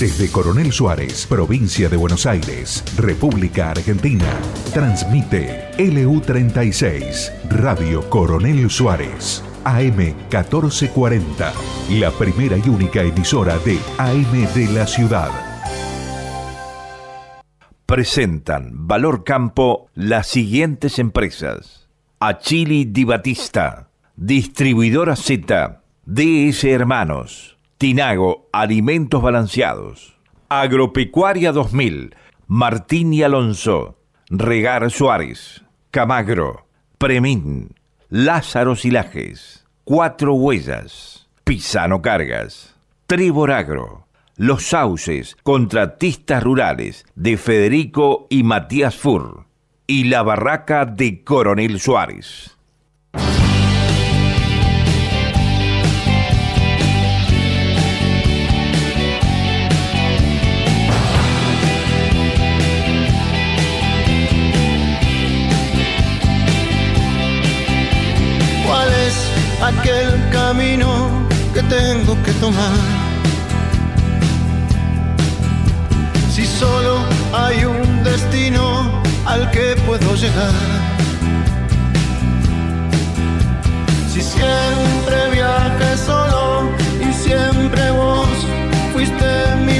Desde Coronel Suárez, provincia de Buenos Aires, República Argentina, transmite LU36, Radio Coronel Suárez, AM 1440, la primera y única emisora de AM de la ciudad. Presentan Valor Campo las siguientes empresas. Achili Di Batista, Distribuidora Z, DS Hermanos, Tinago Alimentos Balanceados, Agropecuaria 2000, Martín y Alonso, Regar Suárez, Camagro, Premín, Lázaro Silajes, Cuatro Huellas, Pisano Cargas, Tribor Agro, Los Sauces, Contratistas Rurales de Federico y Matías Fur. Y la Barraca de Coronel Suárez. Que tomar. Si solo hay un destino al que puedo llegar. Si siempre viaje solo y siempre vos fuiste mi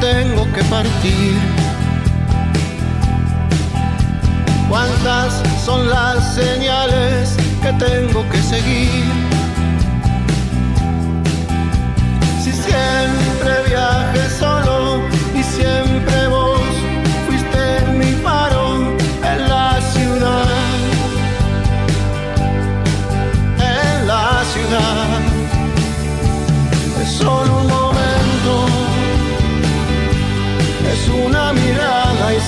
tengo que partir? ¿Cuántas son las señales que tengo que seguir? Si siempre viaje solo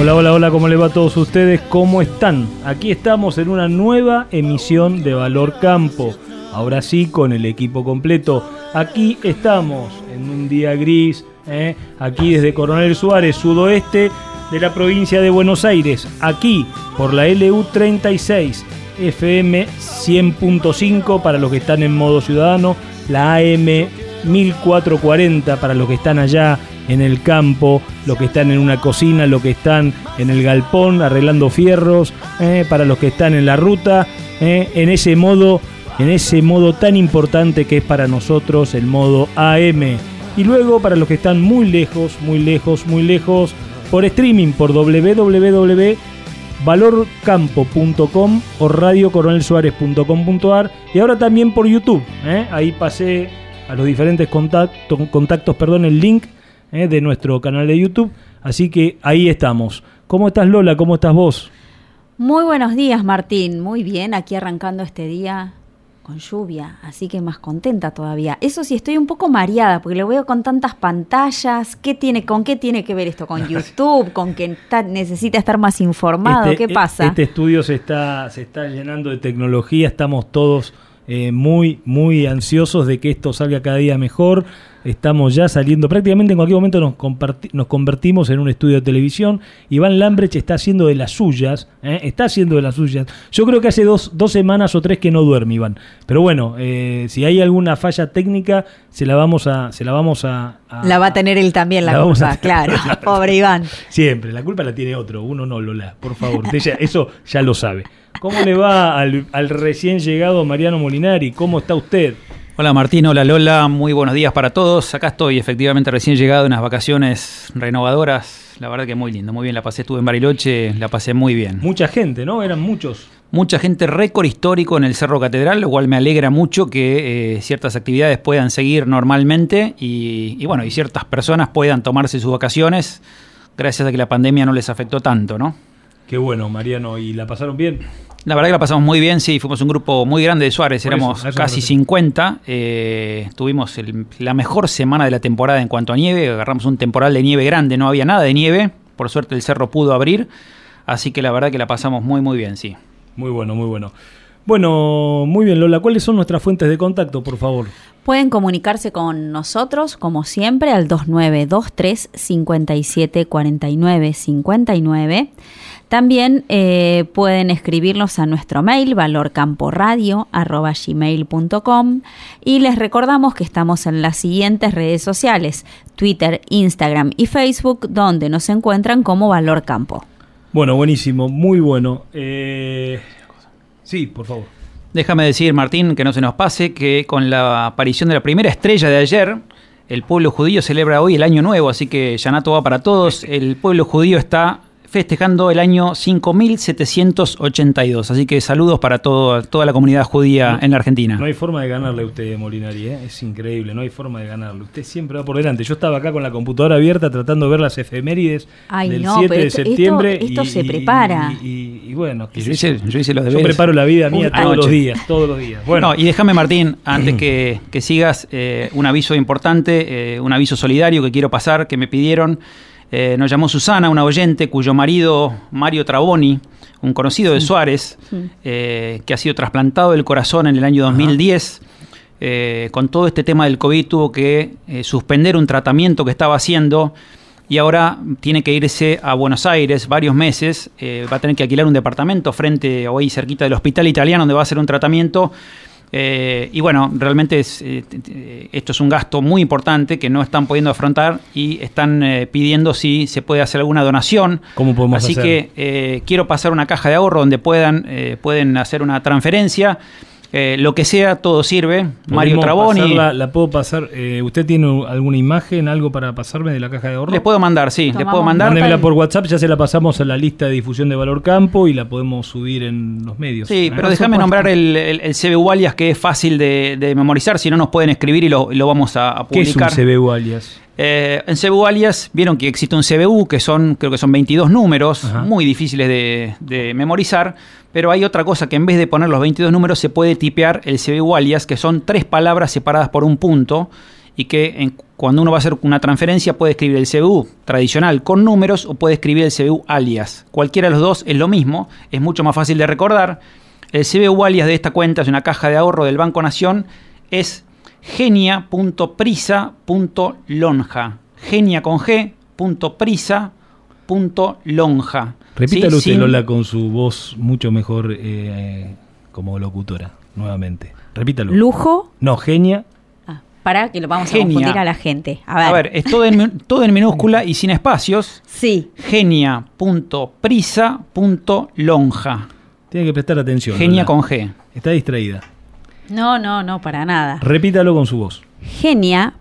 Hola, hola, hola, ¿cómo le va a todos ustedes? ¿Cómo están? Aquí estamos en una nueva emisión de Valor Campo. Ahora sí, con el equipo completo. Aquí estamos en un día gris, ¿eh? aquí desde Coronel Suárez, sudoeste de la provincia de Buenos Aires. Aquí por la LU 36, FM 100.5 para los que están en modo ciudadano, la AM 1440 para los que están allá en el campo, los que están en una cocina, los que están en el galpón arreglando fierros, eh, para los que están en la ruta, eh, en ese modo, en ese modo tan importante que es para nosotros el modo AM. Y luego para los que están muy lejos, muy lejos, muy lejos, por streaming, por www.valorcampo.com o radiocoronelsuárez.com.ar y ahora también por YouTube. Eh. Ahí pasé a los diferentes contactos, contactos perdón, el link ¿eh? de nuestro canal de YouTube. Así que ahí estamos. ¿Cómo estás Lola? ¿Cómo estás vos? Muy buenos días Martín, muy bien, aquí arrancando este día con lluvia, así que más contenta todavía. Eso sí, estoy un poco mareada porque lo veo con tantas pantallas. ¿Qué tiene, ¿Con qué tiene que ver esto? ¿Con YouTube? ¿Con que necesita estar más informado? Este, ¿Qué pasa? Este estudio se está, se está llenando de tecnología, estamos todos eh, muy, muy ansiosos de que esto salga cada día mejor. Estamos ya saliendo, prácticamente en cualquier momento nos, nos convertimos en un estudio de televisión. Iván Lambrecht está haciendo de las suyas, ¿eh? está haciendo de las suyas. Yo creo que hace dos, dos semanas o tres que no duerme, Iván. Pero bueno, eh, si hay alguna falla técnica, se la vamos a... Se la, vamos a, la va a tener él también la, culpa, claro. Pobre Iván. Siempre, la culpa la tiene otro, uno no, Lola, por favor. eso ya lo sabe. ¿Cómo le va al, recién llegado Mariano Molinari? ¿Cómo está usted? Hola Martín, hola Lola, muy buenos días para todos. Acá estoy efectivamente recién llegado de unas vacaciones renovadoras. La verdad que muy lindo, muy bien la pasé. Estuve en Bariloche, la pasé muy bien. Mucha gente, ¿no? Eran muchos. Mucha gente, récord histórico en el Cerro Catedral, lo cual me alegra mucho que eh, ciertas actividades puedan seguir normalmente y, y bueno, y ciertas personas puedan tomarse sus vacaciones gracias a que la pandemia no les afectó tanto, ¿no? Qué bueno, Mariano. ¿Y la pasaron bien? La verdad que la pasamos muy bien, sí, fuimos un grupo muy grande de Suárez, éramos casi 50, eh, tuvimos la mejor semana de la temporada en cuanto a nieve, agarramos un temporal de nieve grande, no había nada de nieve, por suerte el cerro pudo abrir, así que la verdad que la pasamos muy muy bien, sí. Muy bueno, muy bueno. Bueno, muy bien Lola, ¿cuáles son nuestras fuentes de contacto, por favor? Pueden comunicarse con nosotros, como siempre, al 2923 5749 59. También eh, pueden escribirnos a nuestro mail valorcamporadio.gmail.com y les recordamos que estamos en las siguientes redes sociales, Twitter, Instagram y Facebook, donde nos encuentran como Valor Campo. Bueno, buenísimo, muy bueno. Eh, sí, por favor. Déjame decir, Martín, que no se nos pase que con la aparición de la primera estrella de ayer, el pueblo judío celebra hoy el año nuevo, así que Yanato va para todos. El pueblo judío está festejando el año 5782. Así que saludos para todo, toda la comunidad judía en la Argentina. No hay forma de ganarle a usted, Molinari, ¿eh? es increíble, no hay forma de ganarle. Usted siempre va por delante. Yo estaba acá con la computadora abierta tratando de ver las efemérides del 7 de septiembre. Esto, se prepara. Y, bueno, yo, hice, yo, preparo la vida mía todos los días, todos los días. Bueno, y déjame, Martín, antes que, sigas, eh, un aviso importante, eh, un aviso solidario que quiero pasar, que me pidieron. Eh, nos llamó Susana, una oyente cuyo marido, Mario Traboni, un conocido de Suárez, eh, que ha sido trasplantado del corazón en el año 2010. Eh, con todo este tema del COVID tuvo que suspender un tratamiento que estaba haciendo y ahora tiene que irse a Buenos Aires varios meses, va a tener que alquilar un departamento frente o ahí cerquita del hospital italiano donde va a hacer un tratamiento eh, y bueno, realmente es, eh, esto es un gasto muy importante que no están pudiendo afrontar y están eh, pidiendo si se puede hacer alguna donación. ¿Cómo podemos Así que quiero pasar una caja de ahorro donde puedan, pueden hacer una transferencia. Eh, lo que sea, todo sirve. Mario Traboni. La, puedo pasar. Eh, ¿Usted tiene alguna imagen, algo para pasarme de la caja de ahorro? Les puedo mandar, sí, les puedo mandar. Mándemela por WhatsApp, ya se la pasamos a la lista de difusión de Valor Campo y la podemos subir en los medios. Sí, pero déjame nombrar el, el, CBU alias que es fácil de, memorizar, si no nos pueden escribir y lo, vamos a, publicar. ¿Qué es un CBU alias? Eh, en CBU alias vieron que existe un CBU que son, creo que son 22 números, muy difíciles de, memorizar, pero hay otra cosa que en vez de poner los 22 números se puede tipear el CBU alias, que son tres palabras separadas por un punto y que cuando uno va a hacer una transferencia puede escribir el CBU tradicional con números o puede escribir el CBU alias. Cualquiera de los dos es lo mismo, es mucho más fácil de recordar. El CBU alias de esta cuenta es una caja de ahorro del Banco Nación, es genia.prisa.lonja. Genia con G, lonja. Repítalo usted, Lola, con su voz mucho mejor eh, como locutora, nuevamente. Repítalo. ¿Lujo? No, genia. Ah, para que lo vamos a confundir a la gente. A ver, es todo en, todo en minúscula y sin espacios. Sí. Genia.prisa.lonja. Tiene que prestar atención. Genia con G. Está distraída. No, no, no, para nada. Repítalo con su voz. Genia.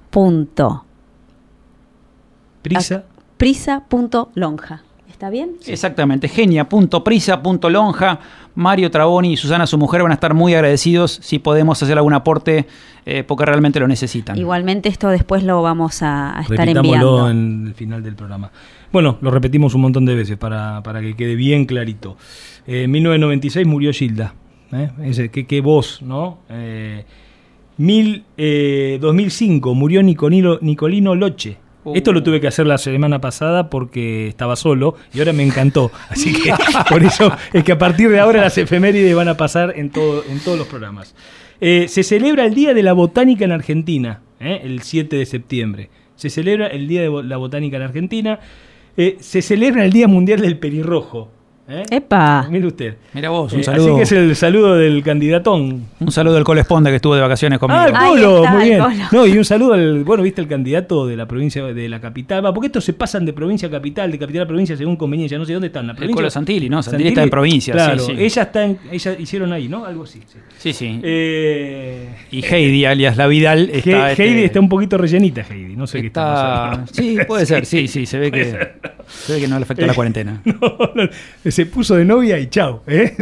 Prisa. Prisa.lonja. ¿Está bien? Exactamente. Genia.prisa.lonja. Mario Traboni y Susana, su mujer, van a estar muy agradecidos si podemos hacer algún aporte eh, porque realmente lo necesitan. Igualmente esto después lo vamos a, estar enviando. en el final del programa. Bueno, lo repetimos un montón de veces para, que quede bien clarito. Eh, en 1996 murió Gilda ¿eh? Ese, qué, qué voz, ¿no? Eh, mil, eh, 2005 murió Nicolino, Nicolino Loche. Uh. Esto lo tuve que hacer la semana pasada porque estaba solo y ahora me encantó. Así que por eso es que a partir de ahora las efemérides van a pasar en, todo, en todos los programas. Eh, se celebra el Día de la Botánica en Argentina, ¿eh? el 7 de septiembre. Se celebra el Día de la Botánica en Argentina. Eh, se celebra el Día Mundial del Pelirrojo. ¿Eh? ¡Epa! Mire usted. Mira vos, un Eh, saludo. Así que es el saludo del candidatón. Un saludo del Colesponde que estuvo de vacaciones conmigo. Ah, el Colo, está, muy el bien. Colo. No, y un saludo al, bueno, viste el candidato de la provincia de la capital, va, porque estos se pasan de provincia a capital, de capital a provincia según conveniencia, no sé dónde están, la provincia. Colo Santilli, ¿no? Santilli está en provincia, Claro, sí, sí. ella está en, ella hicieron ahí, ¿no? Algo así. sí. Sí, sí. Eh, y Heidi, alias La Vidal, está. He- este, Heidi está un poquito rellenita, Heidi, no sé qué está pasando. Sí, puede ser, sí, sí, se ve que, se ve que no le afecta la cuarentena. No, no, se puso de novia y chao. ¿eh?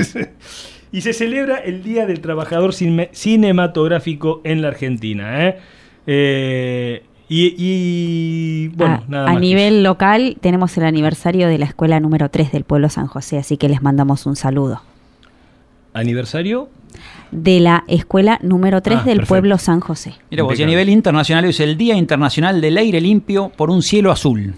y se celebra el Día del Trabajador Cine- Cinematográfico en la Argentina. ¿eh? Eh, y, y, bueno, a, nada a más nivel local tenemos el aniversario de la escuela número 3 del pueblo San José, así que les mandamos un saludo. ¿Aniversario? De la escuela número 3 Ah, del perfecto. pueblo San José. Mira vos, y a nivel internacional es el Día Internacional del Aire Limpio por un cielo azul.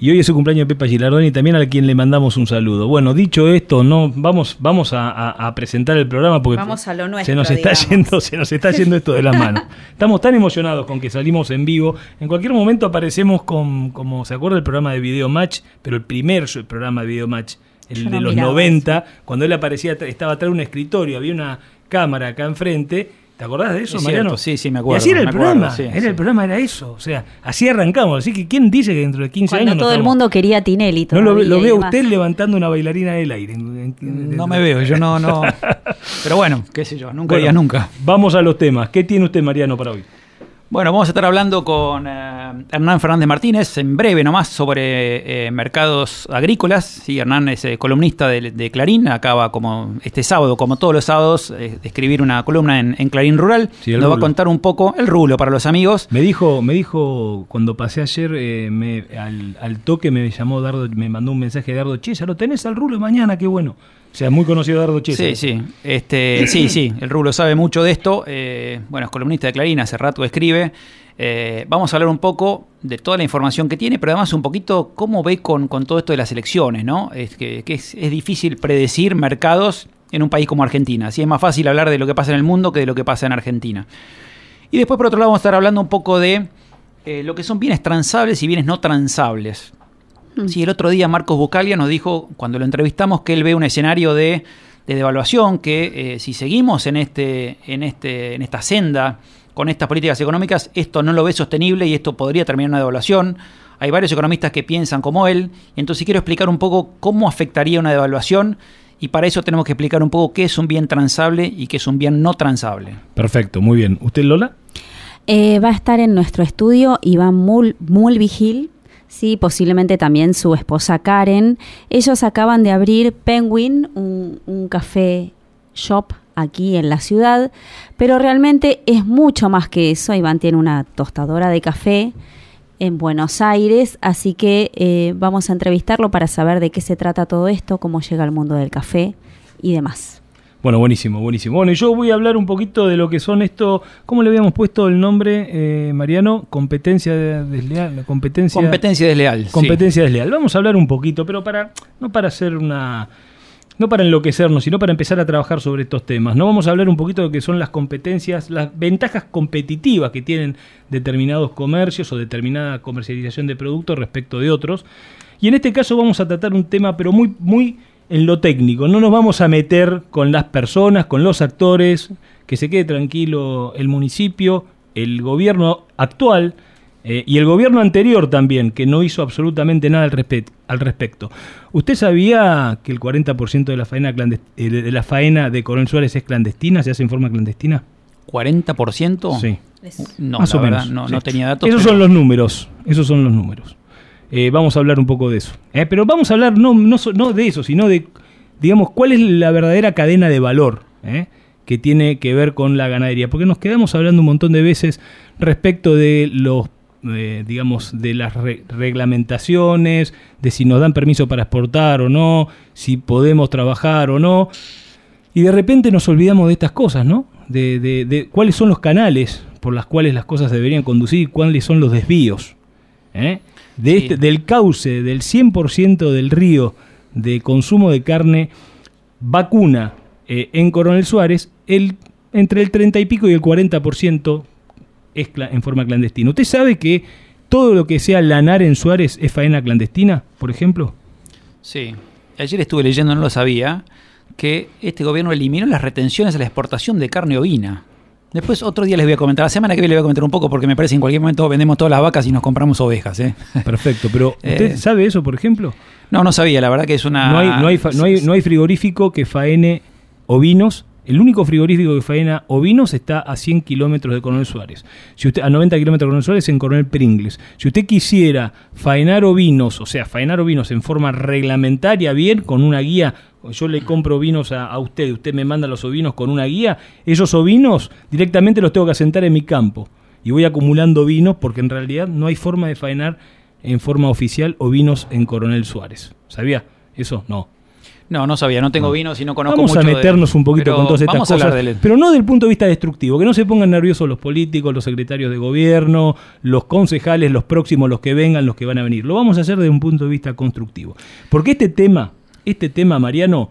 Y hoy es su cumpleaños de Pepa Gilardoni, también a quien le mandamos un saludo. Bueno, dicho esto, no vamos, vamos a, a- a presentar el programa porque Vamos a lo nuestro, se nos está digamos. yendo, se nos está yendo esto de las manos. Estamos tan emocionados con que salimos en vivo. En cualquier momento aparecemos con, como se acuerda el programa de Video Match, pero el primer programa de Video Match, el Yo de no los miraba 90, cuando él aparecía, estaba atrás de un escritorio, había una cámara acá enfrente. ¿Te acordás de eso, Es Mariano? cierto, sí, sí, me acuerdo, Y así era el acuerdo, programa, sí, era sí. el programa era eso, o sea, así arrancamos. Así que quién dice que dentro de 15 Cuando años no todo el mundo quería a Tinelli. no lo, lo veo usted levantando una bailarina del aire. No me veo, yo no, no. Pero bueno, qué sé yo, nunca Bueno, digas nunca. Vamos a los temas. ¿Qué tiene usted, Mariano, para hoy? Bueno, vamos a estar hablando con eh, Hernán Fernández Martínez en breve nomás sobre eh, mercados agrícolas. Sí, Hernán es eh, columnista de, de Clarín, acaba como este sábado, como todos los sábados, eh, de escribir una columna en, en Clarín Rural. Sí, Nos va a contar un poco el rulo para los amigos. Me dijo, me dijo cuando pasé ayer, eh, me- al, al toque me llamó Dardo, me mandó un mensaje de Dardo Chesa, lo tenés al rulo mañana, qué bueno. O sea, muy conocido Dardo Chesa. Sí, sí, este, sí, sí, el Rulo sabe mucho de esto. eh, bueno, es columnista de Clarín, hace rato escribe. Eh, vamos a hablar un poco de toda la información que tiene, pero además un poquito cómo ve con, con todo esto de las elecciones, ¿no? Es que, que es, es difícil predecir mercados en un país como Argentina. Así es más fácil hablar de lo que pasa en el mundo que de lo que pasa en Argentina. Y después, por otro lado, vamos a estar hablando un poco de eh, lo que son bienes transables y bienes no transables. Sí, el otro día Marcos Bucalia nos dijo, cuando lo entrevistamos, que él ve un escenario de, de devaluación, que eh, si seguimos en, este, en, este, en esta senda, con estas políticas económicas, esto no lo ve sostenible y esto podría terminar en una devaluación. Hay varios economistas que piensan como él, y entonces quiero explicar un poco cómo afectaría una devaluación, y para eso tenemos que explicar un poco qué es un bien transable y qué es un bien no transable. Perfecto, muy bien. ¿Usted, Lola? Eh, va a estar en nuestro estudio Iván Mul Mulvigil, sí, posiblemente también su esposa Karen. Ellos acaban de abrir Penguin, un, café shop aquí en la ciudad, pero realmente es mucho más que eso. Iván tiene una tostadora de café en Buenos Aires, así que eh, vamos a entrevistarlo para saber de qué se trata todo esto, cómo llega al mundo del café y demás. Bueno, buenísimo, buenísimo. Bueno, y yo voy a hablar un poquito de lo que son esto, ¿cómo le habíamos puesto el nombre, eh, Mariano? Competencia desleal, competencia... Competencia desleal. sí. Competencia desleal. Vamos a hablar un poquito, pero para no para hacer una no para enloquecernos, sino para empezar a trabajar sobre estos temas. No vamos a hablar un poquito de lo que son las competencias, las ventajas competitivas que tienen determinados comercios o determinada comercialización de productos respecto de otros. Y en este caso vamos a tratar un tema, pero muy muy en lo técnico. No nos vamos a meter con las personas, con los actores, que se quede tranquilo el municipio, el gobierno actual eh, y el gobierno anterior también, que no hizo absolutamente nada al, al respecto. ¿Usted sabía que el 40% de la faena eh, de la faena de Coronel Suárez es clandestina? ¿Se hace en forma clandestina? ¿40%? Sí. No, Más la o verdad, menos. no, sí. no tenía datos. Esos pero- son los números. Esos son los números. Eh, vamos a hablar un poco de eso. Eh, pero vamos a hablar no, no, no de eso, sino de, digamos, cuál es la verdadera cadena de valor eh, que tiene que ver con la ganadería. Porque nos quedamos hablando un montón de veces respecto de los, digamos, de las re- reglamentaciones, de si nos dan permiso para exportar o no, si podemos trabajar o no. Y de repente nos olvidamos de estas cosas, ¿no? De, de- cuáles son los canales por las cuales las cosas deberían conducir cuáles son los desvíos. ¿eh? De Sí. este- del cauce, del 100% del río de consumo de carne vacuna eh, en Coronel Suárez, el, entre el 30 y pico y el 40% es en forma clandestina. ¿Usted sabe que todo lo que sea lanar en Suárez es faena clandestina, por ejemplo? Sí. Ayer estuve leyendo, no lo sabía, que este gobierno eliminó las retenciones a la exportación de carne ovina. Después otro día les voy a comentar, la semana que viene les voy a comentar un poco porque me parece que en cualquier momento vendemos todas las vacas y nos compramos ovejas. ¿eh? Perfecto, pero ¿usted Eh. sabe eso, por ejemplo? No, no sabía, la verdad que es una... No hay, no, hay fa- no, hay, no hay frigorífico que faene ovinos. El único frigorífico que faena ovinos está a 100 kilómetros de Coronel Suárez. Si usted, a 90 kilómetros de Coronel Suárez en Coronel Pringles. Si usted quisiera faenar ovinos, o sea, faenar ovinos en forma reglamentaria, bien, con una guía, yo le compro ovinos a, a usted, usted me manda los ovinos con una guía, esos ovinos directamente los tengo que asentar en mi campo. Y voy acumulando vinos porque en realidad no hay forma de faenar en forma oficial ovinos en Coronel Suárez. ¿Sabía? Eso no. No, no sabía, no tengo vino, y no conozco Vamos a de- meternos un poquito pero con todas estas vamos a cosas, hablar pero no del punto de vista destructivo, que no se pongan nerviosos los políticos, los secretarios de gobierno, los concejales, los próximos, los que vengan, los que van a venir. Lo vamos a hacer desde un punto de vista constructivo. Porque este tema, este tema, Mariano,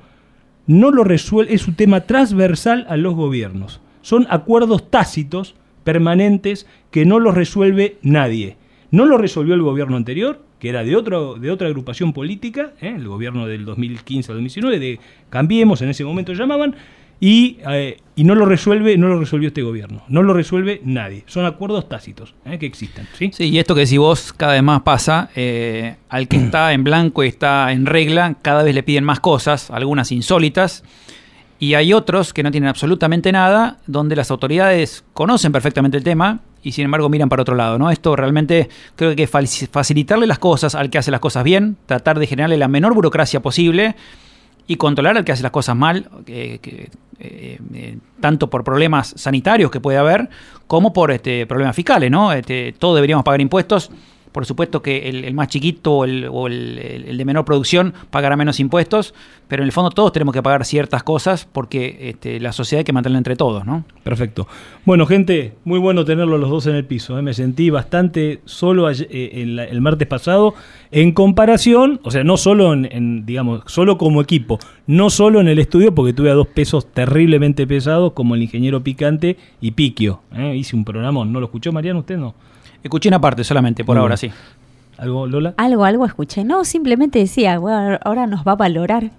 no lo resuelve, es un tema transversal a los gobiernos. Son acuerdos tácitos, permanentes, que no los resuelve nadie. No lo resolvió el gobierno anterior, que era de, otro, de otra agrupación política, ¿eh? el gobierno del 2015 al 2019, de Cambiemos, en ese momento llamaban, y, eh, y no lo resuelve, no lo resolvió este gobierno. No lo resuelve nadie. Son acuerdos tácitos ¿eh? que existen. ¿sí? Sí, y esto que decís vos cada vez más pasa. eh, al que está en blanco y está en regla, cada vez le piden más cosas, algunas insólitas. Y hay otros que no tienen absolutamente nada, donde las autoridades conocen perfectamente el tema y sin embargo miran para otro lado. ¿no? Esto realmente creo que facilitarle las cosas al que hace las cosas bien, tratar de generarle la menor burocracia posible y controlar al que hace las cosas mal, que- eh, eh, tanto por problemas sanitarios que puede haber, como por este, problemas fiscales, ¿no? Este, todos deberíamos pagar impuestos. Por supuesto que el, el más chiquito o, el, o el- de menor producción pagará menos impuestos, pero en el fondo todos tenemos que pagar ciertas cosas porque este, la sociedad hay que mantenerla entre todos, ¿no? Perfecto. Bueno, gente, muy bueno tenerlos los dos en el piso. ¿eh? Me sentí bastante solo ayer- eh, el, el martes pasado en comparación, o sea, no solo en, en, digamos, solo como equipo, no solo en el estudio, porque tuve a dos pesos terriblemente pesados como el ingeniero Picante y Piquio. ¿eh? Hice un programa, ¿no lo escuchó Mariano? ¿Usted no? Escuché una parte solamente, por ahora sí. ¿Algo, Lola? Algo, algo escuché. No, simplemente decía, bueno, ahora nos va a valorar.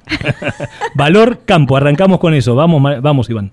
Valor campo, arrancamos con eso. Vamos, Ma- vamos Iván.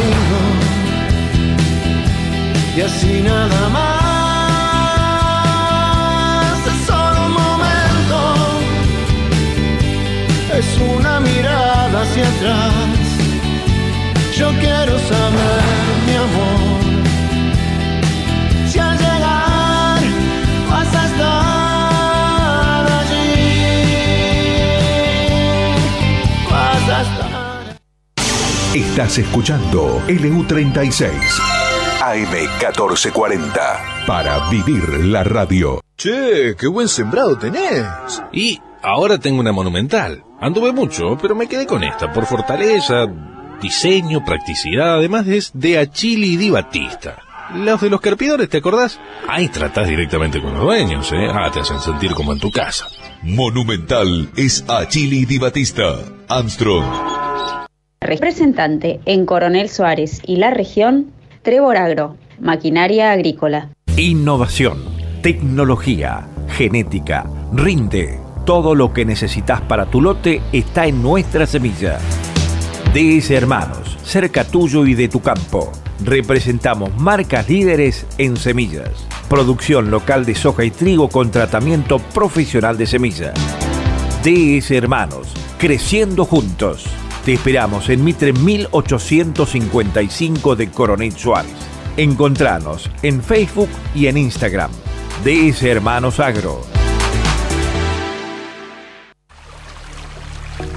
Y así nada más, es solo un momento, es una mirada hacia atrás. Yo quiero saber, mi amor si al llegar vas a estar. Estás escuchando LU36 AM1440 para vivir la radio. Che, qué buen sembrado tenés. Y ahora tengo una monumental. Anduve mucho, pero me quedé con esta por fortaleza, diseño, practicidad, además es de Achili Di Batista. Los de los carpidores, ¿te acordás? Ahí tratás directamente con los dueños, ¿eh? Ah, te hacen sentir como en tu casa. Monumental es Achili Di Batista. Armstrong. Representante en Coronel Suárez y la región, Trevor Agro, maquinaria agrícola. Innovación, tecnología, genética, rinde. Todo lo que necesitas para tu lote está en nuestra semilla. DS Hermanos, cerca tuyo y de tu campo. Representamos marcas líderes en semillas. Producción local de soja y trigo con tratamiento profesional de semillas. DS Hermanos, creciendo juntos. Te esperamos en Mitre 1855 de Coronel Suárez. Encontranos en Facebook y en Instagram. DS Hermanos Agro.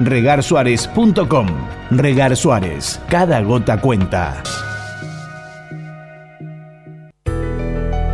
regarsuárez.com. Regar Suárez, cada gota cuenta.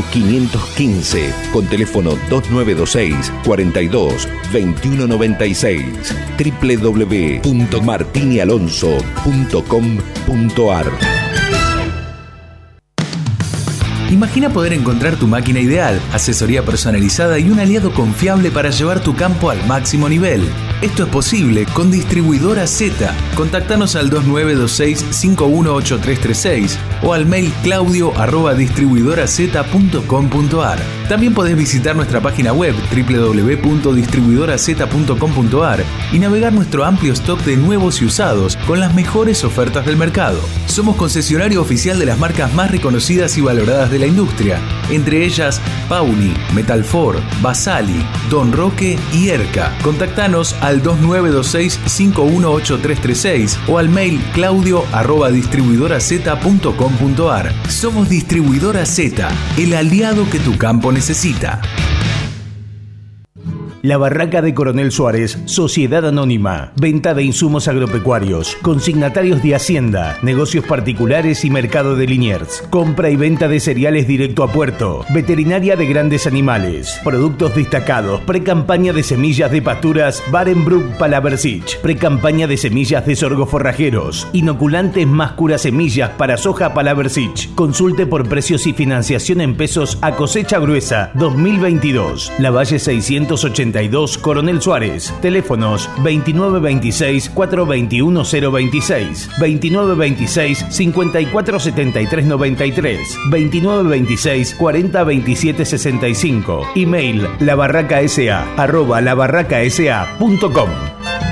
515 con teléfono 2926 42 2196 www.martinialonso.com.ar Imagina poder encontrar tu máquina ideal, asesoría personalizada y un aliado confiable para llevar tu campo al máximo nivel. Esto es posible con Distribuidora Z. Contactanos al 2926-518336 o al mail claudio. También podés visitar nuestra página web www.distribuidoraz.com.ar y navegar nuestro amplio stock de nuevos y usados con las mejores ofertas del mercado. Somos concesionario oficial de las marcas más reconocidas y valoradas de la industria, entre ellas Pauli, Metalfor, Basali, Don Roque y Erca. Contactanos al 2926-518336 o al mail claudio arroba distribuidoraz.com.ar. Somos Distribuidora Z, el aliado que tu campo necesita. La Barraca de Coronel Suárez, Sociedad Anónima, venta de insumos agropecuarios, consignatarios de Hacienda, negocios particulares y mercado de Liniers, compra y venta de cereales directo a puerto, veterinaria de grandes animales, productos destacados, pre-campaña de semillas de pasturas Barenbrook Palaversich, pre-campaña de semillas de sorgo forrajeros, inoculantes más cura semillas para soja Palaversich. Consulte por precios y financiación en pesos a cosecha gruesa. 2022. La Valle 680 Coronel Suárez. Teléfonos 2926-421-026, 2926-547393, 2926-402765. Email labarracasa arroba labarracasa.com.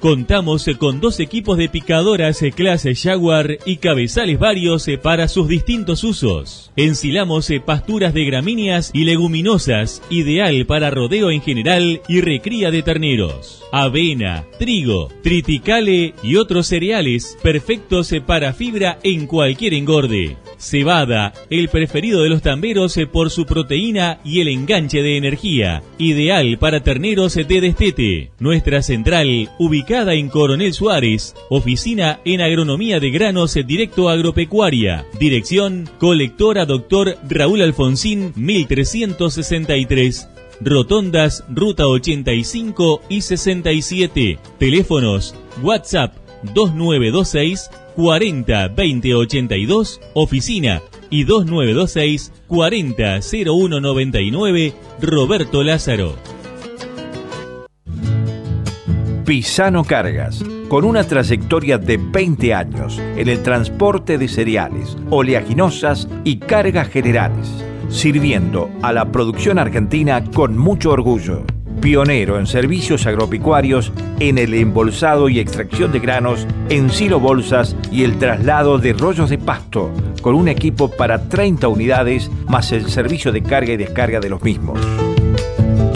Contamos con dos equipos de picadoras clase Jaguar y cabezales varios para sus distintos usos. Ensilamos pasturas de gramíneas y leguminosas, ideal para rodeo en general y recría de terneros. Avena, trigo, triticale y otros cereales perfectos para fibra en cualquier engorde. Cebada, el preferido de los tamberos por su proteína y el enganche de energía, ideal para terneros de destete. Nuestra central, ubicada en Coronel Suárez, oficina en agronomía de granos directo agropecuaria. Dirección, colectora doctor Raúl Alfonsín, 1363. Rotondas, Ruta 85 y 67. Teléfonos, WhatsApp 2926 40 20 82, oficina y 2926 400199 Roberto Lázaro. Pisano Cargas, con una trayectoria de 20 años en el transporte de cereales, oleaginosas y cargas generales, sirviendo a la producción argentina con mucho orgullo. Pionero en servicios agropecuarios, en el embolsado y extracción de granos, en silo bolsas y el traslado de rollos de pasto, con un equipo para 30 unidades más el servicio de carga y descarga de los mismos.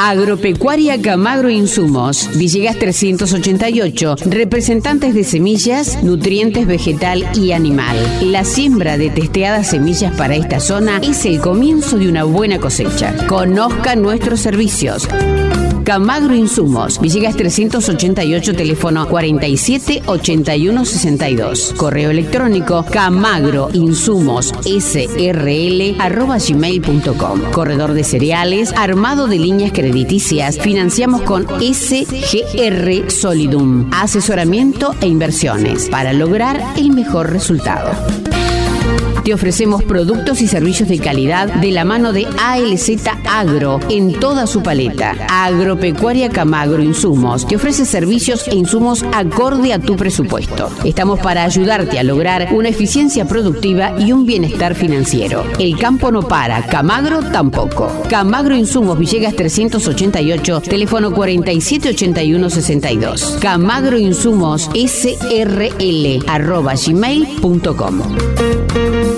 Agropecuaria Camagro Insumos, Villegas 388, representantes de semillas, nutrientes vegetal y animal. La siembra de testeadas semillas para esta zona es el comienzo de una buena cosecha. Conozca nuestros servicios. Camagro Insumos, Villegas 388, teléfono 47 81 62. Correo electrónico camagro insumos srl arroba gmail.com. Corredor de cereales, armado de líneas crediticias, financiamos con SGR Solidum. Asesoramiento e inversiones para lograr el mejor resultado. Te ofrecemos productos y servicios de calidad de la mano de ALZ Agro en toda su paleta. Agropecuaria Camagro Insumos te ofrece servicios e insumos acorde a tu presupuesto. Estamos para ayudarte a lograr una eficiencia productiva y un bienestar financiero. El campo no para, Camagro tampoco. Camagro Insumos Villegas 388, teléfono 478162. Camagro Insumos SRL arroba gmail.com.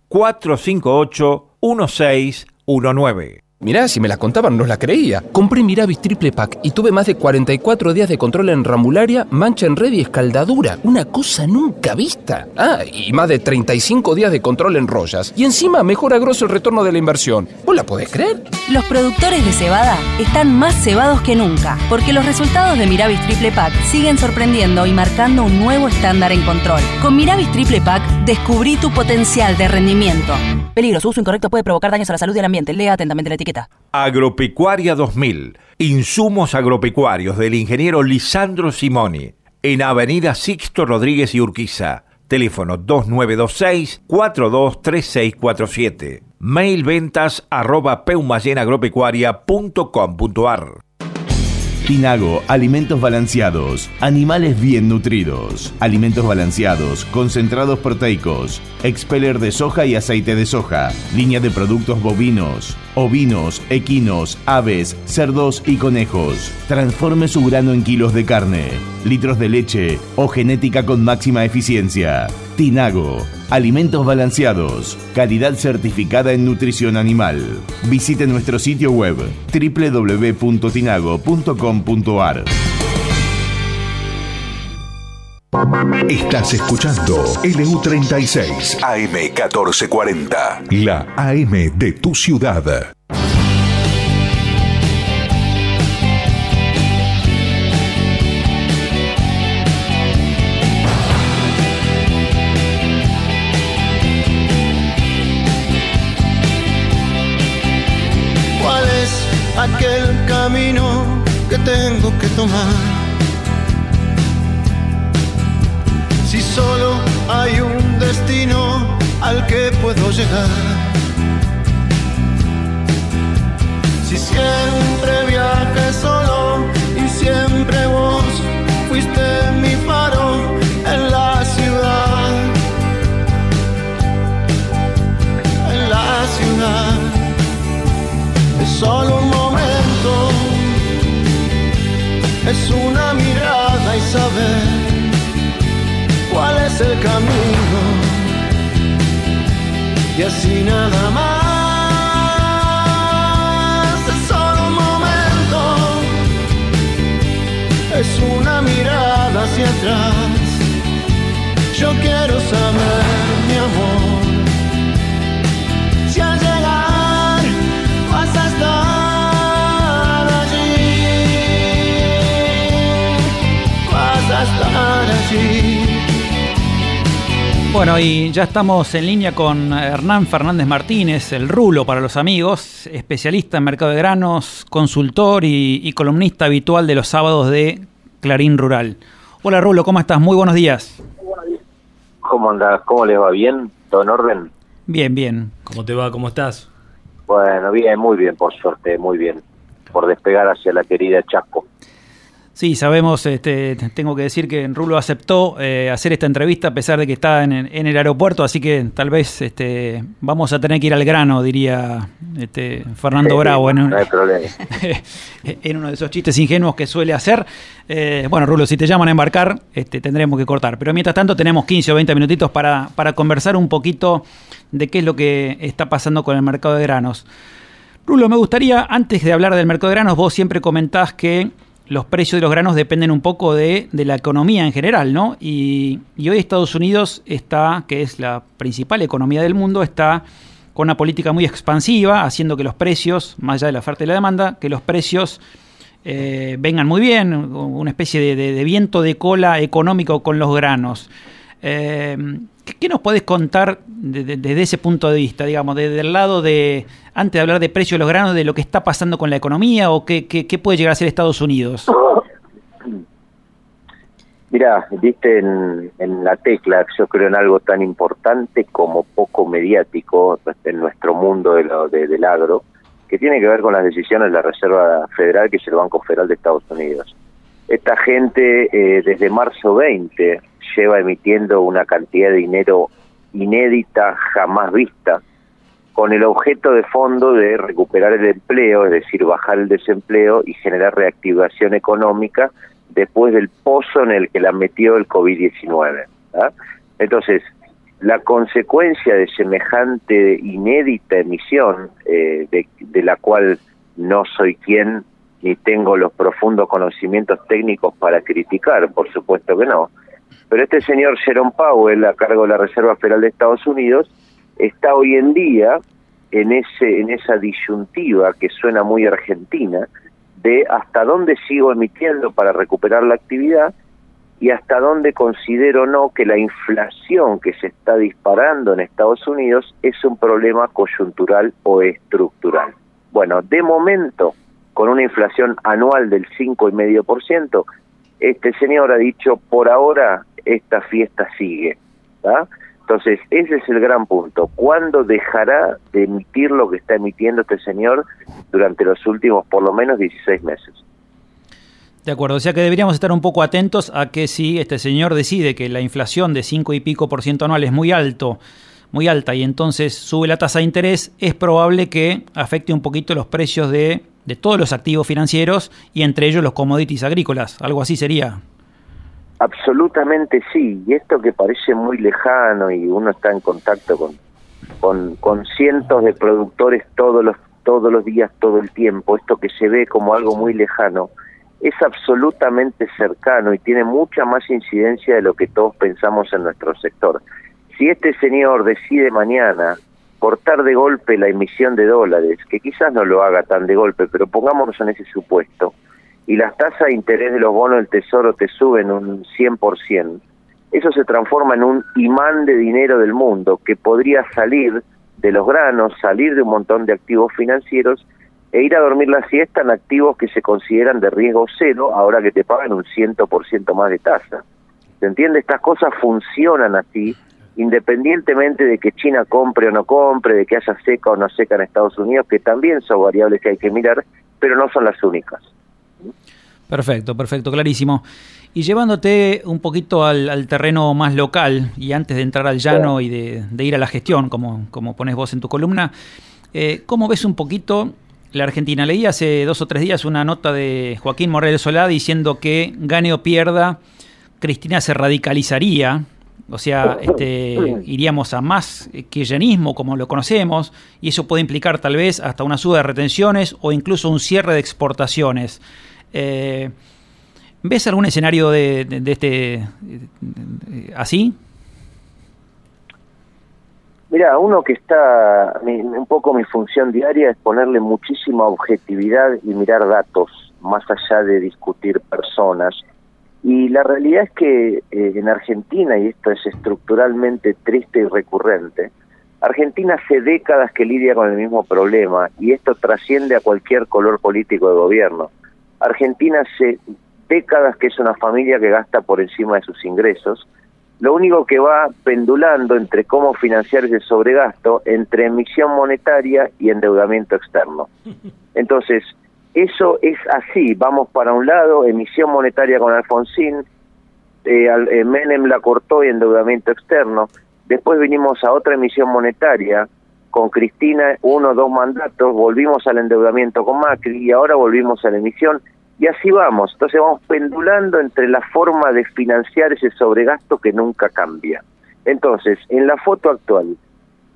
458 1619. Mirá, si me la contaban no la creía. Compré Miravis Triple Pack y tuve más de 44 días de control en ramularia, mancha en red y escaldadura. Una cosa nunca vista. Ah, y más de 35 días de control en rollas. Y encima mejora grosso el retorno de la inversión. ¿Vos la podés creer? Los productores de cebada están más cebados que nunca, porque los resultados de Miravis Triple Pack siguen sorprendiendo y marcando un nuevo estándar en control. Con Miravis Triple Pack descubrí tu potencial de rendimiento. Peligro, su uso incorrecto puede provocar daños a la salud y al ambiente. Lea atentamente la etiqueta. Agropecuaria 2000. Insumos agropecuarios del ingeniero Lisandro Simoni. En Avenida Sixto Rodríguez y Urquiza. Teléfono 2926-423647. Mail ventas arroba Tinago, alimentos balanceados, animales bien nutridos, alimentos balanceados, concentrados proteicos, expeller de soja y aceite de soja, línea de productos bovinos, ovinos, equinos, aves, cerdos y conejos. Transforme su grano en kilos de carne, litros de leche o genética con máxima eficiencia. Tinago, alimentos balanceados, calidad certificada en nutrición animal. Visite nuestro sitio web www.tinago.com.ar. Estás escuchando LU36 AM1440, la AM de tu ciudad. Bueno, y ya estamos en línea con Hernán Fernández Martínez, el rulo para los amigos, especialista en mercado de granos, consultor y, y columnista habitual de los sábados de Clarín Rural. Hola Rulo, ¿cómo estás? Muy buenos días. ¿Cómo andás? ¿Cómo les va? ¿Bien? ¿Todo en orden? Bien, bien. ¿Cómo te va? ¿Cómo estás? Bueno, bien, muy bien, por suerte, muy bien. Por despegar hacia la querida Chaco. Sí, sabemos, este, tengo que decir que Rulo aceptó eh, hacer esta entrevista a pesar de que está en, en el aeropuerto, así que tal vez este, vamos a tener que ir al grano, diría este, Fernando Bravo, en, un- no hay problema. en uno de esos chistes ingenuos que suele hacer. Eh, bueno, Rulo, si te llaman a embarcar, este, tendremos que cortar. Pero mientras tanto tenemos 15 o 20 minutitos para, para conversar un poquito de qué es lo que está pasando con el mercado de granos. Rulo, me gustaría, antes de hablar del mercado de granos, vos siempre comentás que los precios de los granos dependen un poco de, de la economía en general, ¿no? Y, y hoy Estados Unidos está, que es la principal economía del mundo, está con una política muy expansiva, haciendo que los precios, más allá de la oferta y la demanda, que los precios eh, vengan muy bien, una especie de, de- viento de cola económico con los granos. Eh, ¿qué, nos podés contar de- de- desde ese punto de vista, digamos, desde el lado de, antes de hablar de precio de los granos, de lo que está pasando con la economía o qué, puede llegar a ser Estados Unidos? Mira, diste en, en la tecla, yo creo en algo tan importante como poco mediático en nuestro mundo de lo- de- del agro, que tiene que ver con las decisiones de la Reserva Federal, que es el Banco Federal de Estados Unidos. Esta gente eh, desde marzo 20 lleva emitiendo una cantidad de dinero inédita, jamás vista, con el objeto de fondo de recuperar el empleo, es decir, bajar el desempleo y generar reactivación económica después del pozo en el que la metió el COVID-19. ¿ah? Entonces, la consecuencia de semejante inédita emisión, eh, de, de la cual no soy quien ni tengo los profundos conocimientos técnicos para criticar, por supuesto que no, pero este señor Jerome Powell, a cargo de la Reserva Federal de Estados Unidos, está hoy en día en ese en esa disyuntiva que suena muy argentina de hasta dónde sigo emitiendo para recuperar la actividad y hasta dónde considero no que la inflación que se está disparando en Estados Unidos es un problema coyuntural o estructural. Bueno, de momento, con una inflación anual del 5,5%, este señor ha dicho, por ahora esta fiesta sigue. ¿tá? Entonces, ese es el gran punto. ¿Cuándo dejará de emitir lo que está emitiendo este señor durante los últimos por lo menos 16 meses? De acuerdo, o sea que deberíamos estar un poco atentos a que si este señor decide que la inflación de 5 y pico por ciento anual es muy alto, muy alta, y entonces sube la tasa de interés, es probable que afecte un poquito los precios de, de todos los activos financieros y entre ellos los commodities agrícolas. Algo así sería. Absolutamente sí, y esto que parece muy lejano y uno está en contacto con, con, cientos de productores todos los, todos los días, todo el tiempo, esto que se ve como algo muy lejano, es absolutamente cercano y tiene mucha más incidencia de lo que todos pensamos en nuestro sector. Si este señor decide mañana cortar de golpe la emisión de dólares, que quizás no lo haga tan de golpe, pero pongámonos en ese supuesto, y las tasas de interés de los bonos del Tesoro te suben un 100%, eso se transforma en un imán de dinero del mundo que podría salir de los granos, salir de un montón de activos financieros e ir a dormir la siesta en activos que se consideran de riesgo cero ahora que te pagan un 100% más de tasa. ¿Se entiende? Estas cosas funcionan así, independientemente de que China compre o no compre, de que haya seca o no seca en Estados Unidos, que también son variables que hay que mirar, pero no son las únicas. Perfecto, perfecto, clarísimo. Y llevándote un poquito al, al terreno más local, y antes de entrar al llano y de, de ir a la gestión, como, como pones vos en tu columna, eh, ¿cómo ves un poquito la Argentina? Leí hace dos o tres días una nota de Joaquín Morel Solá diciendo que gane o pierda, Cristina se radicalizaría O sea, este, iríamos a más kirchnerismo como lo conocemos y eso puede implicar tal vez hasta una suba de retenciones o incluso un cierre de exportaciones. Eh, ¿Ves algún escenario de, este así? Mira, uno que está, un poco mi función diaria es ponerle muchísima objetividad y mirar datos, más allá de discutir personas. Y la realidad es que eh, en Argentina, y esto es estructuralmente triste y recurrente, Argentina hace décadas que lidia con el mismo problema y esto trasciende a cualquier color político de gobierno. Argentina hace décadas que es una familia que gasta por encima de sus ingresos. Lo único que va pendulando entre cómo financiar ese sobregasto entre emisión monetaria y endeudamiento externo. Entonces, eso es así, vamos para un lado, emisión monetaria con Alfonsín, eh, eh, Menem la cortó y endeudamiento externo, después vinimos a otra emisión monetaria con Cristina, uno o dos mandatos, volvimos al endeudamiento con Macri y ahora volvimos a la emisión y así vamos, entonces vamos pendulando entre la forma de financiar ese sobregasto que nunca cambia. Entonces, en la foto actual,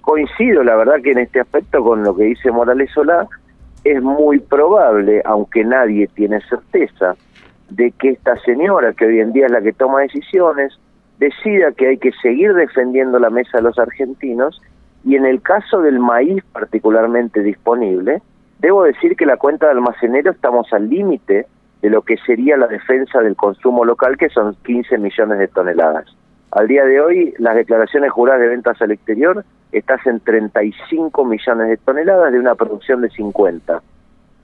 coincido la verdad que en este aspecto con lo que dice Morales Solá, es muy probable, aunque nadie tiene certeza, de que esta señora, que hoy en día es la que toma decisiones, decida que hay que seguir defendiendo la mesa de los argentinos y en el caso del maíz particularmente disponible, debo decir que la cuenta de almacenero estamos al límite de lo que sería la defensa del consumo local, que son 15 millones de toneladas. Al día de hoy, las declaraciones juradas de ventas al exterior estás en 35 millones de toneladas de una producción de 50.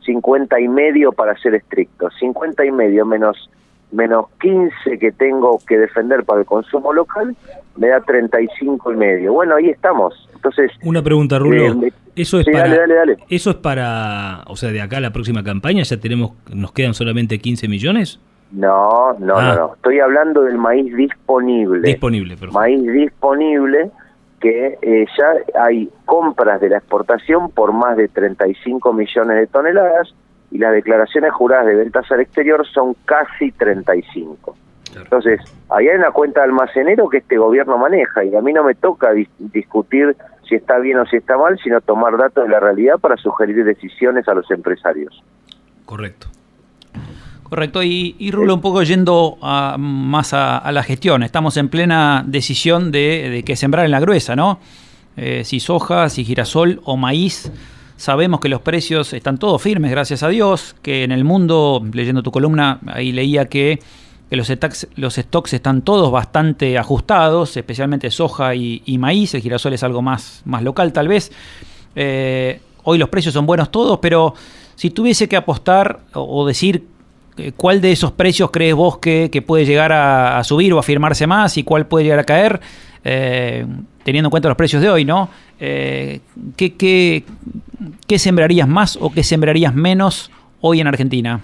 50 y medio para ser estricto. 50 y medio menos menos 15 que tengo que defender para el consumo local me da 35 y medio. Bueno, ahí estamos. Entonces, una pregunta, Rulo. Eh, eso es para eso es para, o sea, de acá a la próxima campaña ya tenemos nos quedan solamente 15 millones? No, no, no, ah. no. Estoy hablando del maíz disponible. Disponible, Maíz disponible que eh, ya hay compras de la exportación por más de 35 millones de toneladas y las declaraciones juradas de ventas al exterior son casi 35. Entonces, ahí hay una cuenta de almacenero que este gobierno maneja y a mí no me toca discutir si está bien o si está mal, sino tomar datos de la realidad para sugerir decisiones a los empresarios. Correcto. Correcto, y, Rulo, un poco yendo más a, la gestión, estamos en plena decisión de, de qué sembrar en la gruesa, ¿no? Eh, si soja, si girasol o maíz. Sabemos que los precios están todos firmes, gracias a Dios, que en el mundo, leyendo tu columna, ahí leía que, los, stocks, están todos bastante ajustados, especialmente soja y, maíz, el girasol es algo más, más local tal vez. Eh, hoy los precios son buenos todos, pero si tuviese que apostar o decir eh, ¿Cuál de esos precios crees vos que, puede llegar a, subir o a firmarse más y cuál puede llegar a caer? Eh, teniendo en cuenta los precios de hoy, ¿no? Eh, ¿qué, sembrarías más o qué sembrarías menos hoy en Argentina?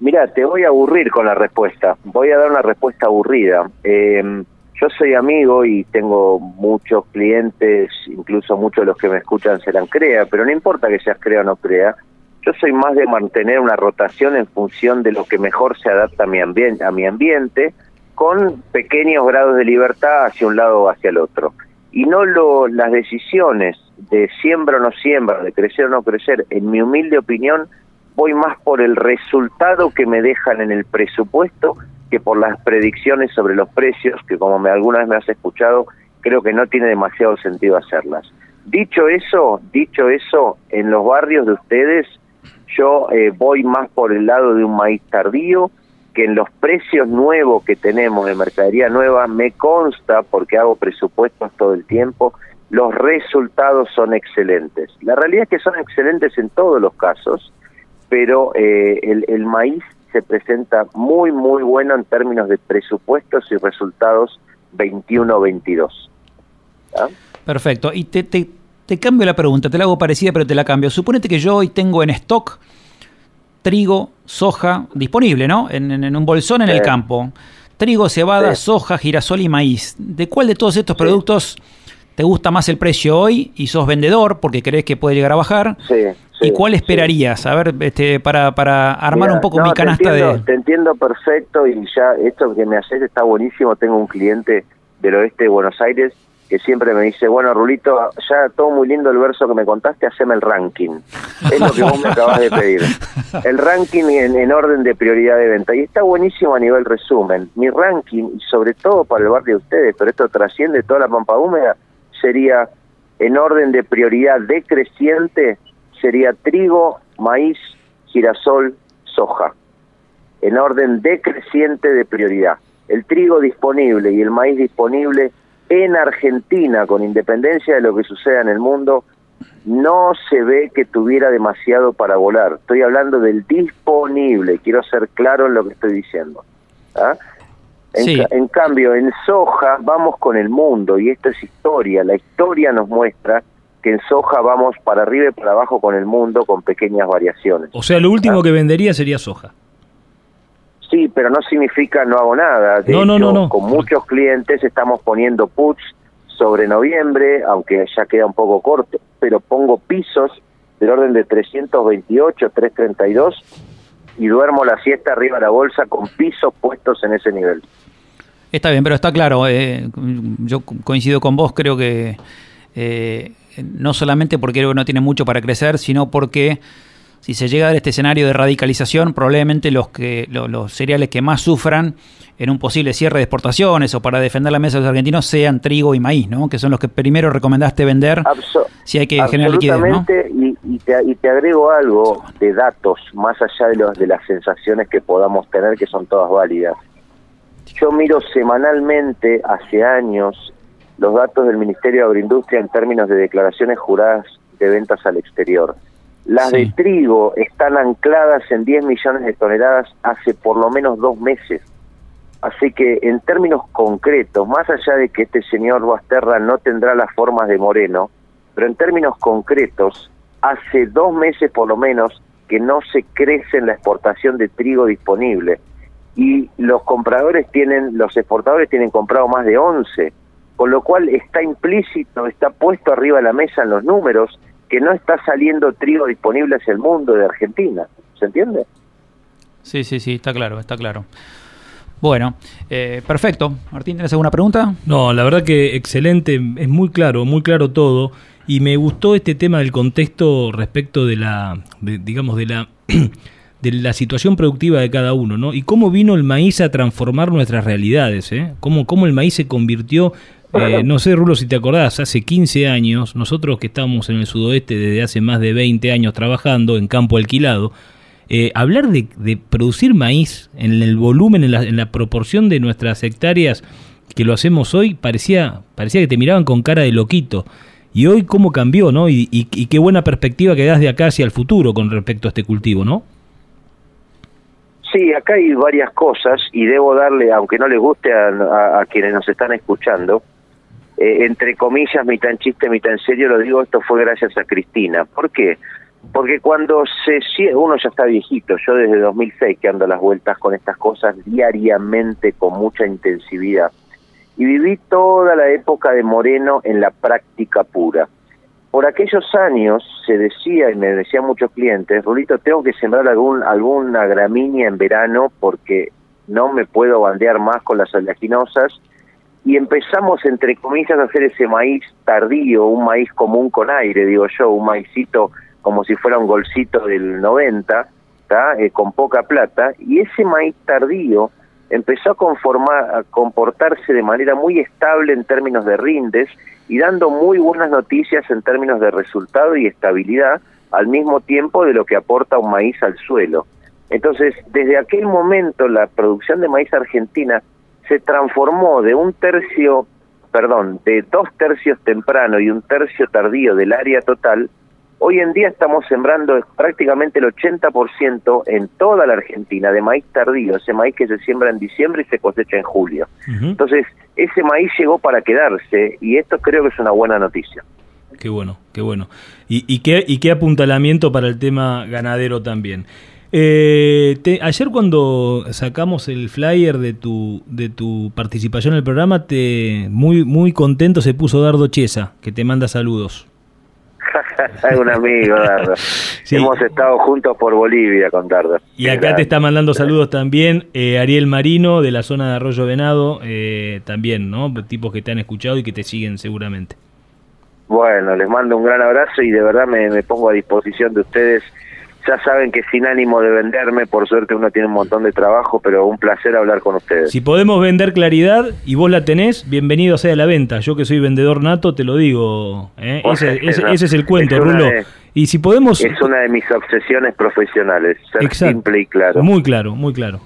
Mira, te voy a aburrir con la respuesta. Voy a dar una respuesta aburrida. yo soy amigo y tengo muchos clientes, incluso muchos de los que me escuchan serán CREA, pero no importa que seas CREA o no CREA, yo soy más de mantener una rotación en función de lo que mejor se adapta a mi, a mi ambiente, con pequeños grados de libertad hacia un lado o hacia el otro. Y no lo, las decisiones de siembra o no siembra, de crecer o no crecer, en mi humilde opinión, voy más por el resultado que me dejan en el presupuesto que por las predicciones sobre los precios, que como me, alguna vez me has escuchado, creo que no tiene demasiado sentido hacerlas. Dicho eso, dicho eso, en los barrios de ustedes yo eh, voy más por el lado de un maíz tardío, que en los precios nuevos que tenemos de mercadería nueva me consta, porque hago presupuestos todo el tiempo, los resultados son excelentes. La realidad es que son excelentes en todos los casos, pero eh, el, maíz se presenta muy, muy bueno en términos de presupuestos y resultados 21-22. Perfecto. Y te, te, te cambio la pregunta, te la hago parecida, pero te la cambio. Suponete que yo hoy tengo en stock trigo, soja disponible, ¿no? En, un bolsón en el campo. Trigo, cebada, soja, girasol y maíz. ¿De cuál de todos estos productos te gusta más el precio hoy y sos vendedor porque crees que puede llegar a bajar? ¿Y cuál esperarías? A ver, este, para, para armar Mira, un poco no, mi te canasta entiendo, de... Te entiendo perfecto y ya esto que me haces está buenísimo. Tengo un cliente del oeste de Buenos Aires que siempre me dice, bueno, Rulito, ya todo muy lindo el verso que me contaste, haceme el ranking. Es lo que vos me acabas de pedir. El ranking en, en orden de prioridad de venta. Y está buenísimo a nivel resumen. Mi ranking, y sobre todo para el barrio de ustedes, pero esto trasciende toda la pampa húmeda, sería en orden de prioridad decreciente, sería trigo, maíz, girasol, soja. En orden decreciente de prioridad. El trigo disponible y el maíz disponible en Argentina, con independencia de lo que suceda en el mundo, no se ve que tuviera demasiado para volar. Estoy hablando del disponible, quiero ser claro en lo que estoy diciendo. ¿ah? En, Sí. ca- en cambio, en soja vamos con el mundo y esto es historia. La historia nos muestra que en soja vamos para arriba y para abajo con el mundo con pequeñas variaciones. O sea, lo último que vendería sería soja. Sí, pero no significa no hago nada. De No, no, hecho, no, no. Con muchos clientes estamos poniendo puts sobre noviembre, aunque ya queda un poco corto, pero pongo pisos del orden de 328, 332 y duermo la siesta arriba de la bolsa con pisos puestos en ese nivel. Está bien, pero está claro, eh, yo co- coincido con vos, creo que eh, no solamente porque no tiene mucho para crecer, sino porque si se llega a este escenario de radicalización, probablemente los que lo- los cereales que más sufran en un posible cierre de exportaciones o para defender la mesa de los argentinos sean trigo y maíz, ¿no? Que son los que primero recomendaste vender Abso- si hay que generar liquidez, ¿no? Y te, y te agrego algo de datos, más allá de, los, de las sensaciones que podamos tener, que son todas válidas. Yo miro semanalmente, hace años, los datos del Ministerio de Agroindustria en términos de declaraciones juradas de ventas al exterior. Las de trigo están ancladas en 10 millones de toneladas hace por lo menos dos meses. Así que en términos concretos, más allá de que este señor Basterra no tendrá las formas de Moreno, pero en términos concretos, hace dos meses por lo menos que no se crece en la exportación de trigo disponible y los compradores tienen, los exportadores tienen comprado más de 11, con lo cual está implícito, está puesto arriba de la mesa en los números que no está saliendo trigo disponible hacia el mundo de Argentina. ¿Se entiende? Sí, sí, sí, está claro, está claro. Bueno, eh, perfecto. Martín, ¿tienes alguna pregunta? No, la verdad que excelente, es muy claro, muy claro todo. Y me gustó este tema del contexto respecto de la, de- digamos, de la, de la situación productiva de cada uno, ¿no? Y cómo vino el maíz a transformar nuestras realidades, ¿eh? Cómo, cómo el maíz se convirtió, eh, no sé, Rulo, si te acordás, hace 15 años, nosotros que estamos en el sudoeste desde hace más de 20 años trabajando en campo alquilado, eh, hablar de, producir maíz en el volumen, en la, en la proporción de nuestras hectáreas que lo hacemos hoy, parecía, parecía que te miraban con cara de loquito. Y hoy cómo cambió, ¿no? Y, qué buena perspectiva que das de acá hacia el futuro con respecto a este cultivo, ¿no? Sí, acá hay varias cosas y debo darle, aunque no les guste a- a quienes nos están escuchando, eh, entre comillas, mitad en chiste, mitad en serio, lo digo, esto fue gracias a Cristina. ¿Por qué? Porque cuando se uno ya está viejito, yo desde 2006 que ando las vueltas con estas cosas diariamente con mucha intensividad y viví toda la época de Moreno en la práctica pura. Por aquellos años se decía, y me decían muchos clientes, Rulito, tengo que sembrar algún, alguna gramínea en verano porque no me puedo bandear más con las oleaginosas. Y empezamos, entre comillas, a hacer ese maíz tardío, un maíz común con aire, digo yo, un maicito como si fuera un golcito del 90, ¿tá? Eh, con poca plata. Y ese maíz tardío empezó a, conformar, a comportarse de manera muy estable en términos de rindes y dando muy buenas noticias en términos de resultado y estabilidad al mismo tiempo de lo que aporta un maíz al suelo. Entonces, desde aquel momento la producción de maíz argentina se transformó de un tercio, perdón, de dos tercios temprano y un tercio tardío del área total. Hoy en día estamos sembrando prácticamente el 80% en toda la Argentina de maíz tardío, ese maíz que se siembra en diciembre y se cosecha en julio. Entonces, ese maíz llegó para quedarse y esto creo que es una buena noticia. Qué bueno, qué bueno. Y, y qué, y qué apuntalamiento para el tema ganadero también. Eh, te- ayer cuando sacamos el flyer de tu, de tu participación en el programa, te muy, muy contento se puso Dardo Chiesa, que te manda saludos. un amigo, Dardo. Hemos estado juntos por Bolivia con Dardo. Y acá te está mandando saludos también eh, Ariel Marino de la zona de Arroyo Venado, eh, también, ¿no? Tipos que te han escuchado y que te siguen seguramente. Bueno, les mando un gran abrazo y de verdad me pongo a disposición de ustedes ya saben que sin ánimo de venderme, por suerte uno tiene un montón de trabajo, pero un placer hablar con ustedes. Si podemos vender claridad y vos la tenés, bienvenido sea la venta. Yo que soy vendedor nato, te lo digo. ¿eh? Ese, es el cuento, Rulo. y si podemos... Es una de mis obsesiones profesionales, ser simple y claro. Muy claro, muy claro.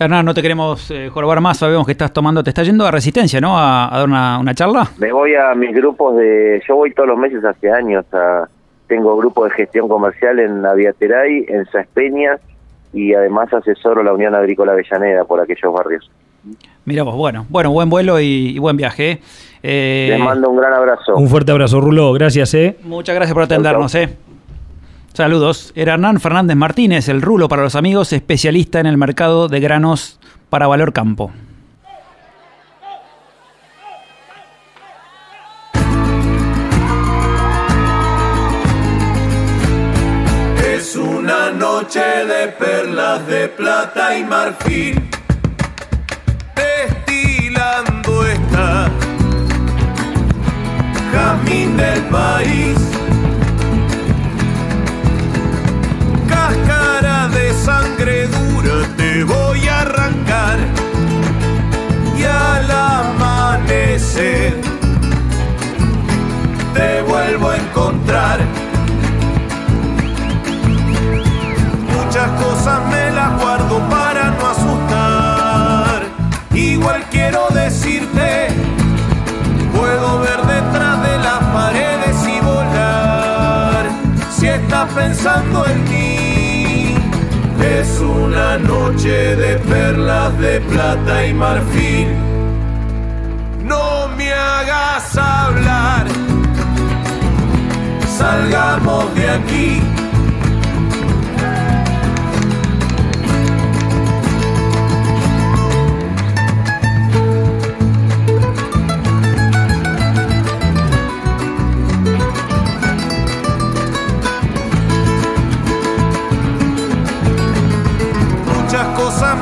Hernán, no te queremos eh, jorobar más, sabemos que estás tomando, te está yendo a Resistencia, ¿no? A, dar una, una charla. Me voy a mis grupos de... Yo voy todos los meses hace años a tengo grupo de gestión comercial en Aviateray, en Saspeña y además asesoro la Unión Agrícola Avellaneda por aquellos barrios. Mira vos, bueno, bueno, buen vuelo y, buen viaje. ¿eh? eh, Les mando un gran abrazo. Un fuerte abrazo, Rulo, gracias. Eh. Muchas gracias por atendernos. Eh. Saludos. Era Hernán Fernández Martínez, el Rulo para los amigos, especialista en el mercado de granos para valor campo. Noche de perlas de plata y marfil, destilando está jazmín del país. Cáscara de sangre dura te voy a arrancar y al amanecer es una noche de perlas de plata y marfil. No me hagas hablar, salgamos de aquí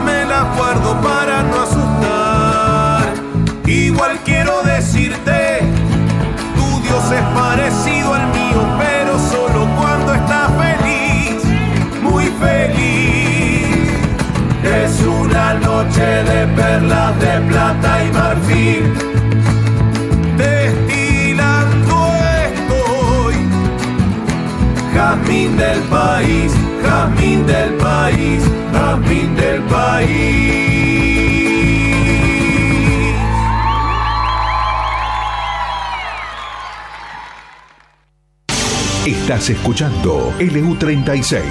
me las guardo para no asustar. Igual quiero decirte, tu Dios es parecido al mío, pero solo cuando está feliz, muy feliz. Es una noche de perlas de plata y marfil. Destilando estoy, jazmín del país jazmín del país, jazmín del país. Estás escuchando LU36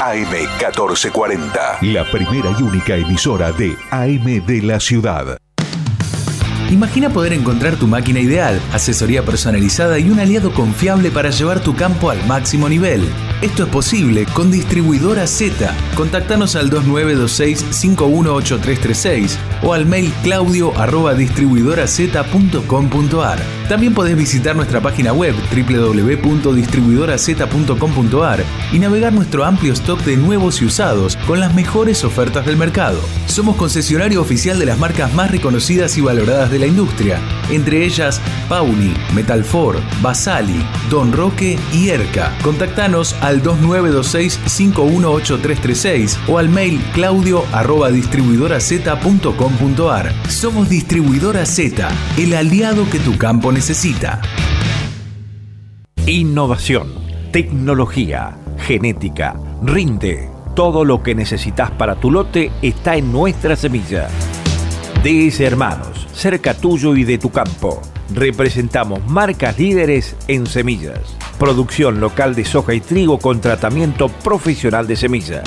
AM1440, la primera y única emisora de AM de la ciudad. Imagina poder encontrar tu máquina ideal, asesoría personalizada y un aliado confiable para llevar tu campo al máximo nivel. Esto es posible con Distribuidora Z. Contactanos al 2926-518336 o al mail claudio También podés visitar nuestra página web www.distribuidoraz.com.ar y navegar nuestro amplio stock de nuevos y usados con las mejores ofertas del mercado. Somos concesionario oficial de las marcas más reconocidas y valoradas de la industria, entre ellas Pauli, Metalfor, Basali, Don Roque y Erca. Contactanos al 2926-518336 o al mail claudio arroba Somos Distribuidora Z, el aliado que tu campo necesita. Innovación, tecnología, genética, rinde. Todo lo que necesitas para tu lote está en nuestra semilla. DS Hermanos, cerca tuyo y de tu campo. Representamos marcas líderes en semillas Producción local de soja y trigo con tratamiento profesional de semilla.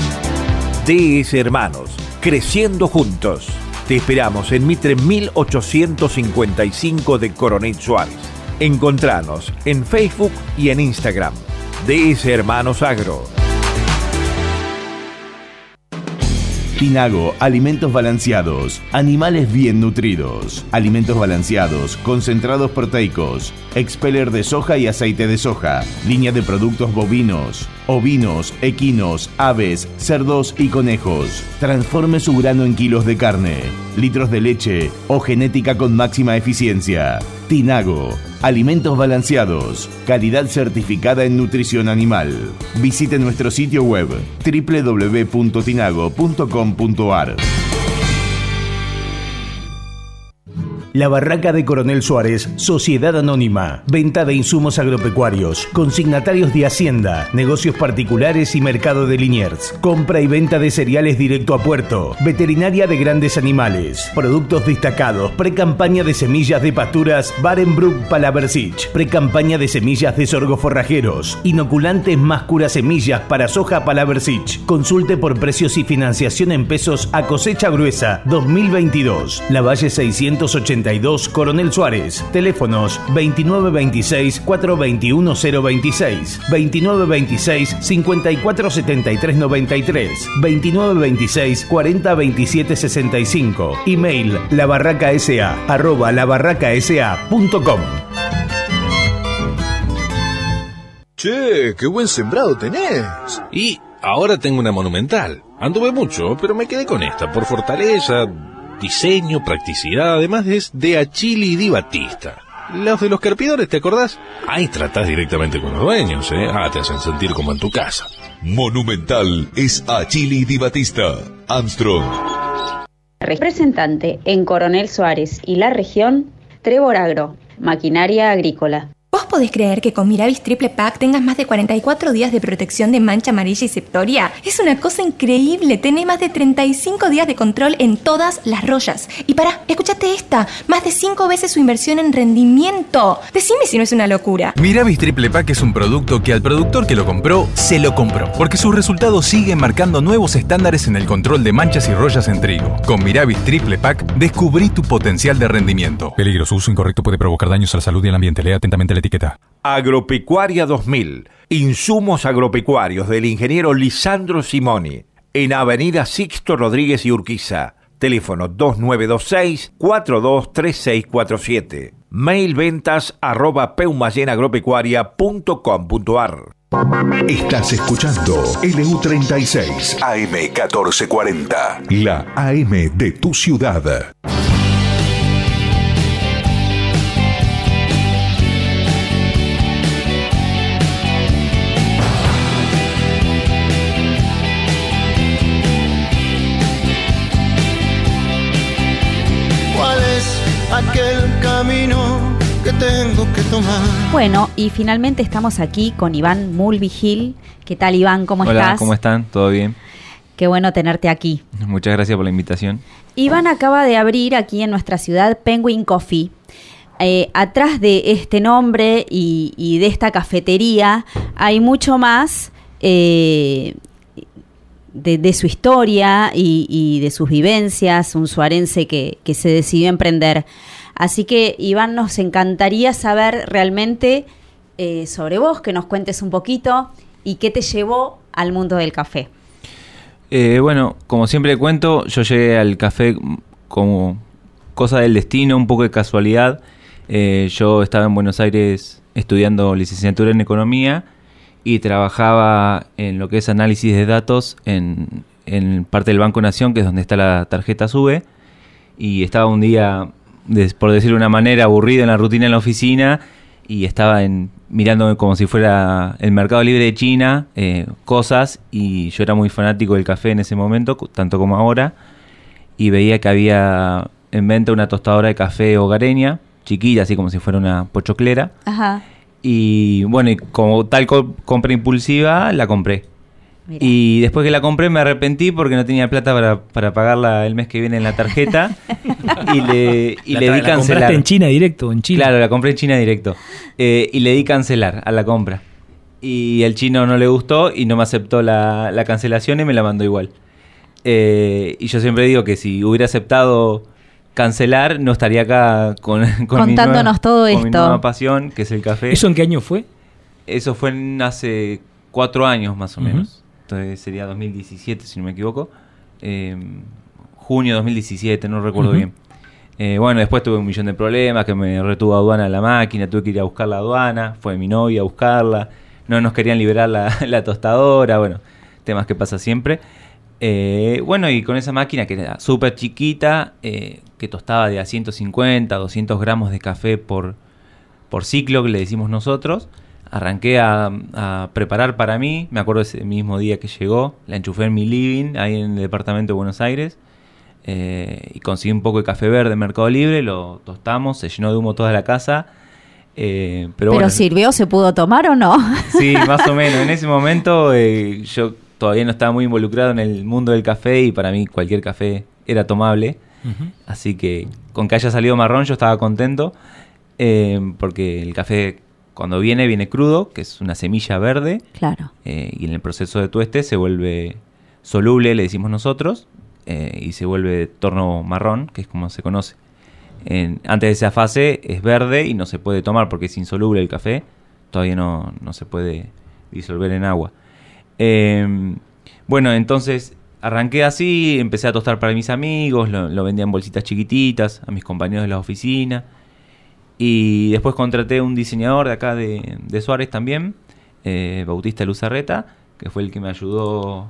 DS Hermanos, creciendo juntos. Te esperamos en Mitre 1855 de Coronel Suárez. Encontranos en Facebook y en Instagram. DS Hermanos Agro. Tinago, alimentos balanceados, animales bien nutridos, alimentos balanceados, concentrados proteicos, expeller de soja y aceite de soja, línea de productos bovinos, ovinos, equinos, aves, cerdos y conejos. Transforme su grano en kilos de carne, litros de leche o genética con máxima eficiencia. Tinago, alimentos balanceados, calidad certificada en nutrición animal. Visite nuestro sitio web www.tinago.com.ar. La Barraca de Coronel Suárez, Sociedad Anónima, venta de insumos agropecuarios, consignatarios de Hacienda, negocios particulares y mercado de Liniers, compra y venta de cereales directo a puerto, veterinaria de grandes animales, productos destacados, pre-campaña de semillas de pasturas Barenbrook Palaversich, pre-campaña de semillas de sorgo forrajeros, inoculantes más cura semillas para soja Palaversich. Consulte por precios y financiación en pesos a cosecha gruesa. 2022. La Valle 680 Coronel Suárez. Teléfonos 2926-421-026, 2926-547393, 2926-402765. Email labarracasa arroba labarracasa.com. Che, qué buen sembrado tenés. Y ahora tengo una monumental. Anduve mucho, pero me quedé con esta por fortaleza diseño, practicidad, además es de Achili y Di Batista. Los de los carpidores, ¿te acordás? Ahí tratás directamente con los dueños, ¿eh? Ah, te hacen sentir como en tu casa. Monumental es Achili Di Batista. Armstrong. Representante en Coronel Suárez y la región, Trevor Agro, maquinaria agrícola. ¿Vos podés creer que con Miravis Triple Pack tengas más de 44 días de protección de mancha amarilla y septoria? Es una cosa increíble. Tenés más de 35 días de control en todas las rollas. Y para, escúchate esta. Más de 5 veces su inversión en rendimiento. Decime si no es una locura. Miravis Triple Pack es un producto que al productor que lo compró, se lo compró. Porque sus resultados siguen marcando nuevos estándares en el control de manchas y rollas en trigo. Con Miravis Triple Pack, descubrí tu potencial de rendimiento. Peligro, su uso incorrecto puede provocar daños a la salud y al ambiente. Lea atentamente la etiqueta. Agropecuaria 2000. Insumos agropecuarios del ingeniero Lisandro Simoni. En Avenida Sixto Rodríguez y Urquiza. Teléfono 2926-423647. Mail ventas arroba peumayenagropecuaria.com.ar. Estás escuchando LU36 AM 1440. La AM de tu ciudad. Que tengo que tomar? Bueno, y finalmente estamos aquí con Iván Mulvigil. ¿Qué tal, Iván? ¿Cómo Hola, estás? ¿cómo están? ¿Todo bien? Qué bueno tenerte aquí. Muchas gracias por la invitación. Iván acaba de abrir aquí en nuestra ciudad Penguin Coffee. Eh, atrás de este nombre y, y de esta cafetería hay mucho más eh, de, de su historia y, y de sus vivencias, un suarense que, que se decidió emprender. Así que, Iván, nos encantaría saber realmente eh, sobre vos, que nos cuentes un poquito y qué te llevó al mundo del café. Eh, bueno, como siempre cuento, yo llegué al café como cosa del destino, un poco de casualidad. Eh, yo estaba en Buenos Aires estudiando licenciatura en economía y trabajaba en lo que es análisis de datos en, en parte del Banco Nación, que es donde está la tarjeta SUBE. Y estaba un día, por decirlo de una manera, aburrido en la rutina en la oficina y estaba en, mirándome como si fuera el mercado libre de China, eh, cosas, y yo era muy fanático del café en ese momento, tanto como ahora, y veía que había en venta una tostadora de café hogareña, chiquita, así como si fuera una pochoclera, Ajá. y bueno, y como tal co- compra impulsiva, la compré. Y después que la compré me arrepentí porque no tenía plata para, para pagarla el mes que viene en la tarjeta y le, y La le di la cancelar. compraste en China directo, en China. Claro, la compré en China directo. Eh, y le di cancelar a la compra. Y el chino no le gustó y no me aceptó la, la cancelación y me la mandó igual. Eh, y yo siempre digo que si hubiera aceptado cancelar, no estaría acá con, con mi Contándonos nueva- todo con mi esto. nueva pasión, que es el café. ¿Eso en qué año fue? Eso fue en hace cuatro años más o menos. Entonces sería 2017, si no me equivoco. eh, junio de 2017, no recuerdo bien. Eh, bueno, después tuve un millón de problemas, que me retuvo aduana la máquina, tuve que ir a buscar la aduana, fue mi novia a buscarla, no nos querían liberar la, la tostadora, bueno, temas que pasa siempre. Eh, bueno, y con esa máquina que era súper chiquita, eh, que tostaba de a 150, 200 gramos de café por, por ciclo, que le decimos nosotros, arranqué a, a preparar para mí, me acuerdo ese mismo día que llegó, la enchufé en mi living, ahí en el departamento de Buenos Aires, eh, y conseguí un poco de café verde en Mercado Libre, lo tostamos, se llenó de humo toda la casa. eh, pero ¿Pero bueno, sirvió? ¿Se pudo tomar o no? Sí, más o menos. En ese momento eh, yo todavía no estaba muy involucrado en el mundo del café y para mí cualquier café era tomable. Así que con que haya salido marrón yo estaba contento eh, porque el café cuando viene viene crudo, que es una semilla verde. Claro. eh, y en el proceso de tueste se vuelve soluble, le decimos nosotros, eh, y se vuelve torno marrón, que es como se conoce. En- antes de esa fase es verde y no se puede tomar porque es insoluble el café, todavía no, no se puede disolver en agua. Eh, bueno, entonces arranqué así, empecé a tostar para mis amigos, lo, lo vendía en bolsitas chiquititas, a mis compañeros de la oficina. Y después contraté un diseñador de acá de, de Suárez también, eh, Bautista Luzarreta, que fue el que me ayudó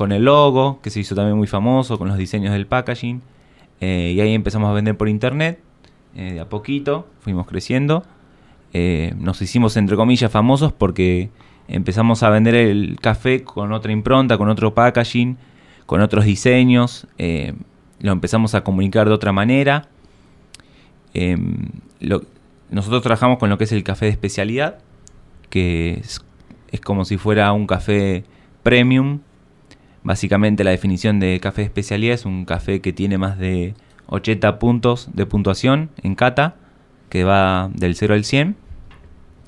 con el logo, que se hizo también muy famoso, con los diseños del packaging. Eh, y ahí empezamos a vender por internet, eh, de a poquito, fuimos creciendo. Eh, nos hicimos, entre comillas, famosos porque empezamos a vender el café con otra impronta, con otro packaging, con otros diseños. lo empezamos a comunicar de otra manera. Eh, lo- nosotros trabajamos con lo que es el café de especialidad, que es, es como si fuera un café premium. Básicamente la definición de café de especialidad es un café que tiene más de 80 puntos de puntuación en cata, que va del 0 al 100.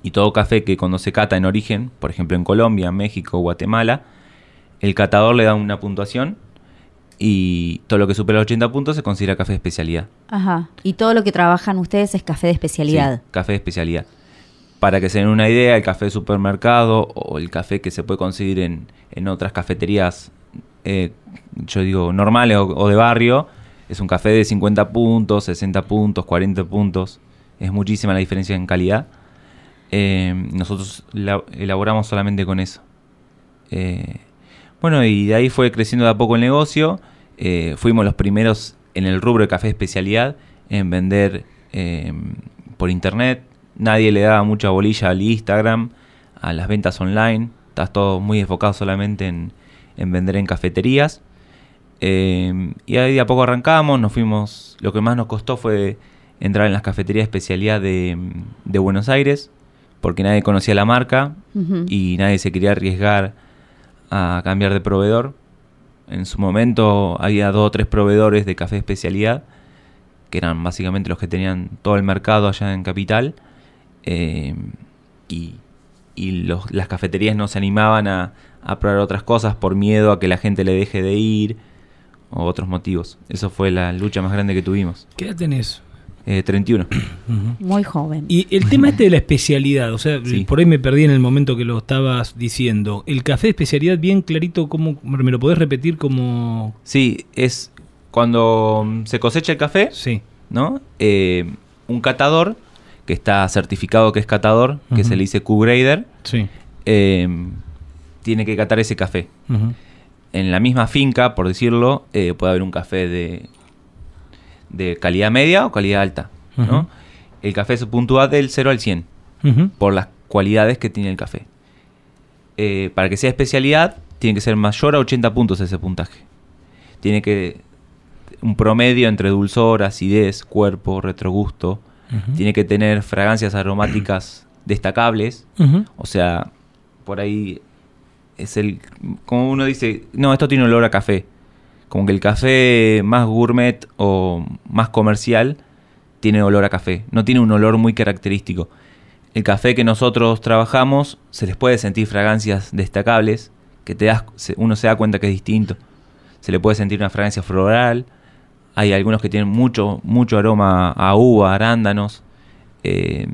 Y todo café que cuando se cata en origen, por ejemplo en Colombia, México, Guatemala, el catador le da una puntuación y todo lo que supera los 80 puntos se considera café de especialidad. Ajá. Y todo lo que trabajan ustedes es café de especialidad. Sí, café de especialidad. Para que se den una idea, el café de supermercado o el café que se puede conseguir en, en otras cafeterías, eh, yo digo, normales o, o de barrio, es un café de 50 puntos, 60 puntos, 40 puntos. Es muchísima la diferencia en calidad. Eh, nosotros la- elaboramos solamente con eso. Eh, bueno, y de ahí fue creciendo de a poco el negocio. Eh, fuimos los primeros en el rubro de café especialidad en vender eh, por internet. Nadie le daba mucha bolilla al Instagram, a las ventas online. Estás todo muy enfocado solamente en, en vender en cafeterías. Eh, y ahí de a poco arrancamos, nos fuimos. Lo que más nos costó fue entrar en las cafeterías de especialidad de, de Buenos Aires, porque nadie conocía la marca y nadie se quería arriesgar a cambiar de proveedor. En su momento había dos o tres proveedores de café especialidad, que eran básicamente los que tenían todo el mercado allá en Capital, eh, y, y los- las cafeterías no se animaban a, a probar otras cosas por miedo a que la gente le deje de ir o otros motivos. Eso fue la lucha más grande que tuvimos. ¿Qué edad tenés? Eh, 31. Muy joven. Y el tema este de la especialidad, o sea, Sí. por ahí me perdí en el momento que lo estabas diciendo. El café de especialidad, bien clarito, ¿cómo, ¿me lo podés repetir como...? Sí, es cuando mm, se cosecha el café, ¿no? Eh, un catador que está certificado que es catador, que se le dice Q-Grader, Sí. eh, tiene que catar ese café. En la misma finca, por decirlo, eh, puede haber un café de, de calidad media o calidad alta, ¿no? El café se puntúa del 0 al 100 Ujú. por las cualidades que tiene el café. Eh, para que sea especialidad, tiene que ser mayor a 80 puntos ese puntaje. Tiene que un promedio entre dulzor, acidez, cuerpo, retrogusto. Tiene que tener fragancias aromáticas destacables. O sea, por ahí es el como uno dice, no, esto tiene olor a café. Como que el café más gourmet o más comercial tiene olor a café, no tiene un olor muy característico. El café que nosotros trabajamos se les puede sentir fragancias destacables, que te das, uno se da cuenta que es distinto. Se le puede sentir una fragancia floral. Hay algunos que tienen mucho, mucho aroma a uva, arándanos, eh,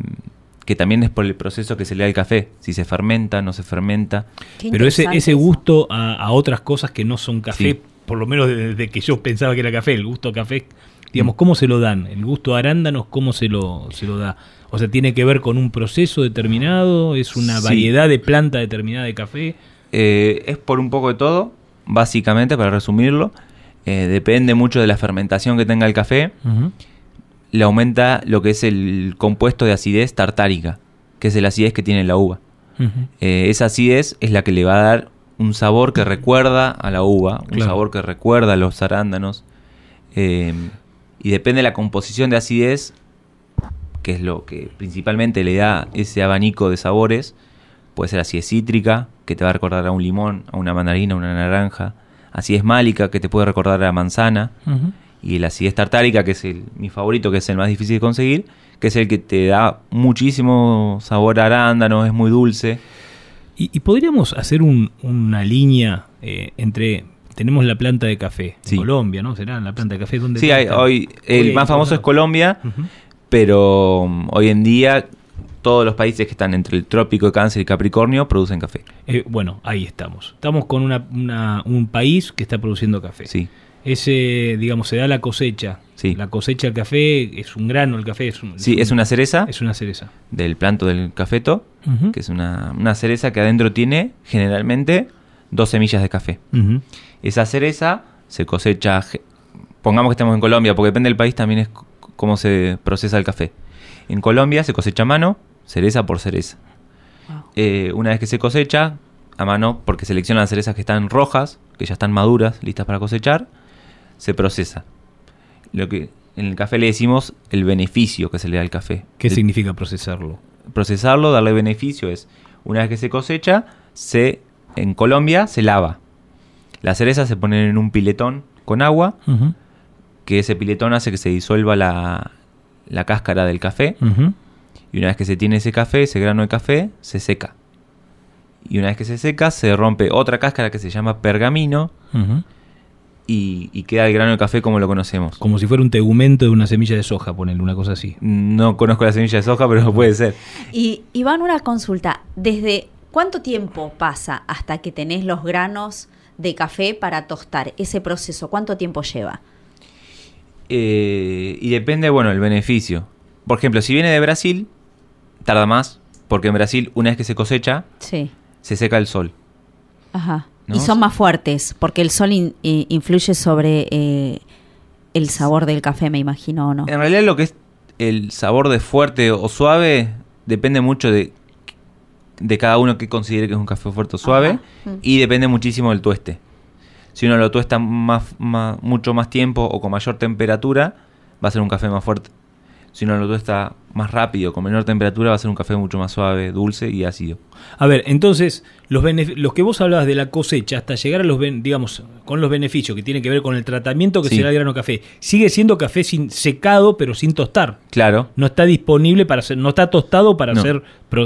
que también es por el proceso que se le da al café. Si se fermenta, no se fermenta. Pero ese, ese gusto a, a otras cosas que no son café, Sí. Por lo menos desde que yo pensaba que era café, el gusto a café, digamos, ¿cómo se lo dan? El gusto a arándanos, ¿cómo se lo, se lo da? O sea, ¿tiene que ver con un proceso determinado? ¿Es una Sí. variedad de planta determinada de café? Eh, es por un poco de todo, básicamente, para resumirlo. Eh, depende mucho de la fermentación que tenga el café. Le aumenta lo que es el compuesto de acidez tartárica, que es el acidez que tiene la uva. Eh, esa acidez es la que le va a dar un sabor que recuerda a la uva, un Claro. sabor que recuerda a los arándanos. Eh, y depende de la composición de acidez, que es lo que principalmente le da ese abanico de sabores. Puede ser acidez cítrica, que te va a recordar a un limón, a una mandarina, a una naranja. Acidez málica, que te puede recordar a la manzana. Ujú. Y la acidez tartárica, que es el, mi favorito, que es el más difícil de conseguir, que es el que te da muchísimo sabor a arándano, es muy dulce. ¿Y, y podríamos hacer un- una línea eh, entre... Tenemos la planta de café en. Colombia, ¿no? ¿Será la planta de café? ¿Dónde Sí, hay- hoy el Hoy más famoso es Colombia, pero um, hoy en día todos los países que están entre el trópico de Cáncer y Capricornio producen café. Eh, bueno, ahí estamos. Estamos con una, una- un país que está produciendo café. Sí. Ese, digamos, se da la cosecha. Sí. La cosecha del café es un grano, el café es un... Sí, es una cereza. Es una cereza. Del planto del cafeto, que es una, una cereza que adentro tiene generalmente dos semillas de café. Esa cereza se cosecha, pongamos que estemos en Colombia, porque depende del país también es cómo se procesa el café. En Colombia se cosecha a mano, cereza por cereza. Eh, una vez que se cosecha, a mano, porque seleccionan las cerezas que están rojas, que ya están maduras, listas para cosechar, se procesa. Lo que en el café le decimos el beneficio que se le da al café. ¿Qué El- significa procesarlo? procesarlo, darle beneficio es, una vez que se cosecha, se en Colombia se lava. Las cerezas se ponen en un piletón con agua, que ese piletón hace que se disuelva la, la cáscara del café. Y una vez que se tiene ese café, ese grano de café, se seca. Y una vez que se seca, se rompe otra cáscara que se llama pergamino. Y, y queda el grano de café como lo conocemos. Como si fuera un tegumento de una semilla de soja, ponerle una cosa así. No conozco la semilla de soja, pero puede ser. Y Iván, una consulta. ¿Desde cuánto tiempo pasa hasta que tenés los granos de café para tostar? Ese proceso, ¿cuánto tiempo lleva? Eh, y depende, bueno, el beneficio. Por ejemplo, si viene de Brasil, tarda más, porque en Brasil, una vez que se cosecha, Sí. se seca el sol. Ajá. ¿No? Y son más fuertes, porque el sol in- eh, influye sobre eh, el sabor del café, me imagino, ¿o no? En realidad, lo que es el sabor de fuerte o suave depende mucho de, de cada uno que considere que es un café fuerte o suave Ajá. Mm. y depende muchísimo del tueste. Si uno lo tuesta más, más- mucho más tiempo o con mayor temperatura, va a ser un café más fuerte. Si uno lo tuesta más rápido, con menor temperatura, va a ser un café mucho más suave, dulce y ácido. A ver, entonces, los, los que vos hablabas de la cosecha hasta llegar a los, digamos, con los beneficios que tienen que ver con el tratamiento que Sí. se da al grano café, sigue siendo café sin, secado pero sin tostar. Claro. No está disponible para ser, no está tostado para No. ser,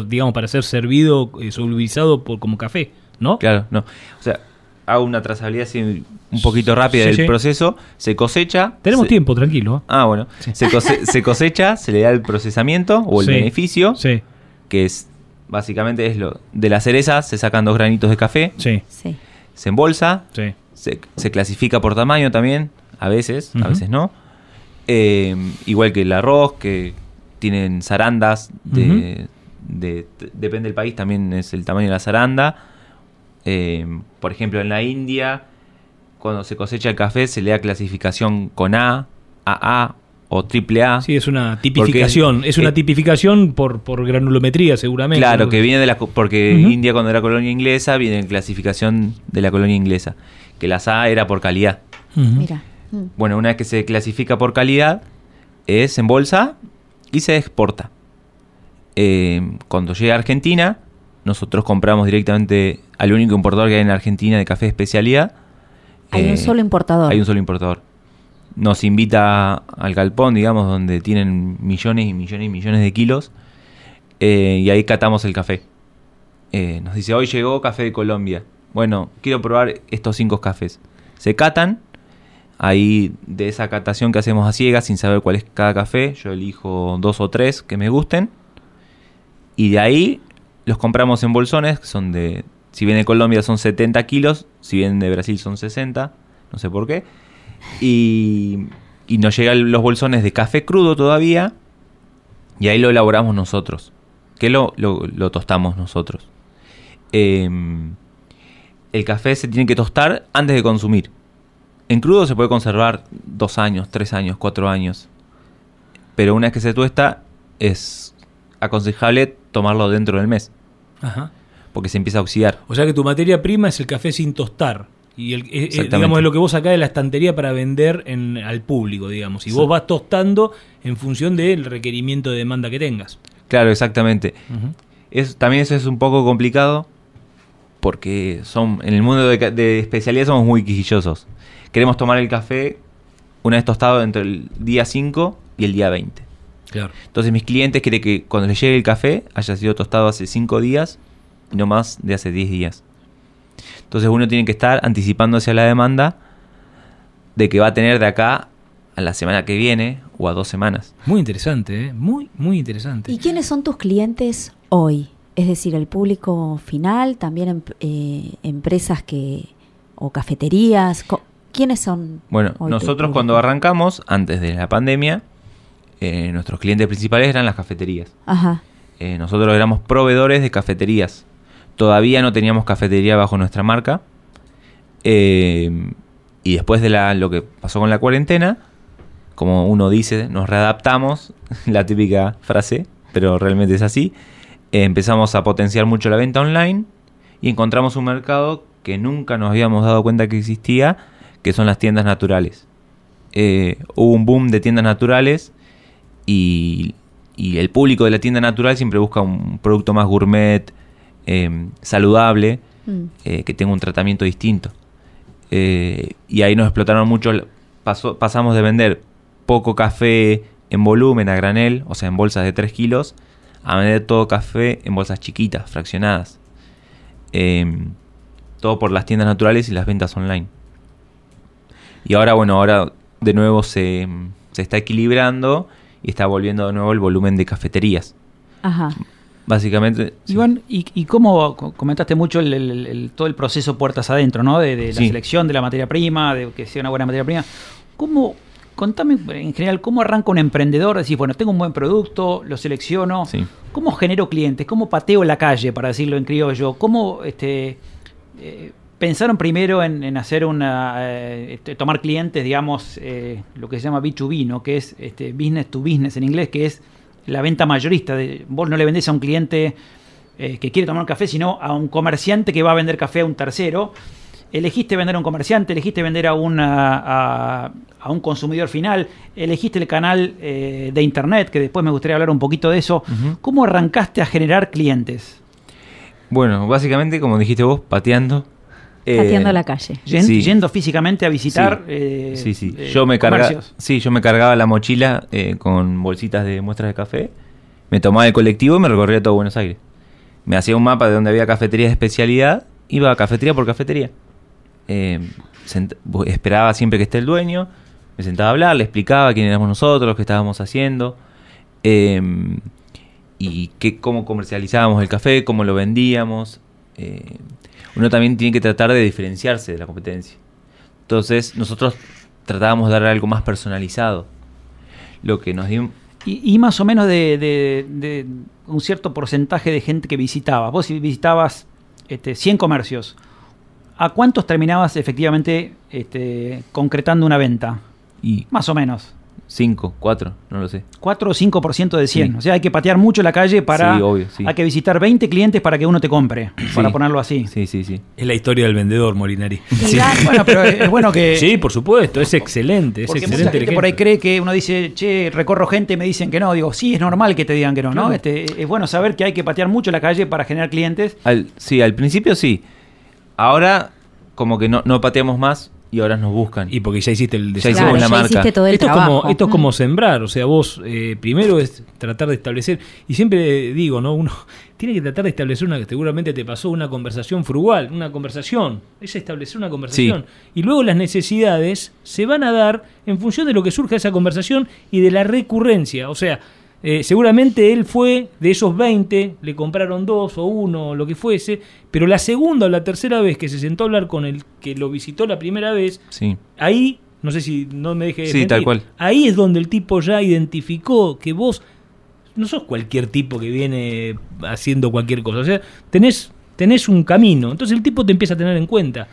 digamos, para ser servido, eh, solubilizado por, como café, ¿no? Claro, no. O sea, hago una trazabilidad así un poquito rápida Sí, del sí. proceso. Se cosecha. Tenemos se- tiempo, tranquilo. Ah, bueno. Se, cose- se cosecha, se le da el procesamiento o el Sí. beneficio. Sí. Que es, básicamente, es lo. De la cereza se sacan dos granitos de café. Se embolsa. Sí. Se, se clasifica por tamaño también. A veces, a veces no. Eh, igual que el arroz, que tienen zarandas. De, depende del país, también es el tamaño de la zaranda. Eh, por ejemplo, en la India, cuando se cosecha el café, se le da clasificación con A, AA o triple A. Sí, es una tipificación, Porque es una eh, tipificación por, por granulometría seguramente. Claro, ¿no? que viene de la... Porque. India cuando era colonia inglesa, viene en clasificación de la colonia inglesa. Que las A era por calidad. Mira. Mm. Bueno, una vez que se clasifica por calidad, es en bolsa y se exporta. Eh, cuando llega a Argentina, nosotros compramos directamente al único importador que hay en Argentina de café de especialidad. Hay Eh, un solo importador. Hay un solo importador. Nos invita al galpón, digamos, donde tienen millones y millones y millones de kilos. eh, y ahí catamos el café. Eh, nos dice, hoy llegó café de Colombia. Bueno, quiero probar estos cinco cafés. Se catan. Ahí de esa catación que hacemos a ciegas, sin saber cuál es cada café, yo elijo dos o tres que me gusten. Y de ahí los compramos en bolsones, que son de... Si viene de Colombia son 70 kilos, si vienen de Brasil son 60. no sé por qué. Y, y nos llegan los bolsones de café crudo todavía, y ahí lo elaboramos nosotros, que lo, lo, tostamos nosotros. Em, el café se tiene que tostar antes de consumir. En crudo se puede conservar dos años, tres años, cuatro años. Pero una vez que se tuesta, es aconsejable tomarlo dentro del mes. Ajá. Porque se empieza a oxidar. O sea que tu materia prima es el café sin tostar. Y el, eh, eh, digamos, es lo que vos sacás de la estantería para vender en, al público, digamos. Y Sí. vos vas tostando en función del requerimiento de demanda que tengas. Claro, exactamente. Es, también eso es un poco complicado porque son en el mundo de, de especialidad somos muy quisquillosos. Queremos tomar el café una vez tostado entre el día 5 y el día 20. Claro. Entonces mis clientes quieren que cuando les llegue el café haya sido tostado hace 5 días y no más de hace 10 días. Entonces uno tiene que estar anticipándose a la demanda de que va a tener de acá a la semana que viene o a dos semanas. Muy interesante, ¿eh? Muy, muy interesante. ¿Y quiénes son tus clientes hoy? Es decir, el público final, también em- eh, empresas que o cafeterías. Co- ¿Quiénes son? Bueno, hoy nosotros cuando arrancamos, antes de la pandemia, eh, nuestros clientes principales eran las cafeterías. Ajá. Eh, nosotros éramos proveedores de cafeterías. Todavía no teníamos cafetería bajo nuestra marca. Eh, y después de la, lo que pasó con la cuarentena, como uno dice, nos readaptamos, la típica frase, pero realmente es así. Eh, empezamos a potenciar mucho la venta online y encontramos un mercado que nunca nos habíamos dado cuenta que existía, que son las tiendas naturales. Eh, hubo un boom de tiendas naturales y, y el público de la tienda natural siempre busca un producto más gourmet, eh, saludable, Mm. eh, que tenga un tratamiento distinto. Eh, y ahí nos explotaron mucho. pasó- pasamos de vender poco café en volumen a granel, o sea, en bolsas de 3 kilos, a vender todo café en bolsas chiquitas, fraccionadas. Eh, todo por las tiendas naturales y las ventas online. Y ahora, bueno, ahora de nuevo se, se está equilibrando y está volviendo de nuevo el volumen de cafeterías. Ajá. Básicamente, Iván, ¿y, y cómo co- comentaste mucho el, el- el- todo el proceso puertas adentro, ¿no? De, de la Sí. selección de la materia prima, de que sea una buena materia prima. ¿Cómo, contame en general, cómo arranca un emprendedor? Decís, bueno, tengo un buen producto, lo selecciono. Sí. ¿Cómo genero clientes? ¿Cómo pateo la calle, para decirlo en criollo? ¿Cómo este, eh, pensaron primero en, en hacer una. eh, este, tomar clientes, digamos, eh, lo que se llama B2B, ¿no? Que es este, business to business en inglés, que es la venta mayorista. De, vos no le vendés a un cliente eh, que quiere tomar un café, sino a un comerciante que va a vender café a un tercero. Elegiste vender a un comerciante, elegiste vender a, una, a, a un consumidor final, elegiste el canal eh, de internet, que después me gustaría hablar un poquito de eso. ¿Cómo arrancaste a generar clientes? bueno, básicamente, como dijiste vos, pateando. Eh, Pateando la calle. Sí. Yendo físicamente a visitar. Sí. eh, sí, sí. eh, yo me cargaba, sí, yo me cargaba la mochila eh, con bolsitas de muestras de café. Me tomaba el colectivo y me recorría todo Buenos Aires. Me hacía un mapa de donde había cafeterías de especialidad. Iba cafetería por cafetería. Eh, esperaba siempre que esté el dueño. Me sentaba a hablar, le explicaba quién éramos nosotros, qué estábamos haciendo. eh, y qué, cómo comercializábamos el café, cómo lo vendíamos. eh, uno también tiene que tratar de diferenciarse de la competencia. Entonces, nosotros tratábamos de dar algo más personalizado. Lo que nos dio. Y, y más o menos de, de- de un cierto porcentaje de gente que visitaba. Vos si visitabas este, 100 comercios, ¿a cuántos terminabas efectivamente este, concretando una venta? Y Más o menos. 5, 4, no lo sé. 4 o 5% de 100. Sí. O sea, hay que patear mucho la calle para... Sí, obvio, sí. Hay que visitar 20 clientes para que uno te compre, para ponerlo así. Sí, sí, sí. Es la historia del vendedor, Molinari. Bueno, pero es bueno que... Sí, por supuesto, es excelente, es Porque mucha excelente. el gente por ahí cree que uno dice, che, recorro gente y me dicen que no. Digo, sí, es normal que te digan que no, ¿no? Este, es bueno saber que hay que patear mucho la calle para generar clientes. Al, sí, al principio sí. Ahora, como que no, no pateamos más y ahora nos buscan. Y porque ya hiciste el Ya desarrollo. hicimos la marca. hiciste todo el esto, es como, esto es Mm. como sembrar, o sea, vos eh, primero es tratar de establecer, y siempre digo, ¿no? Uno tiene que tratar de establecer una que seguramente te pasó, una conversación frugal, una conversación, es establecer una conversación. Y luego las necesidades se van a dar en función de lo que surja esa conversación y de la recurrencia, o sea, Eh, seguramente él fue de esos 20, le compraron dos o uno o lo que fuese, pero la segunda o la tercera vez que se sentó a hablar con el que lo visitó la primera vez, Sí. ahí, no sé si no me deje de Sí, mentir, tal cual. ahí es donde el tipo ya identificó que vos no sos cualquier tipo que viene haciendo cualquier cosa, o sea, tenés, tenés un camino, entonces el tipo te empieza a tener en cuenta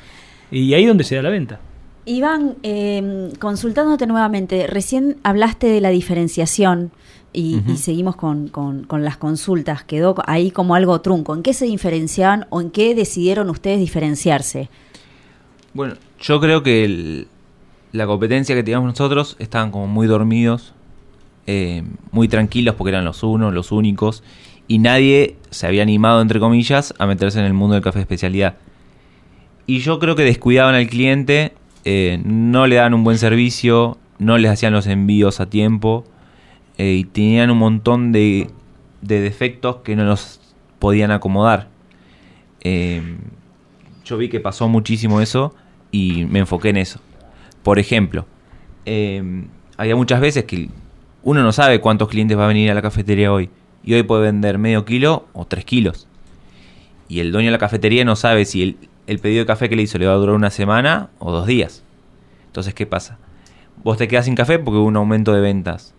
y ahí es donde se da la venta. Iván, eh, consultándote nuevamente, recién hablaste de la diferenciación y, seguimos con, con- con las consultas. Quedó ahí como algo trunco. ¿En qué se diferenciaban o en qué decidieron ustedes diferenciarse? Bueno, yo creo que el- la competencia que teníamos nosotros estaban como muy dormidos, eh, muy tranquilos porque eran los unos, los únicos, y nadie se había animado, entre comillas, a meterse en el mundo del café de especialidad. Y yo creo que descuidaban al cliente, eh, no le daban un buen servicio, no les hacían los envíos a tiempo, eh, y tenían un montón de, de defectos que no los podían acomodar. Eh, yo vi que pasó muchísimo eso y me enfoqué en eso. Por ejemplo, eh, había muchas veces que uno no sabe cuántos clientes va a venir a la cafetería hoy. Y hoy puede vender medio kilo o tres kilos. Y el dueño de la cafetería no sabe si el, el pedido de café que le hizo le va a durar una semana o dos días. Entonces, ¿qué pasa? Vos te quedas sin café porque hubo un aumento de ventas.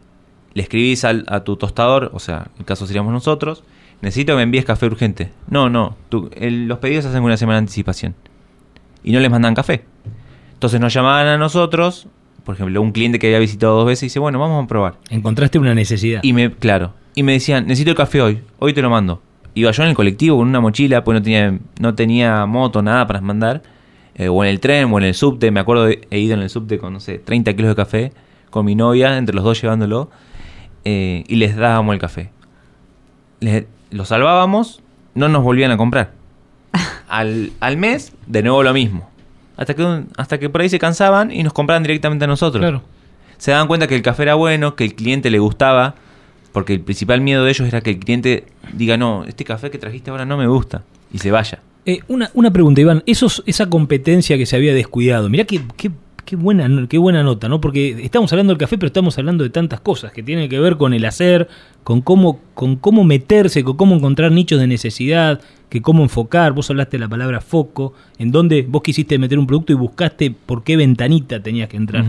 Le escribís al- a tu tostador, o sea, el caso seríamos nosotros, necesito que me envíes café urgente. No, no, tú- el- los pedidos se hacen con una semana de anticipación. Y no les mandan café. Entonces nos llamaban a nosotros, por ejemplo, un cliente que había visitado dos veces y dice, bueno, vamos a probar. Encontraste una necesidad. Y me, claro, y me decían, necesito el café hoy, hoy te lo mando. Iba yo en el colectivo con una mochila, pues no tenía, no tenía moto, nada para mandar. eh, o en el tren, o en el subte, me acuerdo, de- he ido en el subte con, no sé, 30 kilos de café, con mi novia, entre los dos llevándolo, eh, y les dábamos el café. Les- lo salvábamos, no nos volvían a comprar. Al, al mes, de nuevo lo mismo. Hasta que, un- hasta que por ahí se cansaban y nos compraban directamente a nosotros. Claro. Se daban cuenta que el café era bueno, que el cliente le gustaba, porque el principal miedo de ellos era que el cliente diga, no, este café que trajiste ahora no me gusta, y se vaya. Eh, una, una pregunta, Iván. Esos, esa competencia que se había descuidado, mirá qué, qué, qué buena, no- qué buena nota, ¿no? Porque estamos hablando del café, pero estamos hablando de tantas cosas que tienen que ver con el hacer, con cómo, con cómo meterse, con cómo encontrar nichos de necesidad, que cómo enfocar. Vos hablaste de la palabra foco, en donde vos quisiste meter un producto y buscaste por qué ventanita tenías que entrar.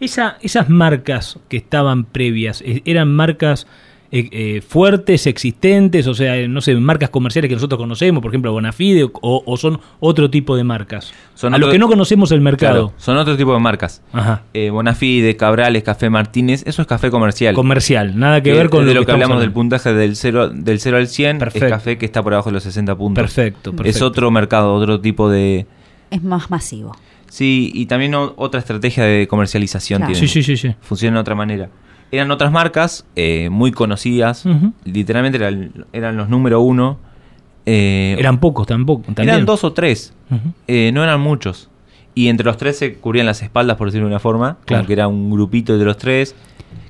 Esa, esas marcas que estaban previas, eh, ¿eran marcas eh, eh, fuertes, existentes? O sea, no sé, marcas comerciales que nosotros conocemos, por ejemplo, Bonafide, o, o son otro tipo de marcas? Son a otro- lo que no conocemos el mercado. Claro, son otro tipo de marcas. Ajá. Eh, Bonafide, Cabrales, Café Martínez, eso es café comercial. Comercial, nada que, ver con es de lo lo que, estamos hablamos del puntaje del 0 del cero al 100, Perfecto. es café que está por abajo de los 60 puntos. Perfecto, Es perfecto. otro mercado, otro tipo de... Es más masivo. Sí, y también o- otra estrategia de comercialización Claro. tienen. Sí, sí, sí, sí. Funciona de otra manera. Eran otras marcas eh, muy conocidas, literalmente eran, eran los número uno. eh, Eran pocos tampoco. También. eran dos o tres, eh, no eran muchos. Y entre los tres se cubrían las espaldas, por decirlo de una forma. Claro. Que era un grupito de los tres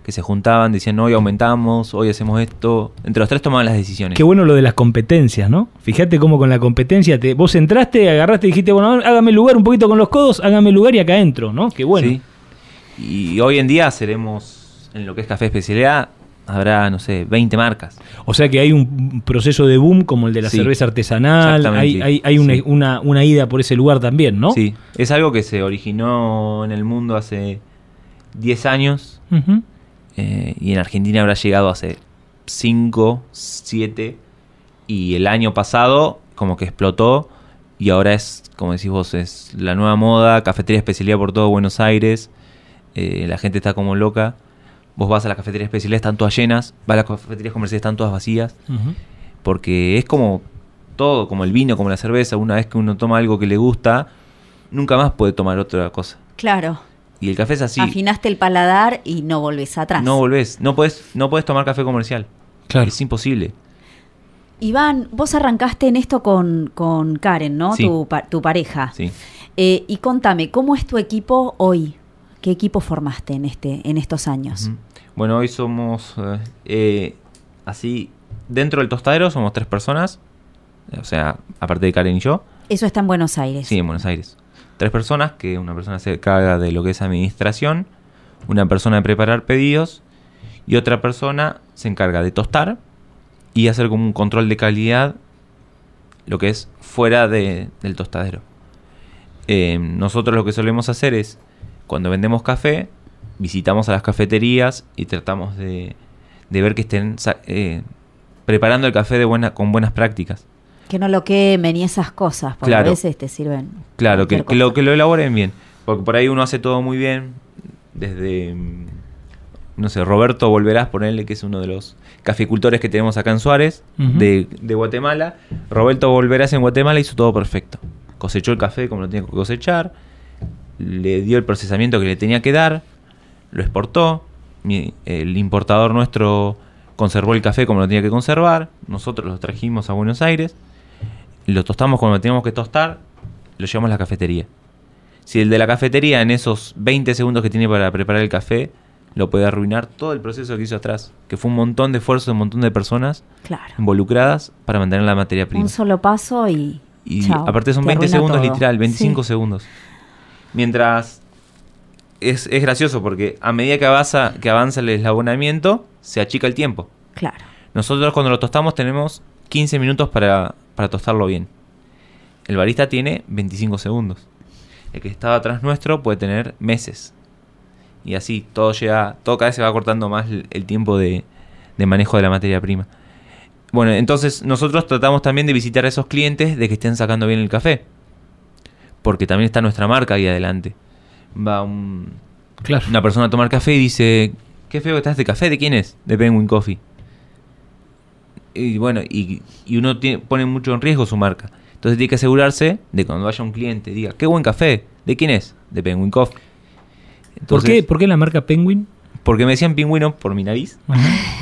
que se juntaban, decían, hoy aumentamos, hoy hacemos esto. Entre los tres tomaban las decisiones. Qué bueno lo de las competencias, ¿no? Fíjate cómo con la competencia te, vos entraste, agarraste y dijiste, bueno, hágame lugar un poquito con los codos, hágame lugar y acá entro, ¿no? Qué bueno. Sí. Y hoy en día seremos, en lo que es café especialidad, habrá, no sé, 20 marcas. O sea que hay un proceso de boom como el de la Sí, cerveza artesanal, hay, hay, hay una, Sí. una, una ida por ese lugar también, ¿no? Sí, es algo que se originó en el mundo hace 10 años eh, y en Argentina habrá llegado hace 5, 7 y el año pasado como que explotó y ahora es, como decís vos, es la nueva moda, cafetería especialidad por todo Buenos Aires, eh, la gente está como loca. Vos vas a la cafetería especialidad, están todas llenas, vas a las cafeterías comerciales, están todas vacías. Porque es como todo, como el vino, como la cerveza, una vez que uno toma algo que le gusta, nunca más puede tomar otra cosa. Claro. Y el café es así, Afinaste el paladar y no volvés atrás. no volvés, no puedes no puedes tomar café comercial. Claro. Es imposible. Iván, vos arrancaste en esto con, con Karen, ¿no? Sí. Tu, pa- tu pareja. Sí. Eh, y contame, ¿cómo es tu equipo hoy? ¿Qué equipo formaste en, este, en estos años? Bueno, hoy somos eh, eh, así dentro del tostadero somos tres personas, o sea, aparte de Karen y yo. Eso está en Buenos Aires. Sí, en Buenos Aires. Tres personas, que una persona se encarga de lo que es administración, una persona de preparar pedidos y otra persona se encarga de tostar y hacer como un control de calidad, lo que es fuera de- del tostadero. Eh, nosotros lo que solemos hacer es, cuando vendemos café, visitamos a las cafeterías y tratamos de, de ver que estén eh, preparando el café de buena, con buenas prácticas. Que no lo quemen y esas cosas, porque Claro. a veces te sirven. Claro, que, lo, que lo elaboren bien. Porque por ahí uno hace todo muy bien. Desde, mm, no sé, Roberto Volverás, ponerle que es uno de los caficultores que tenemos acá en Suárez, de, de Guatemala. Roberto Volverás en Guatemala hizo todo perfecto. Cosechó el café como lo tenía que cosechar, le dio el procesamiento que le tenía que dar, lo exportó. mi- el importador nuestro conservó el café como lo tenía que conservar. Nosotros lo trajimos a Buenos Aires, lo tostamos como lo teníamos que tostar, lo llevamos a la cafetería. Si el de la cafetería en esos 20 segundos que tiene para preparar el café lo puede arruinar todo el proceso que hizo atrás, que fue un montón de esfuerzo de un montón de personas Claro. involucradas para mantener la materia prima. Un solo paso y. Y chao, aparte son te 20 arruina segundos todo. literal, 25 Sí. segundos. Mientras es, es gracioso porque a medida que avanza, que avanza el eslabonamiento, se achica el tiempo. Claro. Nosotros cuando lo tostamos tenemos 15 minutos para, para tostarlo bien. El barista tiene 25 segundos. El que estaba atrás nuestro puede tener meses. Y así todo llega, todo cada vez se va cortando más el, el tiempo de, de manejo de la materia prima. Bueno, entonces nosotros tratamos también de visitar a esos clientes de que estén sacando bien el café. Porque también está nuestra marca ahí adelante. Va un, una persona a tomar café y dice, qué feo que está este café, ¿de quién es? De Penguin Coffee. Y bueno, y, y uno tiene- pone mucho en riesgo su marca. Entonces tiene que asegurarse de cuando vaya un cliente diga, qué buen café, ¿de quién es? De Penguin Coffee. ¿Por qué, ¿Por qué la marca Penguin? Porque me decían pingüino por mi nariz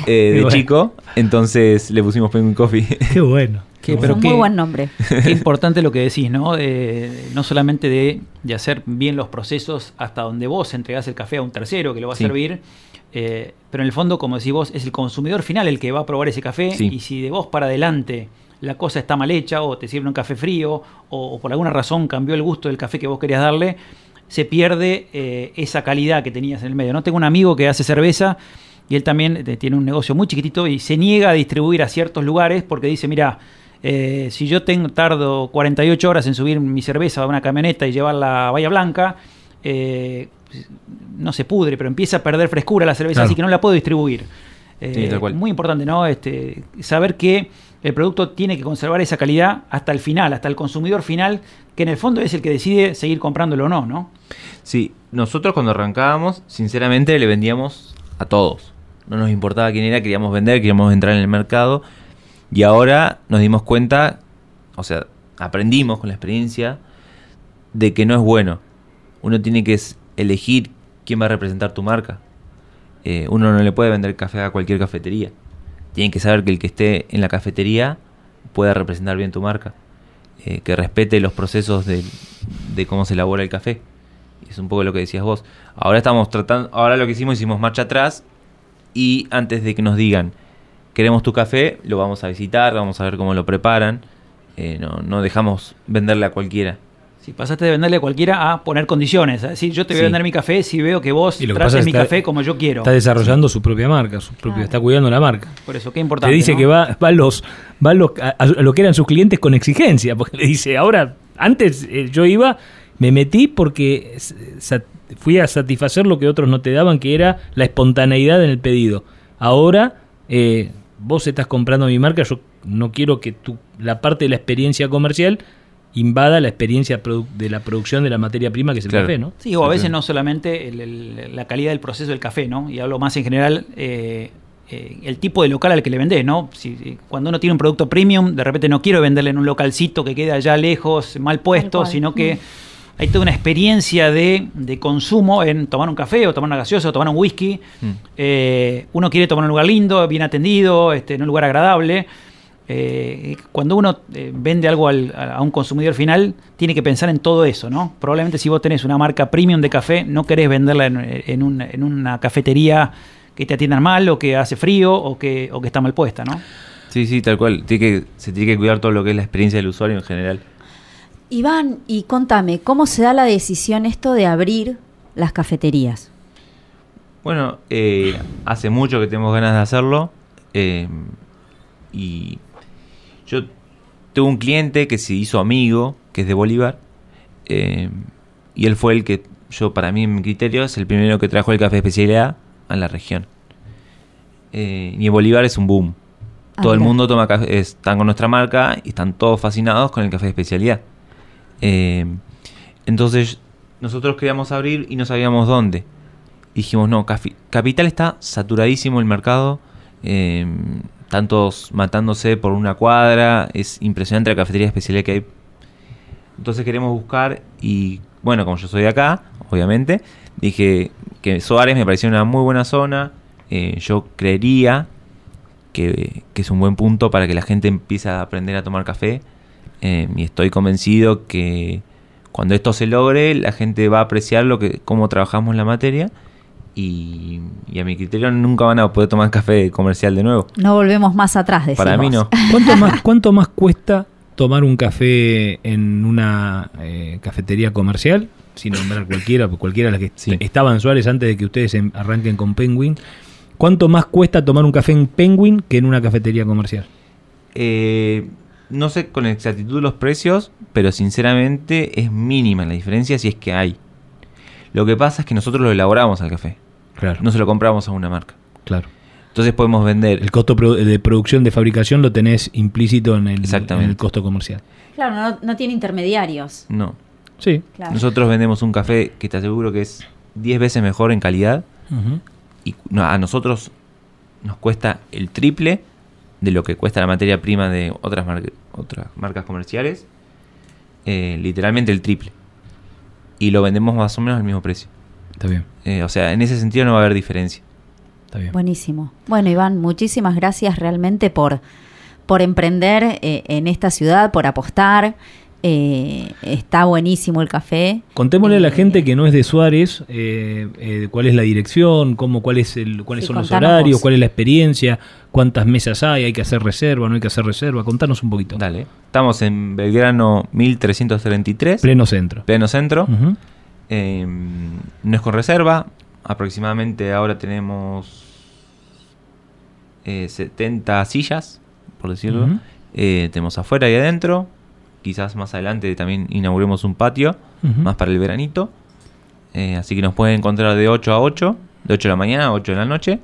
eh, de bueno. chico, entonces le pusimos Penguin Coffee. Qué bueno. Qué- pero un qué- muy buen nombre. Qué importante lo que decís, ¿no? De- no solamente de, de hacer bien los procesos hasta donde vos entregás el café a un tercero que lo va a servir, eh, pero en el fondo, como decís vos, es el consumidor final el que va a probar ese café Sí. y si de vos para adelante la cosa está mal hecha o te sirve un café frío o, o por alguna razón cambió el gusto del café que vos querías darle, se pierde eh, esa calidad que tenías en el medio. No tengo un amigo que hace cerveza y él también eh, tiene un negocio muy chiquitito y se niega a distribuir a ciertos lugares porque dice, mira, eh, si yo tengo, tardo 48 horas en subir mi cerveza a una camioneta y llevarla a Bahía Blanca, eh, no se pudre, pero empieza a perder frescura la cerveza, Claro. así que no la puedo distribuir. Eh, Sí. Muy importante, ¿no? Este, saber que el producto tiene que conservar esa calidad hasta el final, hasta el consumidor final, que en el fondo es el que decide seguir comprándolo o no, ¿no? Sí, nosotros cuando arrancábamos, sinceramente le vendíamos a todos. No nos importaba quién era, queríamos vender, queríamos entrar en el mercado. Y ahora nos dimos cuenta, o sea, aprendimos con la experiencia de que no es bueno. Uno tiene que elegir quién va a representar tu marca. Eh, uno no le puede vender café a cualquier cafetería. Tienen que saber que el que esté en la cafetería pueda representar bien tu marca. Eh, que respete los procesos de, de cómo se elabora el café. Es un poco lo que decías vos. Ahora estamos tratando, ahora lo que hicimos, hicimos marcha atrás y antes de que nos digan queremos tu café, lo vamos a visitar, vamos a ver cómo lo preparan. Eh, no, no dejamos venderle a cualquiera. Si pasaste de venderle a cualquiera a poner condiciones, a decir, yo te voy a vender mi café si veo que vos Y lo que trates pasa es mi que está- café como yo quiero. Está desarrollando su propia marca, su propio, está cuidando la marca. Por eso, qué importante. Te dice ¿no? que va, va, a los, va a, los, a, a lo que eran sus clientes con exigencia, porque le dice, ahora, antes eh, yo iba, me metí porque fui a satisfacer lo que otros no te daban, que era la espontaneidad en el pedido. Ahora, eh, vos estás comprando mi marca, yo no quiero que tu, la parte de la experiencia comercial invada la experiencia de la producción de la materia prima que es el Claro. café, ¿no? Sí, o a veces no solamente el- el- la calidad del proceso del café, ¿no? Y hablo más en general eh, eh, el tipo de local al que le vendés, ¿no? Si, si- cuando uno tiene un producto premium, de repente no quiero venderle en un localcito que quede allá lejos, mal puesto, sino que Mm. Hay toda una experiencia de, de consumo en tomar un café o tomar una gaseosa o tomar un whisky. Eh, uno quiere tomar en un lugar lindo, bien atendido, este, en un lugar agradable. Eh, cuando uno eh, vende algo al- a, a un consumidor final, tiene que pensar en todo eso, ¿no? Probablemente si vos tenés una marca premium de café, no querés venderla en, en un- en una cafetería que te atiendan mal o que hace frío o que, o que está mal puesta, ¿no? Sí, sí, tal cual. Tiene que, se tiene que cuidar todo lo que es la experiencia del usuario en general. Iván, y contame, ¿cómo se da la decisión esto de abrir las cafeterías? Bueno, eh, hace mucho que tenemos ganas de hacerlo. eh, y yo tuve un cliente que se hizo amigo, que es de Bolívar. eh, y él fue el que, yo para mí, en mi criterio, es el primero que trajo el café de especialidad a la región. Eh, y en Bolívar es un boom. Ah, Todo el mundo toma café, están con nuestra marca y están todos fascinados con el café de especialidad. Eh, entonces, nosotros queríamos abrir y no sabíamos dónde. Dijimos, no, Capital está saturadísimo el mercado. eh, están todos matándose por una cuadra. Es impresionante la cafetería de especialidad que hay. Entonces queremos buscar y, bueno, como yo soy acá, obviamente, dije que Suárez me pareció una muy buena zona. eh, yo creería que, que es un buen punto para que la gente empiece a aprender a tomar café. Eh, y estoy convencido que cuando esto se logre, la gente va a apreciar lo que, cómo trabajamos la materia. Y, y a mi criterio nunca van a poder tomar café comercial de nuevo. No volvemos más atrás, decimos. Para mí no. ¿Cuánto más, cuánto más cuesta tomar un café en una eh, cafetería comercial? Sin nombrar cualquiera, porque cualquiera de las que estaban en Suárez antes de que ustedes em- arranquen con Penguin. ¿Cuánto más cuesta tomar un café en Penguin que en una cafetería comercial? Eh, no sé con exactitud los precios, pero sinceramente es mínima la diferencia si es que hay. Lo que pasa es que nosotros lo elaboramos al café. Claro. No se lo compramos a una marca. Claro. Entonces podemos vender. El costo de producción de fabricación lo tenés implícito en el, Exactamente. en el costo comercial. Claro, no, no tiene intermediarios. No. Sí. Claro. Nosotros vendemos un café que te aseguro que es 10 veces mejor en calidad. Y no, a nosotros nos cuesta el triple de lo que cuesta la materia prima de otras, mar- otras marcas comerciales. Eh, literalmente el triple. Y lo vendemos más o menos al mismo precio. Está bien. Eh, o sea, en ese sentido no va a haber diferencia. Está bien. Buenísimo. Bueno, Iván, muchísimas gracias realmente por, por emprender eh, en esta ciudad, por apostar. Eh, está buenísimo el café. Contémosle a la gente que no es de Suárez eh, eh, cuál es la dirección, cómo, cuál es el, cuáles Sí, son los horarios, vos. cuál es la experiencia, cuántas mesas hay, hay que hacer reserva, no hay que hacer reserva. Contanos un poquito. Dale. Estamos en Belgrano 1333. Pleno centro. Pleno centro. Eh, no es con reserva. Aproximadamente ahora tenemos eh, 70 sillas, por decirlo. Eh, tenemos afuera y adentro. Quizás más adelante también inauguremos un patio, más para el veranito. Eh, así que nos pueden encontrar de 8 a 8, de 8 de la mañana a 8 de la noche,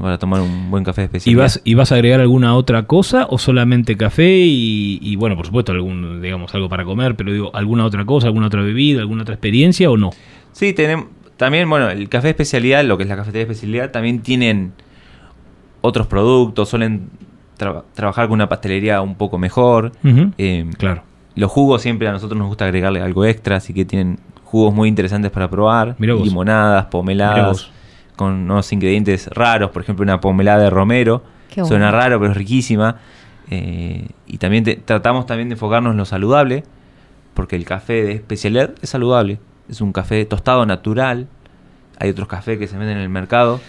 para tomar un buen café ¿Y especial. vas, ¿Y vas a agregar alguna otra cosa o solamente café y, y, bueno, por supuesto, algún, digamos, algo para comer, pero digo, alguna otra cosa, alguna otra bebida, alguna otra experiencia o no? Sí, tenemos también, bueno, el café especialidad, lo que es la cafetería especialidad, también tienen otros productos, suelen tra- trabajar con una pastelería un poco mejor. Eh, Claro. Los jugos siempre a nosotros nos gusta agregarle algo extra, así que tienen jugos muy interesantes para probar. Mirá vos. Limonadas, Mirá pomeladas, vos. con unos ingredientes raros, por ejemplo una pomelada de romero. Qué Suena bueno. raro, pero es riquísima. Eh, y también te- tratamos también de enfocarnos en lo saludable, porque el café de especialidad es saludable. Es un café tostado natural. Hay otros cafés que se venden en el mercado.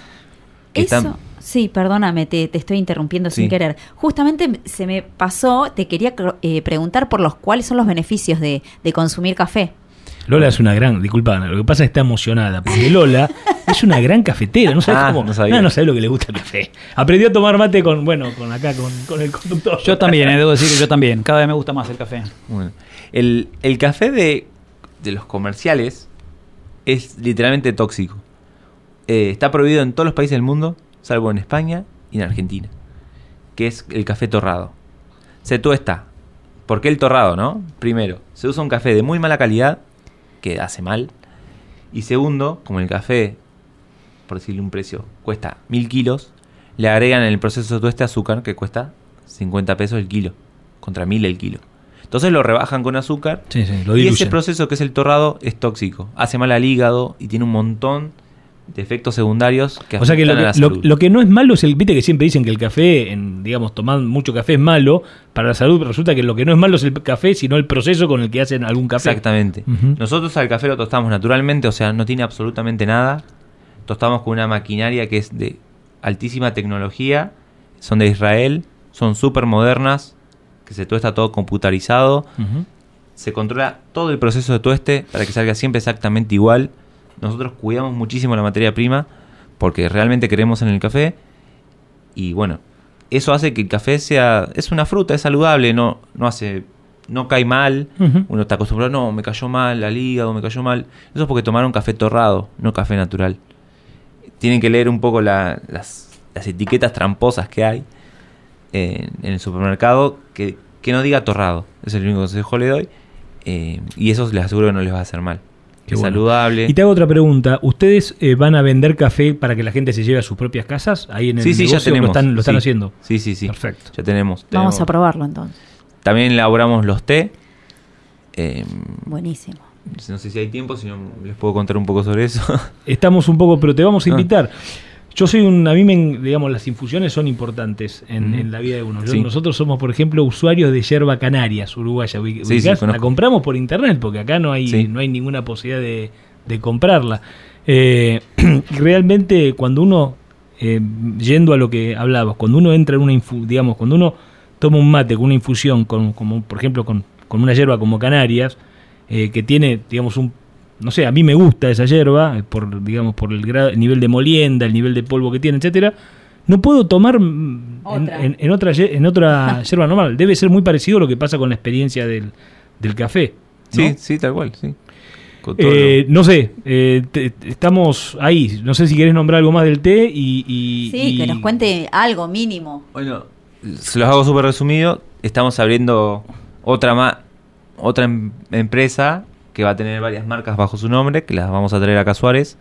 que Eso, están- sí, perdóname, te, te estoy interrumpiendo sin querer. Justamente se me pasó, te quería eh, preguntar por los cuáles son los beneficios de, de consumir café. Lola es una gran, disculpa, lo que pasa es que está emocionada, porque Lola es una gran cafetera, no sabes Ah, cómo, no sabía. no, no sabés lo que le gusta el café. Aprendió a tomar mate con, bueno, con acá, con, con el conductor. Yo también, eh, debo decir que yo también. Cada vez me gusta más el café. Bueno, el, el café de, de los comerciales es literalmente tóxico. Eh, está prohibido en todos los países del mundo, salvo en España y en Argentina. Que es el café torrado. Se tuesta. ¿Por qué el torrado, no? Primero, se usa un café de muy mala calidad, que hace mal. Y segundo, como el café, por decirle un precio, cuesta mil kilos, le agregan en el proceso de tueste azúcar, que cuesta 50 pesos el kilo, contra mil el kilo. Entonces lo rebajan con azúcar. Sí, sí, lo y ese proceso que es el torrado es tóxico. Hace mal al hígado y tiene un montón de efectos secundarios que O sea que lo, afectan a la que lo, salud. lo que no es malo es el, viste que siempre dicen que el café, en, digamos, tomar mucho café es malo para la salud, pero resulta que lo que no es malo es el café, sino el proceso con el que hacen algún café. Exactamente. Nosotros al café lo tostamos naturalmente, o sea, no tiene absolutamente nada. Tostamos con una maquinaria que es de altísima tecnología, son de Israel, son súper modernas, que se tuesta todo computarizado. Se controla todo el proceso de tueste para que salga siempre exactamente igual. Nosotros cuidamos muchísimo la materia prima porque realmente creemos en el café y bueno, eso hace que el café sea, es una fruta, es saludable, no, no hace, no cae mal, uno está acostumbrado, no, me cayó mal al hígado, me cayó mal, eso es porque tomaron café torrado, no café natural. Tienen que leer un poco la- las, las etiquetas tramposas que hay en, en el supermercado, que, que no diga torrado, es el único consejo que le doy, eh, y eso les aseguro que no les va a hacer mal. Qué es bueno. saludable. Y te hago otra pregunta. ¿Ustedes eh, van a vender café para que la gente se lleve a sus propias casas? Ahí en el Sí, sí, ya negocio, tenemos. ¿Lo están, lo están Sí. haciendo? Sí, sí, sí. Perfecto. Ya tenemos. Vamos tenemos. a probarlo entonces. También elaboramos los té. Eh, Buenísimo. no sé si hay tiempo, si no les puedo contar un poco sobre eso. Estamos un poco, pero te vamos a Ah. Yo soy un, a mí me, digamos, las infusiones son importantes en, en la vida de uno. Yo- Sí. Nosotros somos, por ejemplo, usuarios de yerba canarias, uruguaya. Sí, sí, la compramos por internet porque acá no hay, no hay ninguna posibilidad de, de comprarla. Eh, realmente cuando uno, eh, yendo a lo que hablabas, cuando uno entra en una infu- digamos, cuando uno toma un mate con una infusión, con, como por ejemplo con, con una yerba como canarias, eh, que tiene, digamos, un no sé, a mí me gusta esa yerba, eh, por, digamos, por el, grado- el nivel de molienda, el nivel de polvo que tiene, etcétera. No puedo tomar mm, en, en- en otra en otra yerba normal. Debe ser muy parecido a lo que pasa con la experiencia del, del café. ¿no? Sí, sí, tal cual, sí. Eh, no sé, eh, te- estamos ahí. No sé si querés nombrar algo más del té y... y- Sí, que nos cuente algo mínimo. Bueno, se los hago súper resumido. Estamos abriendo otra ma- otra em- empresa que va a tener varias marcas bajo su nombre, que las vamos a traer acá a Suárez,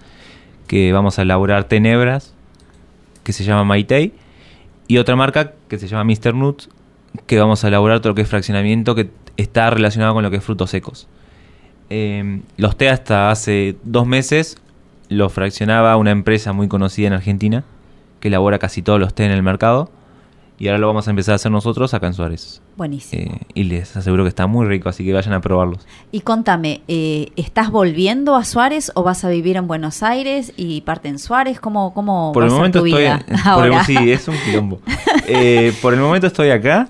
que vamos a elaborar tenebras, que se llama Maitei, y otra marca que se llama Mr. Nuts, que vamos a elaborar todo lo que es fraccionamiento, que está relacionado con lo que es frutos secos. Eh, los té hasta hace dos meses los fraccionaba una empresa muy conocida en Argentina, que elabora casi todos los té en el mercado. Y ahora lo vamos a empezar a hacer nosotros acá en Suárez. Buenísimo. Eh, y les aseguro que está muy rico, así que vayan a probarlos. Y contame, eh, ¿estás volviendo a Suárez o vas a vivir en Buenos Aires y parte en Suárez? ¿Cómo, cómo Por va el a ser momento tu estoy. vida por el- ahora? sí, es un quilombo. Eh, por el momento estoy acá.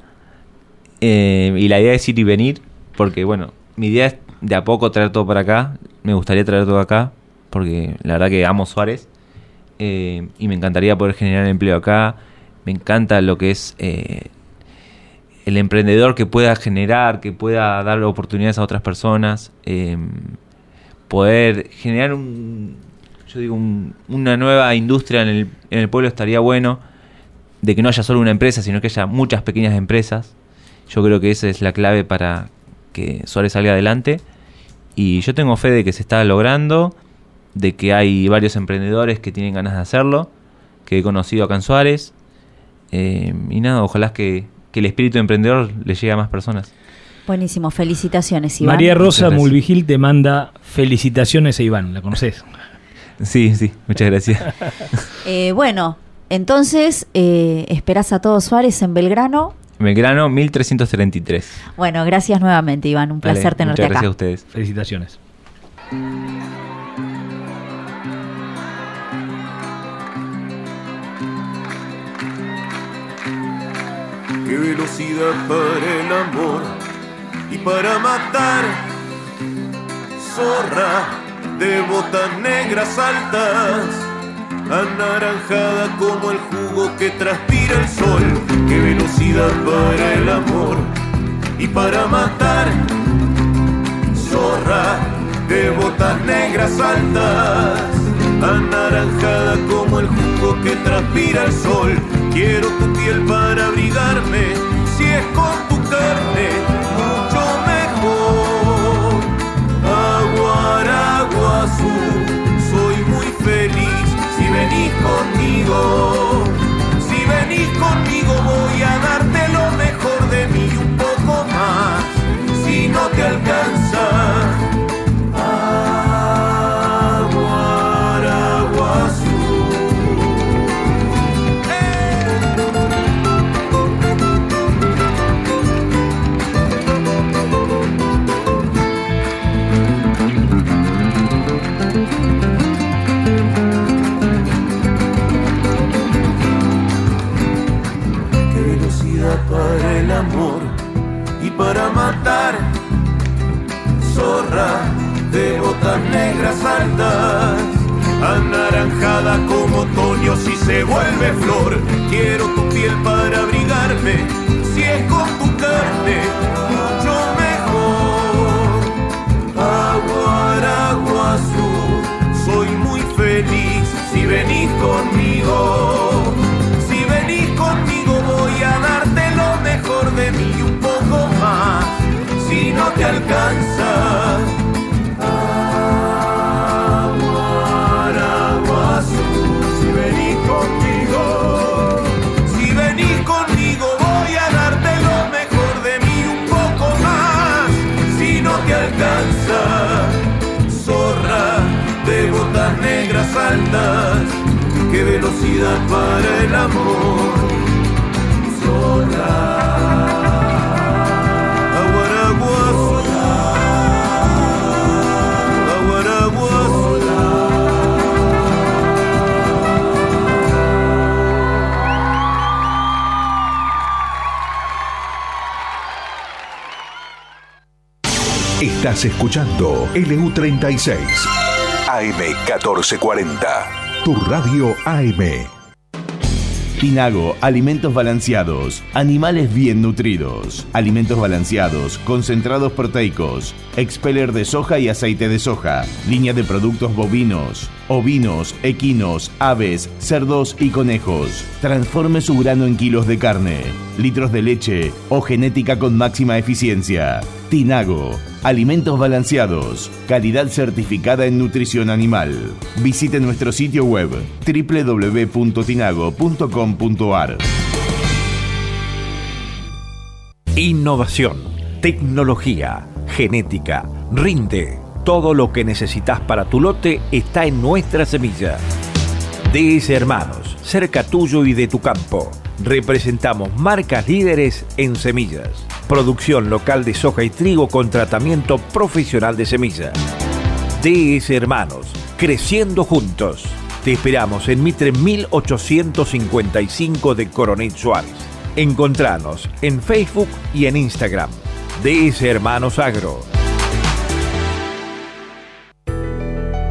y la idea es ir y venir. Porque, bueno, mi idea es de a poco traer todo para acá. Me gustaría traer todo acá. Porque la verdad que amo Suárez. y me encantaría poder generar empleo acá. Me encanta lo que es eh, el emprendedor que pueda generar, que pueda dar oportunidades a otras personas. eh, poder generar un, yo digo, un- una nueva industria en el, en el pueblo estaría bueno, de que no haya solo una empresa, sino que haya muchas pequeñas empresas. Yo creo que esa es la clave para que Suárez salga adelante. Y yo tengo fe de que se está logrando, de que hay varios emprendedores que tienen ganas de hacerlo, que he conocido acá en Suárez. Eh, y nada, ojalá que, que el espíritu emprendedor le llegue a más personas. Buenísimo, felicitaciones, Iván. María Rosa. Mulvigil te manda felicitaciones a Iván. ¿La conoces? Sí, sí, muchas gracias. Eh, bueno, entonces, eh, ¿esperás a todos Suárez en Belgrano? Belgrano 1333. Bueno, gracias nuevamente, Iván. Un Vale, placer tenerte muchas acá. gracias a ustedes. Felicitaciones. Qué velocidad para el amor y para matar. Zorra de botas negras altas, anaranjada como el jugo que transpira el sol. Qué velocidad para el amor y para matar. Zorra de botas negras altas, anaranjada como el jugo que transpira el sol. Quiero tu piel para abrigarme, si es con tu carne, mucho mejor. Aguaraguazú, soy muy feliz si venís conmigo. Si venís conmigo voy a darte lo mejor de mí un poco más. Si no te alcanza, matar. Zorra de botas negras altas, anaranjada como otoño si se vuelve flor. Quiero tu piel para abrigarme, si es con tu carne, mucho mejor. Aguaraguazú, soy muy feliz si venís conmigo. Si venís conmigo voy a darte Si no te alcanza. Aguaraguazú, si venís conmigo, si venís conmigo voy a darte lo mejor de mí un poco más. Si no te alcanza, zorra de botas negras altas, qué velocidad para el amor. Estás escuchando LU36 AM1440. Tu radio AM. Tinago, alimentos balanceados, animales bien nutridos, alimentos balanceados, concentrados proteicos, expeller de soja y aceite de soja, línea de productos bovinos, ovinos, equinos, aves, cerdos y conejos. Transforme su grano en kilos de carne, litros de leche o genética con máxima eficiencia. Tinago, alimentos balanceados, calidad certificada en nutrición animal. Visite nuestro sitio web www.tinago.com.ar. Innovación, tecnología, genética, rinde. Todo lo que necesitas para tu lote está en nuestra semilla. DS Hermanos, cerca tuyo y de tu campo. Representamos marcas líderes en semillas. Producción local de soja y trigo con tratamiento profesional de semilla. DS Hermanos, creciendo juntos. Te esperamos en Mitre 1855 de Coronel Suárez. Encontranos en Facebook y en Instagram. DS Hermanos Agro.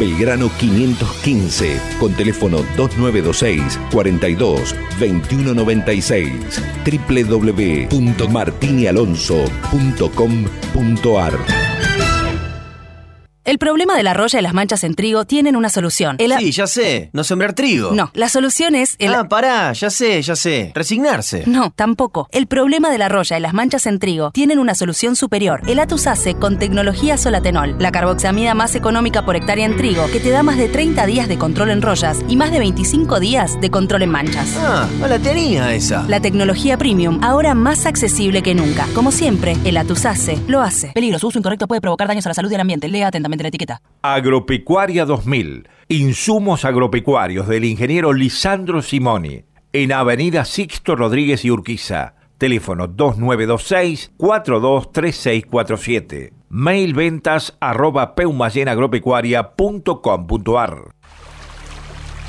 Belgrano 515 con teléfono 2926 42 2196 www.martinialonso.com.ar El problema de la roya y las manchas en trigo tienen una solución. El a- Sí, ya sé. No sembrar trigo. No, la solución es el... Ah, pará, ya sé, ya sé. Resignarse. No, tampoco. El problema de la roya y las manchas en trigo tienen una solución superior. El Atus ACE con tecnología solatenol, la carboxamida más económica por hectárea en trigo, que te da más de 30 días de control en rollas y más de 25 días de control en manchas. Ah, no la tenía esa. La tecnología premium, ahora más accesible que nunca. Como siempre, el Atus ACE lo hace. Peligro, su uso incorrecto puede provocar daños a la salud y al ambiente. Lea atentamente la etiqueta. Agropecuaria 2000. Insumos agropecuarios del ingeniero Lisandro Simoni. En Avenida Sixto Rodríguez y Urquiza. Teléfono 2926-423647. Mail ventas arroba peumayenagropecuaria.com.ar.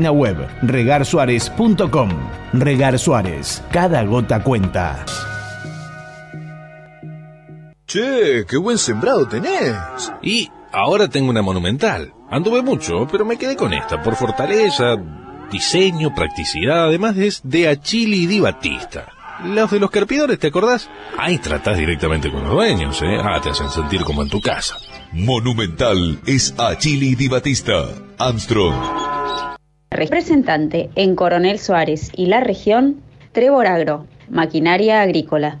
web regarsuárez.com. Regar Suárez, cada gota cuenta. Che, qué buen sembrado tenés. Y ahora tengo una monumental. Anduve mucho, pero me quedé con esta por fortaleza, diseño, practicidad, además es de Achili Di Batista. Los de los carpidores, ¿te acordás? Ahí tratás directamente con los dueños, ¿eh? Ah, te hacen sentir como en tu casa. Monumental es Achili Di Batista. Armstrong. Representante en Coronel Suárez y la región, Trevor Agro, Maquinaria Agrícola.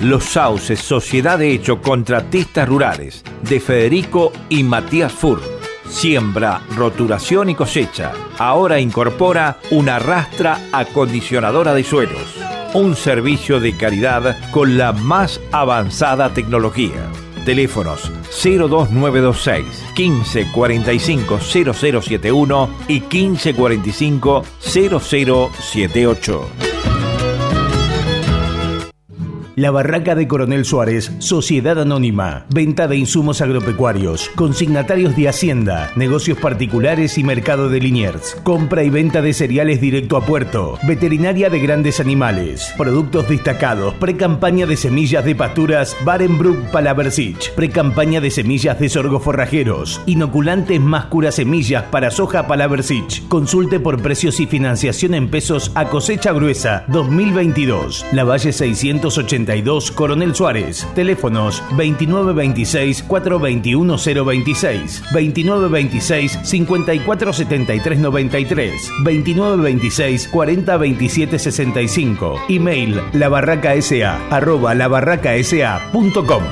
Los Sauces, Sociedad de Hecho Contratistas Rurales, de Federico y Matías Fur. Siembra, roturación y cosecha. Ahora incorpora una rastra acondicionadora de suelos. Un servicio de calidad con la más avanzada tecnología. Teléfonos 02926 1545 0071 y 1545 0078. La Barraca de Coronel Suárez, Sociedad Anónima, venta de insumos agropecuarios, consignatarios de Hacienda, negocios particulares y mercado de Liniers, compra y venta de cereales directo a puerto, veterinaria de grandes animales, productos destacados, pre-campaña de semillas de pasturas Barenbrook Palaversich, pre-campaña de semillas de sorgo forrajeros, inoculantes más cura semillas para soja Palaversich. Consulte por precios y financiación en pesos a cosecha gruesa 2022. La Valle 680 Coronel Suárez. Teléfonos 2926-421-026, 2926-547393, 2926-402765. Email labarracasa arroba labarracasa.com.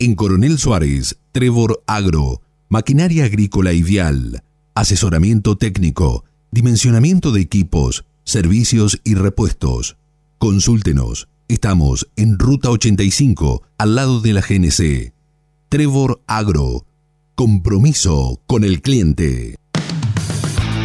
En Coronel Suárez, Trevor Agro, maquinaria agrícola vial, asesoramiento técnico, dimensionamiento de equipos, servicios y repuestos. Consúltenos. Estamos en Ruta 85, al lado de la GNC. Trevor Agro. Compromiso con el cliente.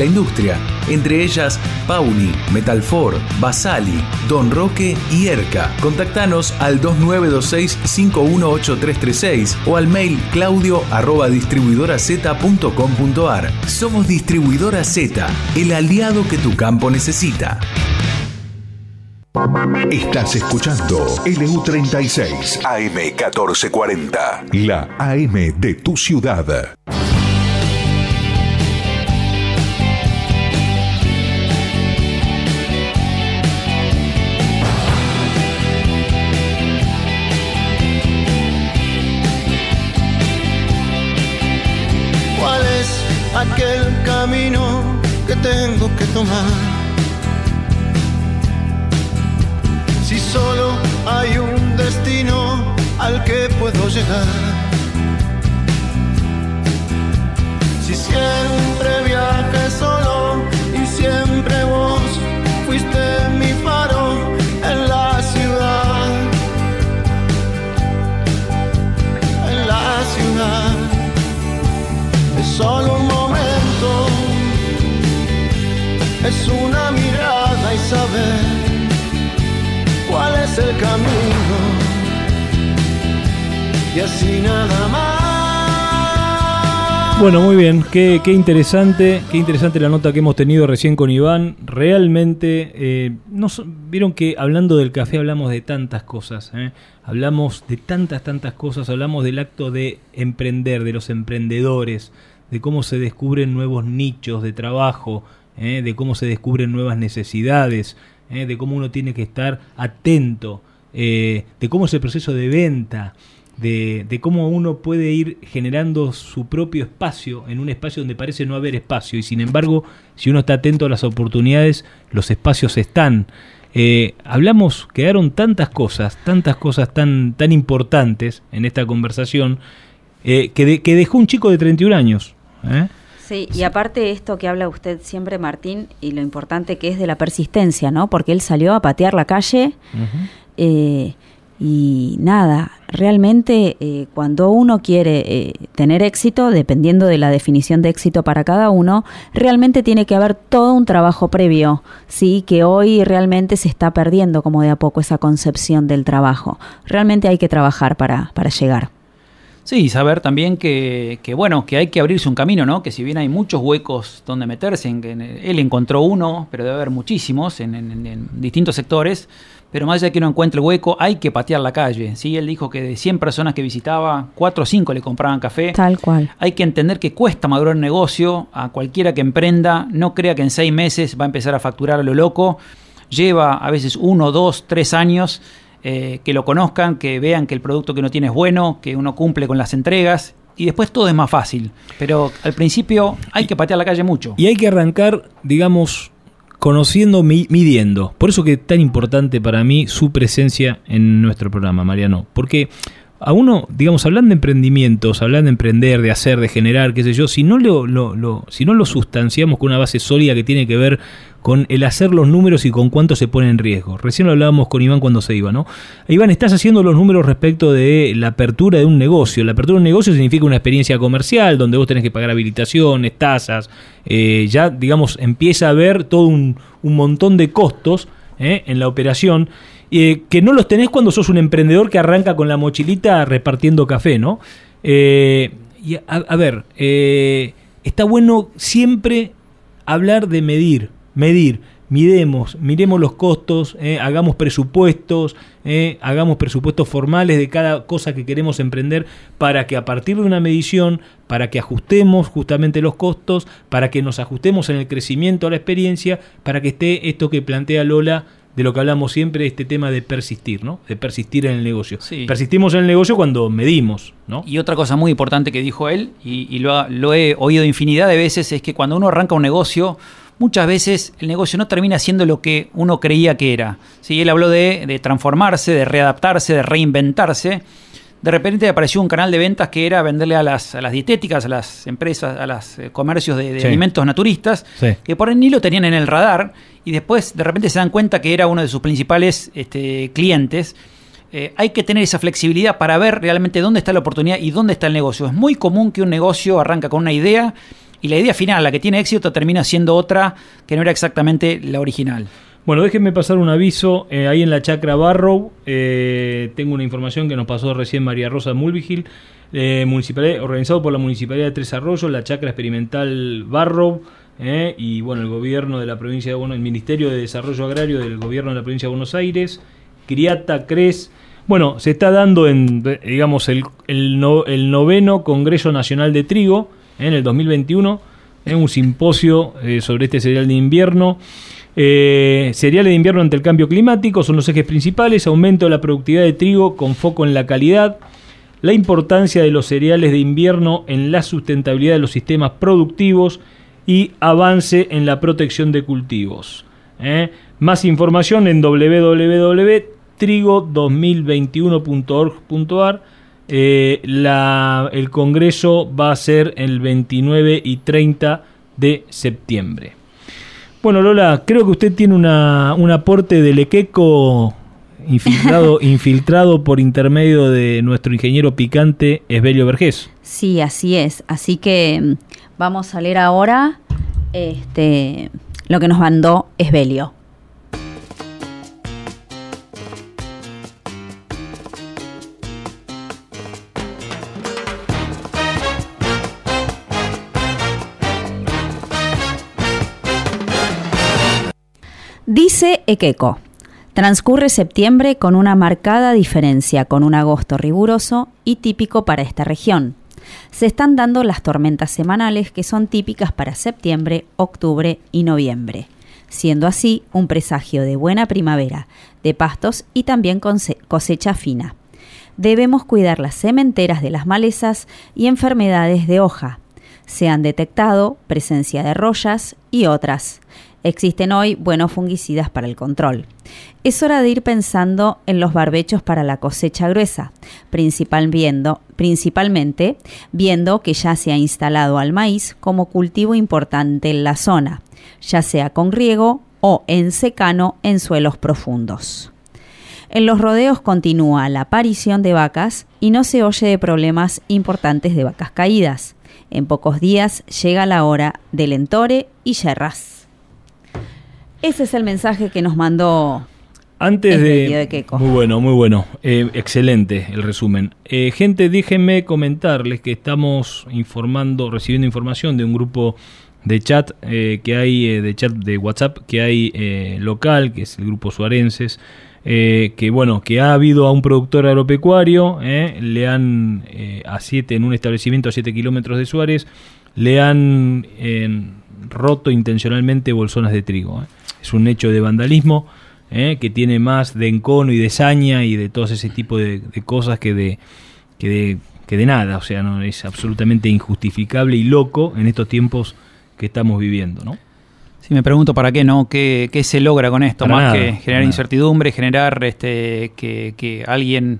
la industria, entre ellas Pauni, Metalfor, Basali, Don Roque y Erca. Contactanos al 2926-518336 o al mail claudio arroba distribuidoraz.com.ar. Somos Distribuidora Z, el aliado que tu campo necesita. Estás escuchando LU36 AM1440, la AM de tu ciudad. Y así nada más. Bueno, muy bien, qué, interesante, qué interesante la nota que hemos tenido recién con Iván. Realmente, eh, nos, vieron que hablando del café hablamos de tantas cosas, ¿eh? hablamos de tantas, tantas cosas, hablamos del acto de emprender, de los emprendedores, de cómo se descubren nuevos nichos de trabajo, ¿eh? de cómo se descubren nuevas necesidades, de cómo uno tiene que estar atento, de cómo es el proceso de venta, de, de cómo uno puede ir generando su propio espacio en un espacio donde parece no haber espacio y sin embargo si uno está atento a las oportunidades los espacios están. Eh, hablamos, quedaron tantas cosas, tantas cosas tan, tan importantes en esta conversación eh, que, de- que dejó un chico de 31 años. ¿eh? Sí, y aparte esto que habla usted siempre, Martín, y lo importante que es de la persistencia, ¿no? Porque él salió a patear la calle eh, y nada, realmente eh, cuando uno quiere eh, tener éxito, dependiendo de la definición de éxito para cada uno, realmente tiene que haber todo un trabajo previo, sí, que hoy realmente se está perdiendo como de a poco esa concepción del trabajo. Realmente hay que trabajar para, para llegar. Sí, saber también que, que, bueno, que hay que abrirse un camino, ¿no? Que si bien hay muchos huecos donde meterse, en, en- él encontró uno, pero debe haber muchísimos en distintos sectores, pero más allá de que uno encuentre el hueco, hay que patear la calle, ¿sí? Él dijo que de 100 personas que visitaba, 4 o 5 le compraban café. Tal cual. Hay que entender que cuesta madurar un negocio, a cualquiera que emprenda, no crea que en seis meses va a empezar a facturar a lo loco, lleva a veces uno, dos, tres años eh, que lo conozcan, que vean que el producto que uno tiene es bueno, que uno cumple con las entregas y después todo es más fácil. Pero al principio hay que patear la calle mucho. Y hay que arrancar, digamos, conociendo, mi- midiendo. Por eso que es tan importante para mí su presencia en nuestro programa, Mariano. Porque a uno, digamos, hablando de emprendimientos, hablando de emprender, de hacer, de generar, qué sé yo, si no lo, lo- lo- si no lo sustanciamos con una base sólida que tiene que ver con el hacer los números y con cuánto se pone en riesgo. Recién lo hablábamos con Iván cuando se iba, ¿no? Iván, estás haciendo los números respecto de la apertura de un negocio. La apertura de un negocio significa una experiencia comercial donde vos tenés que pagar habilitaciones, tasas, eh, ya, digamos, empieza a haber todo un, un montón de costos ¿eh? en la operación eh, que no los tenés cuando sos un emprendedor que arranca con la mochilita repartiendo café, ¿no? Y a, ver, está bueno siempre hablar de medir, medir, midemos, miremos los costos, eh, hagamos presupuestos, eh, hagamos presupuestos formales de cada cosa que queremos emprender para que a partir de una medición, para que ajustemos justamente los costos, para que nos ajustemos en el crecimiento a la experiencia, para que esté esto que plantea Lola de lo que hablamos siempre, este tema de persistir, ¿no? De persistir en el negocio. Sí. Persistimos en el negocio cuando medimos, ¿no? Y otra cosa muy importante que dijo él, y, y lo, ha- lo he oído infinidad de veces, es que cuando uno arranca un negocio, muchas veces el negocio no termina siendo lo que uno creía que era. Sí, él habló de, de transformarse, de readaptarse, de reinventarse. De repente apareció un canal de ventas que era venderle a las, a las dietéticas, a las empresas, a los eh, comercios de, de Sí. alimentos naturistas, Sí. que por ahí ni lo tenían en el radar y después de repente se dan cuenta que era uno de sus principales este, clientes. Eh, hay que tener esa flexibilidad para ver realmente dónde está la oportunidad y dónde está el negocio. Es muy común que un negocio arranca con una idea y la idea final, la que tiene éxito, termina siendo otra que no era exactamente la original. Bueno, déjenme pasar un aviso. eh, ahí en la chacra Barrow eh, tengo una información que nos pasó recién María Rosa Mulvigil, eh, organizado por la Municipalidad de Tres Arroyos, la chacra experimental Barrow. eh, y bueno, el gobierno de la provincia de Buenos el Ministerio de Desarrollo Agrario del gobierno de la provincia de Buenos Aires, Criata, Cres. Bueno, se está dando en, digamos, el, el no- el noveno Congreso Nacional de Trigo en el 2021, en un simposio eh, sobre este cereal de invierno. Eh, cereales de invierno ante el cambio climático son los ejes principales, aumento de la productividad de trigo con foco en la calidad, la importancia de los cereales de invierno en la sustentabilidad de los sistemas productivos y avance en la protección de cultivos. ¿eh? Más información en www.trigo2021.org.ar. Eh, la- el congreso va a ser el 29 y 30 de septiembre. Bueno, Lola, creo que usted tiene una, un aporte del Equeco infiltrado, infiltrado por intermedio de nuestro ingeniero picante Esbelio Vergés. Sí, así es. Así que mm, vamos a leer ahora este, lo que nos mandó Esbelio. Dice. Transcurre septiembre con una marcada diferencia con un agosto riguroso y típico para esta región. Se están dando las tormentas semanales que son típicas para septiembre, octubre y noviembre, siendo así un presagio de buena primavera, de pastos y también cosecha fina. Debemos cuidar las sementeras de las malezas y enfermedades de hoja. Se han detectado presencia de rollas y otras. Existen hoy buenos fungicidas para el control. Es hora de ir pensando en los barbechos para la cosecha gruesa, principal viendo, principalmente viendo que ya se ha instalado al maíz como cultivo importante en la zona, ya sea con riego o en secano en suelos profundos. En los rodeos continúa la aparición de vacas y no se oye de problemas importantes de vacas caídas. En pocos días llega la hora del entore y yerras. Ese es el mensaje que nos mandó Antes el de, de Queco. Muy bueno, muy bueno. Eh, excelente el resumen. Eh, gente, déjenme comentarles que estamos informando, recibiendo información de un grupo de chat eh, que hay, eh, de chat de WhatsApp que hay eh, local, que es el grupo Suarenses. eh, que bueno, que ha habido a un productor agropecuario, eh, le han eh, a siete en un establecimiento a 7 kilómetros de Suárez, le han roto intencionalmente bolsonas de trigo. eh. Es un hecho de vandalismo eh, que tiene más de encono y de saña y de todo ese tipo de, de cosas que de, que de que de nada, o sea, no es absolutamente injustificable y loco en estos tiempos que estamos viviendo, ¿no? Sí, me pregunto para qué, ¿no? ¿Qué, qué se logra con esto? Para Más nada, que generar incertidumbre, generar este, que, que alguien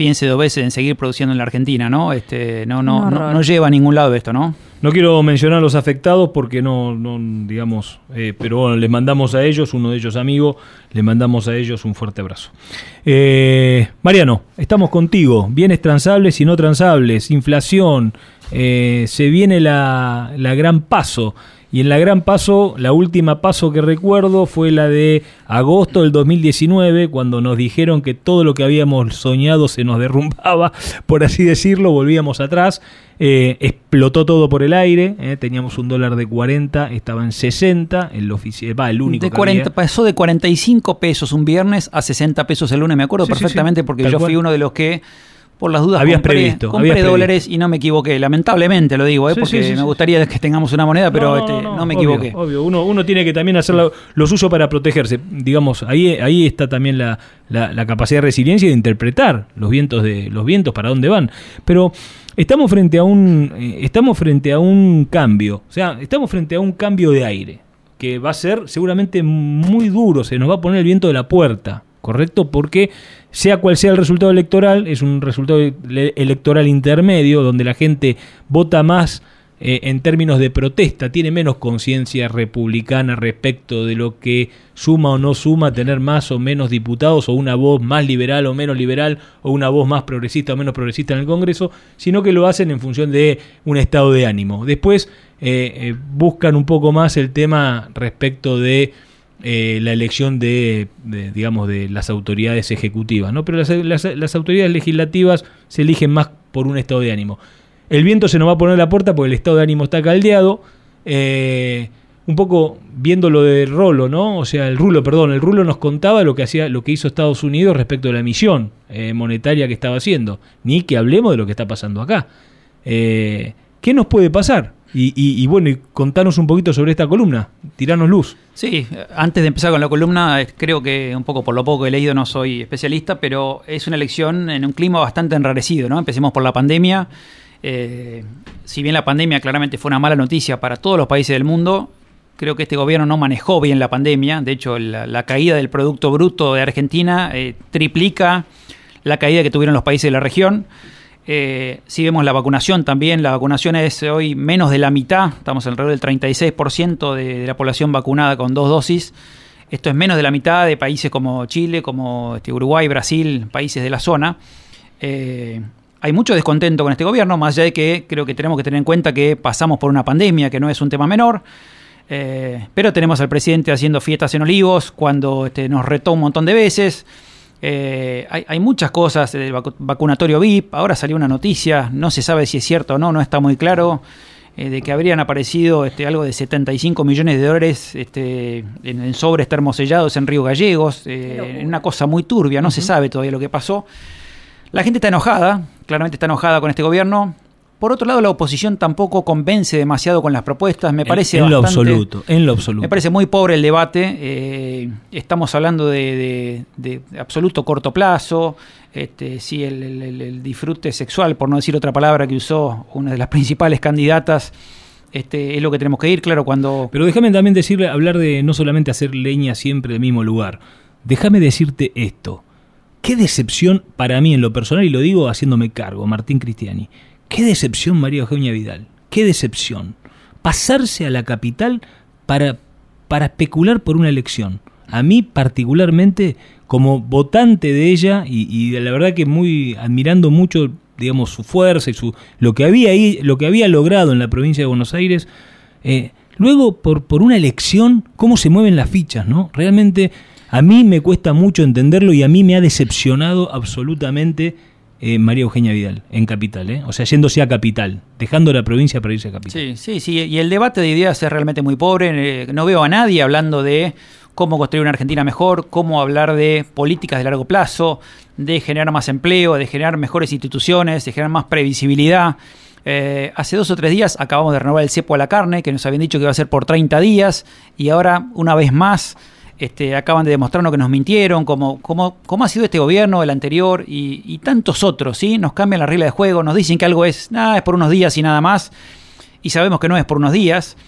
piense dos veces en seguir produciendo en la Argentina, ¿no? Este, no, no, no, no lleva a ningún lado esto, ¿no? No quiero mencionar a los afectados porque no, no digamos, eh, pero bueno, les mandamos a ellos, uno de ellos amigo, les mandamos a ellos un fuerte abrazo. Eh, Mariano, estamos contigo, bienes transables y no transables, inflación, eh, se viene la, la gran paso. Y en la gran paso, la última paso que recuerdo fue la de agosto del 2019, cuando nos dijeron que todo lo que habíamos soñado se nos derrumbaba, por así decirlo, volvíamos atrás. Eh, explotó todo por el aire, eh, teníamos un dólar de 40, estaba en 60, el oficial, va, el único De que 40, había. pasó de 45 pesos un viernes a 60 pesos el lunes, me acuerdo Sí, sí, sí, perfectamente porque tal yo cual. fui uno de los que por las dudas Habías compré, previsto, compré habías previsto. dólares y no me equivoqué, lamentablemente lo digo, ¿eh? Sí, porque sí, sí, me gustaría que tengamos una moneda, pero No, este, no, no, no, me obvio, equivoqué. Obvio, uno, uno tiene que también hacer la- los usos para protegerse. Digamos, ahí, ahí está también la, la- la capacidad de resiliencia y de interpretar los vientos de los vientos para dónde van. Pero estamos frente a un eh, estamos frente a un cambio, o sea, estamos frente a un cambio de aire que va a ser seguramente muy duro, se nos va a poner el viento de la puerta, ¿correcto? Porque sea cual sea el resultado electoral, es un resultado ele- electoral intermedio donde la gente vota más eh, en términos de protesta, tiene menos conciencia republicana respecto de lo que suma o no suma tener más o menos diputados o una voz más liberal o menos liberal o una voz más progresista o menos progresista en el Congreso, sino que lo hacen en función de un estado de ánimo. Después eh, eh, buscan un poco más el tema respecto de eh, la elección de, digamos, de las autoridades ejecutivas, ¿no? Pero las, las- autoridades legislativas se eligen más por un estado de ánimo. El viento se nos va a poner a la puerta porque el estado de ánimo está caldeado. eh, un poco viendo lo de Rolo, ¿no? O sea, el Rulo, perdón, el Rulo nos contaba lo que hacía, lo que hizo Estados Unidos respecto a la emisión eh, monetaria que estaba haciendo. Ni que hablemos de lo que está pasando acá. ¿Qué nos puede pasar? Y, y- y bueno, y contanos un poquito sobre esta columna, tiranos luz. Sí, eh, antes de empezar con la columna, eh, creo que un poco por lo poco he leído, no soy especialista, pero es una elección en un clima bastante enrarecido, ¿no? Empecemos por la pandemia. Eh, si bien la pandemia claramente fue una mala noticia para todos los países del mundo, creo que este gobierno no manejó bien la pandemia. De hecho, la, la caída del Producto Bruto de Argentina eh, triplica la caída que tuvieron los países de la región. Eh, si vemos la vacunación también, la vacunación es hoy menos de la mitad, estamos alrededor del 36% de, de la población vacunada con dos dosis. Esto es menos de la mitad de países como Chile, como este, Uruguay, Brasil, países de la zona. Eh, hay mucho descontento con este gobierno, más allá de que creo que tenemos que tener en cuenta que pasamos por una pandemia, que no es un tema menor. Eh, pero tenemos al presidente haciendo fiestas en Olivos cuando este, nos retó un montón de veces. Eh, hay, hay muchas cosas del vacu- vacunatorio VIP. Ahora salió una noticia, no se sabe si es cierto o no, no está muy claro, eh, de que habrían aparecido este, algo de 75 millones de dólares este, en, en sobres termosellados en Río Gallegos. eh, en una cosa muy turbia, no se sabe todavía lo que pasó. La gente está enojada, claramente está enojada con este gobierno. Por otro lado, la oposición tampoco convence demasiado con las propuestas. Me parece en, en lo absoluto, en lo absoluto. me parece muy pobre el debate. eh, estamos hablando de, de- de absoluto corto plazo. Este, sí, el- el disfrute sexual, por no decir otra palabra que usó una de las principales candidatas este, es lo que tenemos que ir, claro, cuando... Pero déjame también decirle, hablar de no solamente hacer leña siempre del mismo lugar. Déjame decirte esto. Qué decepción para mí en lo personal, y lo digo haciéndome cargo, Martín Cristiani. Qué decepción María Eugenia Vidal. Qué decepción. Pasarse a la capital para, para especular por una elección. A mí particularmente, como votante de ella, y, y la verdad que muy admirando mucho digamos, su fuerza y su, lo, que había ahí, lo que había logrado en la provincia de Buenos Aires. Eh, luego, por, por una elección, cómo se mueven las fichas, ¿no? Realmente a mí me cuesta mucho entenderlo y a mí me ha decepcionado absolutamente eh, María Eugenia Vidal en Capital, ¿eh? o sea, yéndose a Capital, dejando la provincia para irse a Capital. Sí, sí, sí, y el debate de ideas es realmente muy pobre, no veo a nadie hablando de cómo construir una Argentina mejor, cómo hablar de políticas de largo plazo, de generar más empleo, de generar mejores instituciones, de generar más previsibilidad. Eh, hace dos o tres días acabamos de renovar el cepo a la carne, que nos habían dicho que iba a ser por 30 días, y ahora, una vez más, este, acaban de demostrarnos que nos mintieron, como, como, como ha sido este gobierno, el anterior y, tantos otros, ¿sí? Nos cambian la regla de juego, nos dicen que algo es, nada, es por unos días y nada más, y sabemos que no es por unos días.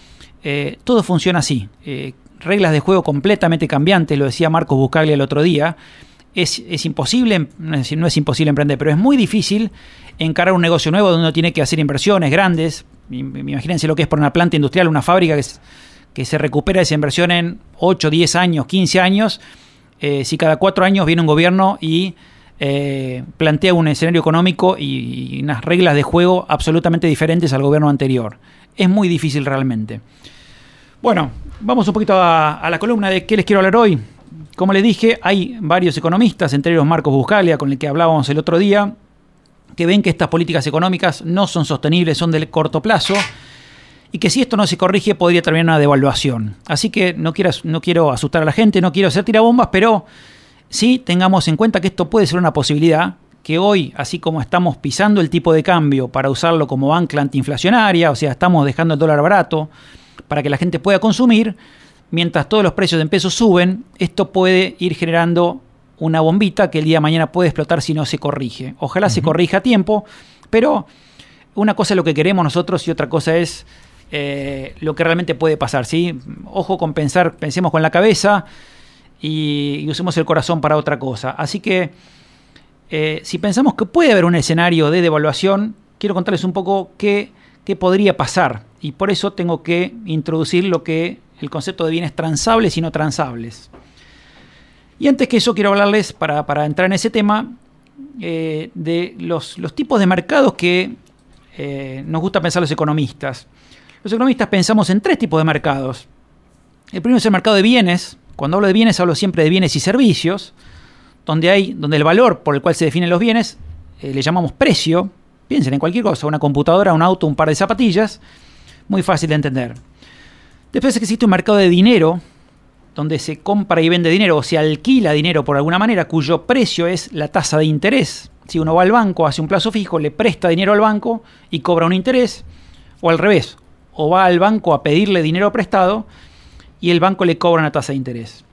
Eh, todo funciona así. Eh, reglas de juego completamente cambiantes, lo decía Marcos Buscaglia el otro día. Es, imposible, no es, no es, imposible emprender, pero es muy difícil encarar un negocio nuevo donde uno tiene que hacer inversiones grandes. Imagínense lo que es por una planta industrial, una fábrica que, que se recupera esa inversión en 8, 10 años, 15 años. Eh, si cada 4 años viene un gobierno y eh, plantea un escenario económico y, unas reglas de juego absolutamente diferentes al gobierno anterior. Es muy difícil realmente. Bueno, vamos un poquito a, la columna de qué les quiero hablar hoy. Como les dije, hay varios economistas, entre ellos Marcos Buscalia, con el que hablábamos el otro día, que ven que estas políticas económicas no son sostenibles, son del corto plazo, y que si esto no se corrige podría terminar una devaluación. Así que no quiero, no quiero asustar a la gente, no quiero hacer tirabombas, pero sí tengamos en cuenta que esto puede ser una posibilidad, que hoy, así como estamos pisando el tipo de cambio para usarlo como ancla antiinflacionaria, o sea, estamos dejando el dólar barato, para que la gente pueda consumir, mientras todos los precios en pesos suben, esto puede ir generando una bombita que el día de mañana puede explotar si no se corrige. Ojalá se corrija a tiempo, pero una cosa es lo que queremos nosotros y otra cosa es eh, lo que realmente puede pasar. ¿sí? Ojo con pensar, pensemos con la cabeza y, usemos el corazón para otra cosa. Así que eh, si pensamos que puede haber un escenario de devaluación, quiero contarles un poco qué, podría pasar y por eso tengo que introducir lo que el concepto de bienes transables y no transables. Y antes que eso quiero hablarles, para, entrar en ese tema, eh, de los, tipos de mercados que nos gusta pensar los economistas. Los economistas pensamos en tres tipos de mercados. El primero es el mercado de bienes. Cuando hablo de bienes hablo siempre de bienes y servicios, donde, hay, donde el valor por el cual se definen los bienes eh, le llamamos precio. Piensen en cualquier cosa, una computadora, un auto, un par de zapatillas muy fácil de entender. Después existe un mercado de dinero, donde se compra y vende dinero o se alquila dinero por alguna manera, cuyo precio es la tasa de interés. Si uno va al banco, hace un plazo fijo, le presta dinero al banco y cobra un interés, o al revés, o va al banco a pedirle dinero prestado y el banco le cobra una tasa de interés.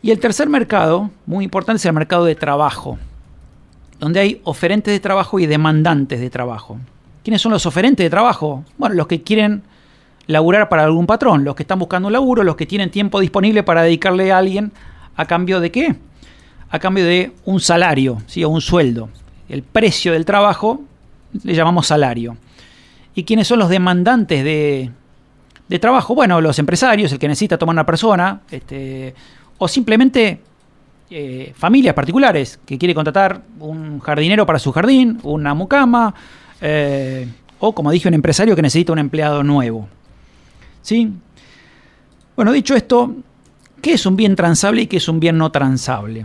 Y el tercer mercado, muy importante, es el mercado de trabajo, donde hay oferentes de trabajo y demandantes de trabajo. ¿Quiénes son los oferentes de trabajo? Bueno, los que quieren laburar para algún patrón, los que están buscando un laburo, los que tienen tiempo disponible para dedicarle a alguien a cambio de qué? A cambio de un salario, ¿sí? o un sueldo. El precio del trabajo le llamamos salario. ¿Y quiénes son los demandantes de, trabajo? Bueno, los empresarios, el que necesita tomar una persona, este, o simplemente eh, familias particulares que quiere contratar un jardinero para su jardín, una mucama, eh, o, como dije, un empresario que necesita un empleado nuevo. ¿Sí? Bueno, dicho esto, ¿qué es un bien transable y qué es un bien no transable?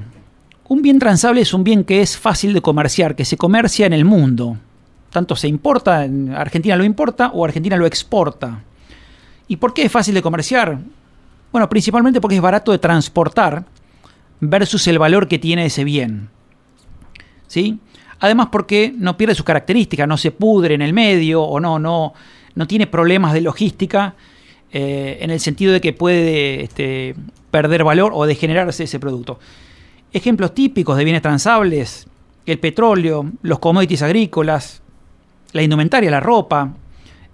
Un bien transable es un bien que es fácil de comerciar, que se comercia en el mundo. Tanto se importa, Argentina lo importa o Argentina lo exporta. ¿Y por qué es fácil de comerciar? Bueno, principalmente porque es barato de transportar versus el valor que tiene ese bien. ¿Sí? Además porque no pierde sus características, no se pudre en el medio o no, no, no tiene problemas de logística eh, en el sentido de que puede este, perder valor o degenerarse ese producto. Ejemplos típicos de bienes transables, el petróleo, los commodities agrícolas, la indumentaria, la ropa,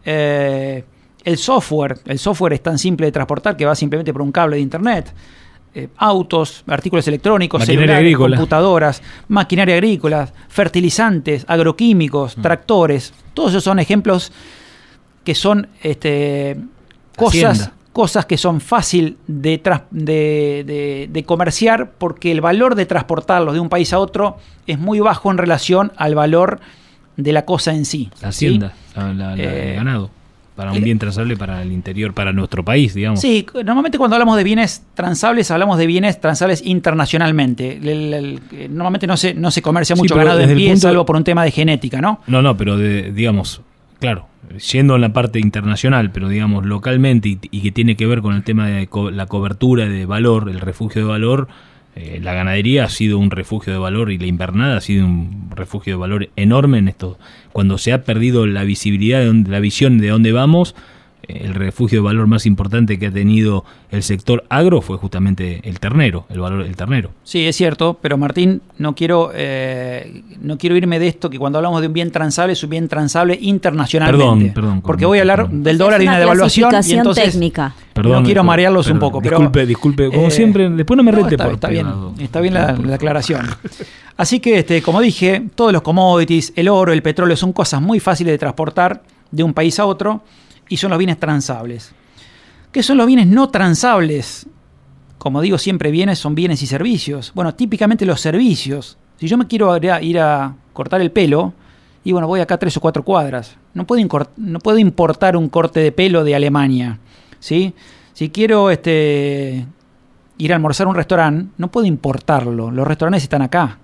eh, el software, el software es tan simple de transportar que va simplemente por un cable de internet. Eh, autos, artículos electrónicos, celulares, agrícola. computadoras, maquinaria agrícola, fertilizantes, agroquímicos, Mm. tractores. Todos esos son ejemplos que son este, cosas, Hacienda. cosas que son fácil de, de, de- de comerciar porque el valor de transportarlos de un país a otro es muy bajo en relación al valor de la cosa en sí. La ¿sí? hacienda, la- la- la- Eh, el ganado. Para un eh, bien transable para el interior, para nuestro país, digamos. Sí, normalmente cuando hablamos de bienes transables, hablamos de bienes transables internacionalmente. El- el- el- eh, normalmente no se, no se comercia mucho ganado en pie, punto- salvo por un tema de genética, ¿no? No, no, pero de, digamos, claro, yendo en la parte internacional, pero digamos localmente y, y que tiene que ver con el tema de co- la cobertura de valor, el refugio de valor, eh, la ganadería ha sido un refugio de valor y la invernada ha sido un refugio de valor enorme en esto. Cuando se ha perdido la visibilidad, la visión de dónde vamos, el refugio de valor más importante que ha tenido el sector agro fue justamente el ternero, el valor del ternero. Sí, es cierto, pero Martín, no quiero, eh, no quiero irme de esto, que cuando hablamos de un bien transable es un bien transable internacionalmente. Perdón, perdón, Porque voy a hablar perdón. del dólar Es y una devaluación. Y entonces técnica. no quiero marearlos un poco. Pero, disculpe, disculpe, como eh, siempre, después no me rete está, por está bien, está bien la, la aclaración. Así que, este, como dije, todos los commodities, el oro, el petróleo, son cosas muy fáciles de transportar de un país a otro y son los bienes transables. ¿Qué son los bienes no transables? Como digo siempre, bienes son bienes y servicios. Bueno, típicamente los servicios. Si yo me quiero ir a, cortar el pelo, y bueno, voy acá tres o cuatro cuadras. No puedo, no puedo importar un corte de pelo de Alemania. ¿sí? Si quiero este, ir a almorzar a un restaurante, no puedo importarlo. Los restaurantes están acá.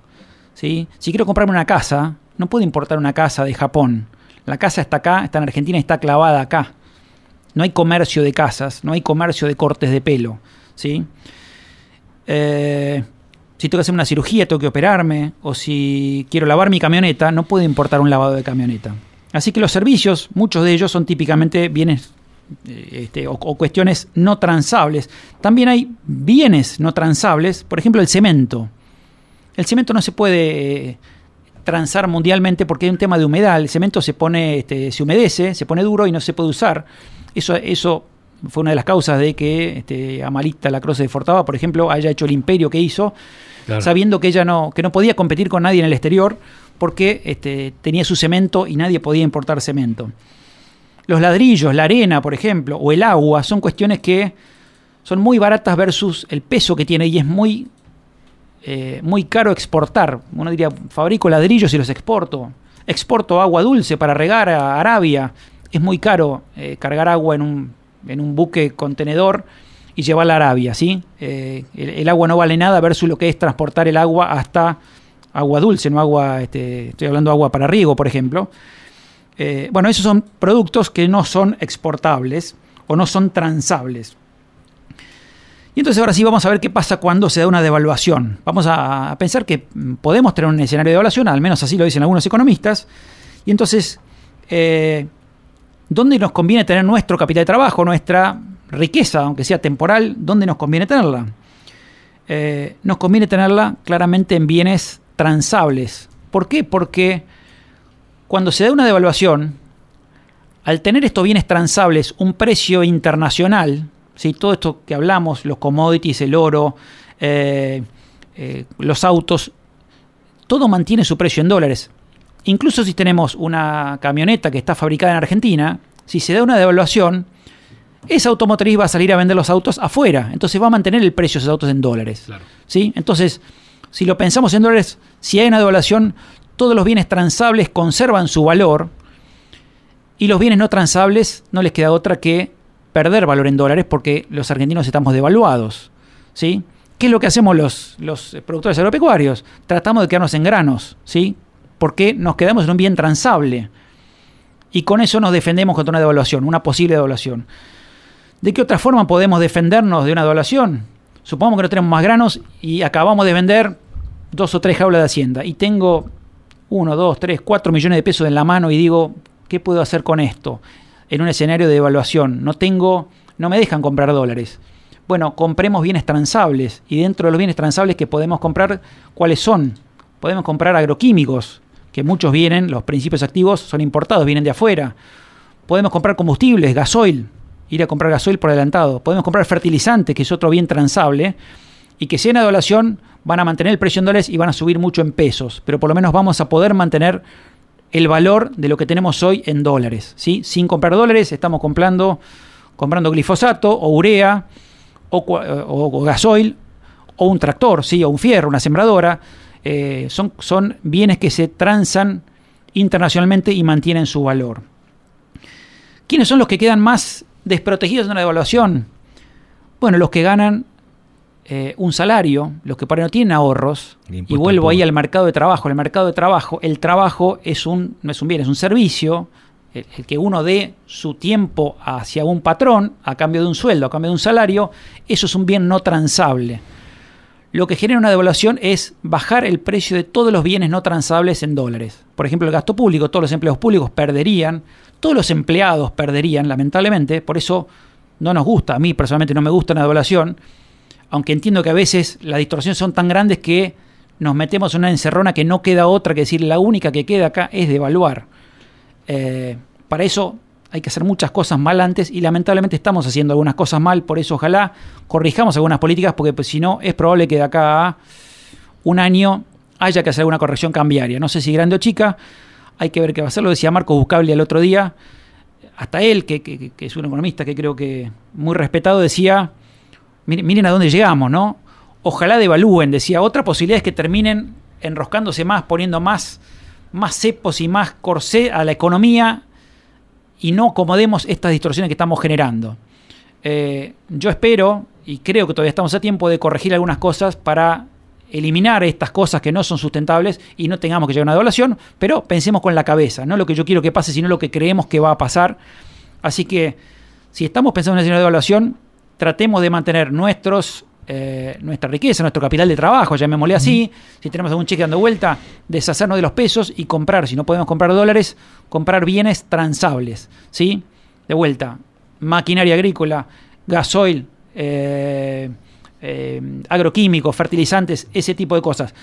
¿sí? Si quiero comprarme una casa, no puedo importar una casa de Japón. La casa está acá, está en Argentina está clavada acá. No hay comercio de casas, no hay comercio de cortes de pelo. ¿sí? Eh, si tengo que hacer una cirugía, tengo que operarme, o si quiero lavar mi camioneta, no puedo importar un lavado de camioneta. Así que los servicios, muchos de ellos son típicamente bienes eh, este, o, o cuestiones no transables. También hay bienes no transables, por ejemplo el cemento. El cemento no se puede transar mundialmente porque hay un tema de humedad. El cemento se pone, este, se humedece, se pone duro y no se puede usar. Eso, eso fue una de las causas de que este, Amalista la Croce de Fortava, por ejemplo, haya hecho el imperio que hizo, Claro. sabiendo que ella no, que no podía competir con nadie en el exterior porque este, tenía su cemento y nadie podía importar cemento. Los ladrillos, la arena, por ejemplo, o el agua, son cuestiones que son muy baratas versus el peso que tiene y es muy, eh, muy caro exportar. Uno diría, fabrico ladrillos y los exporto. Exporto agua dulce para regar a Arabia. Es muy caro eh, cargar agua en un, en un buque contenedor y llevarla a Arabia, ¿sí? Eh, el, agua no vale nada versus lo que es transportar el agua hasta agua dulce, no agua, este, estoy hablando de agua para riego, por ejemplo. Bueno, esos son productos que no son exportables o no son transables. Y entonces ahora sí vamos a ver qué pasa cuando se da una devaluación. Vamos a, pensar que mm, podemos tener un escenario de devaluación, al menos así lo dicen algunos economistas. Y entonces, eh, ¿dónde nos conviene tener nuestro capital de trabajo, nuestra riqueza, aunque sea temporal? ¿Dónde nos conviene tenerla? Eh, nos conviene tenerla claramente en bienes transables. ¿Por qué? Porque cuando se da una devaluación, al tener estos bienes transables un precio internacional, ¿sí? todo esto que hablamos, los commodities, el oro, eh, eh, los autos, todo mantiene su precio en dólares. Incluso si tenemos una camioneta que está fabricada en Argentina, si se da una devaluación, esa automotriz va a salir a vender los autos afuera, entonces va a mantener el precio de esos autos en dólares. ¿sí? Entonces, si lo pensamos en dólares, si hay una devaluación, todos los bienes transables conservan su valor y los bienes no transables no les queda otra que perder valor en dólares porque los argentinos estamos devaluados. ¿sí? ¿Qué es lo que hacemos los, los productores agropecuarios? Tratamos de quedarnos en granos, ¿sí? porque nos quedamos en un bien transable y con eso nos defendemos contra una devaluación, una posible devaluación. ¿De qué otra forma podemos defendernos de una devaluación? Supongamos que no tenemos más granos y acabamos de vender dos o tres jaulas de hacienda y tengo uno, dos, tres, cuatro millones de pesos en la mano y digo, ¿qué puedo hacer con esto? En un escenario de devaluación. No tengo, no me dejan comprar dólares. Bueno, compremos bienes transables y dentro de los bienes transables que podemos comprar, ¿cuáles son? Podemos comprar agroquímicos, que muchos vienen, los principios activos son importados, vienen de afuera. Podemos comprar combustibles, gasoil, ir a comprar gasoil por adelantado. Podemos comprar fertilizante, que es otro bien transable, y que si una devaluación van a mantener el precio en dólares y van a subir mucho en pesos, pero por lo menos vamos a poder mantener el valor de lo que tenemos hoy en dólares. ¿sí? Sin comprar dólares estamos comprando, comprando glifosato o urea o, o gasoil o un tractor, ¿sí? o un fierro, una sembradora. Eh, son, son bienes que se transan internacionalmente y mantienen su valor. ¿Quiénes son los que quedan más desprotegidos de una devaluación? Bueno, los que ganan eh, un salario, los que por ahí no tienen ahorros, y vuelvo ahí al mercado de trabajo. El mercado de trabajo, el trabajo es un, no es un bien, es un servicio, el, el, que uno dé su tiempo hacia un patrón a cambio de un sueldo, a cambio de un salario, eso es un bien no transable lo que genera una devaluación es bajar el precio de todos los bienes no transables en dólares. Por ejemplo, el gasto público, todos los empleados públicos perderían, todos los empleados perderían, lamentablemente, por eso no nos gusta, a mí personalmente no me gusta una devaluación, aunque entiendo que a veces las distorsiones son tan grandes que nos metemos en una encerrona que no queda otra que decir la única que queda acá es devaluar. Eh, para eso hay que hacer muchas cosas mal antes y lamentablemente estamos haciendo algunas cosas mal, por eso ojalá corrijamos algunas políticas porque pues, si no es probable que de acá a un año haya que hacer alguna corrección cambiaria. No sé si grande o chica, hay que ver qué va a hacer. Lo decía Marcos Buscable el otro día, hasta él, que, que, es un economista que creo que muy respetado, decía, miren, a dónde llegamos, ¿no? Ojalá devalúen, decía, otra posibilidad es que terminen enroscándose más, poniendo más, más cepos y más corsé a la economía y no acomodemos estas distorsiones que estamos generando. Eh, yo espero, y creo que todavía estamos a tiempo de corregir algunas cosas para eliminar estas cosas que no son sustentables y no tengamos que llegar a una devaluación, pero pensemos con la cabeza, no lo que yo quiero que pase, sino lo que creemos que va a pasar. Así que, si estamos pensando en una devaluación, tratemos de mantener nuestros eh, nuestra riqueza, nuestro capital de trabajo, llamémosle así. Si tenemos algún cheque dando vuelta, deshacernos de los pesos y comprar, si no podemos comprar dólares, comprar bienes transables. ¿sí? De vuelta, maquinaria agrícola, gasoil, eh, eh, agroquímicos, fertilizantes, ese tipo de cosas.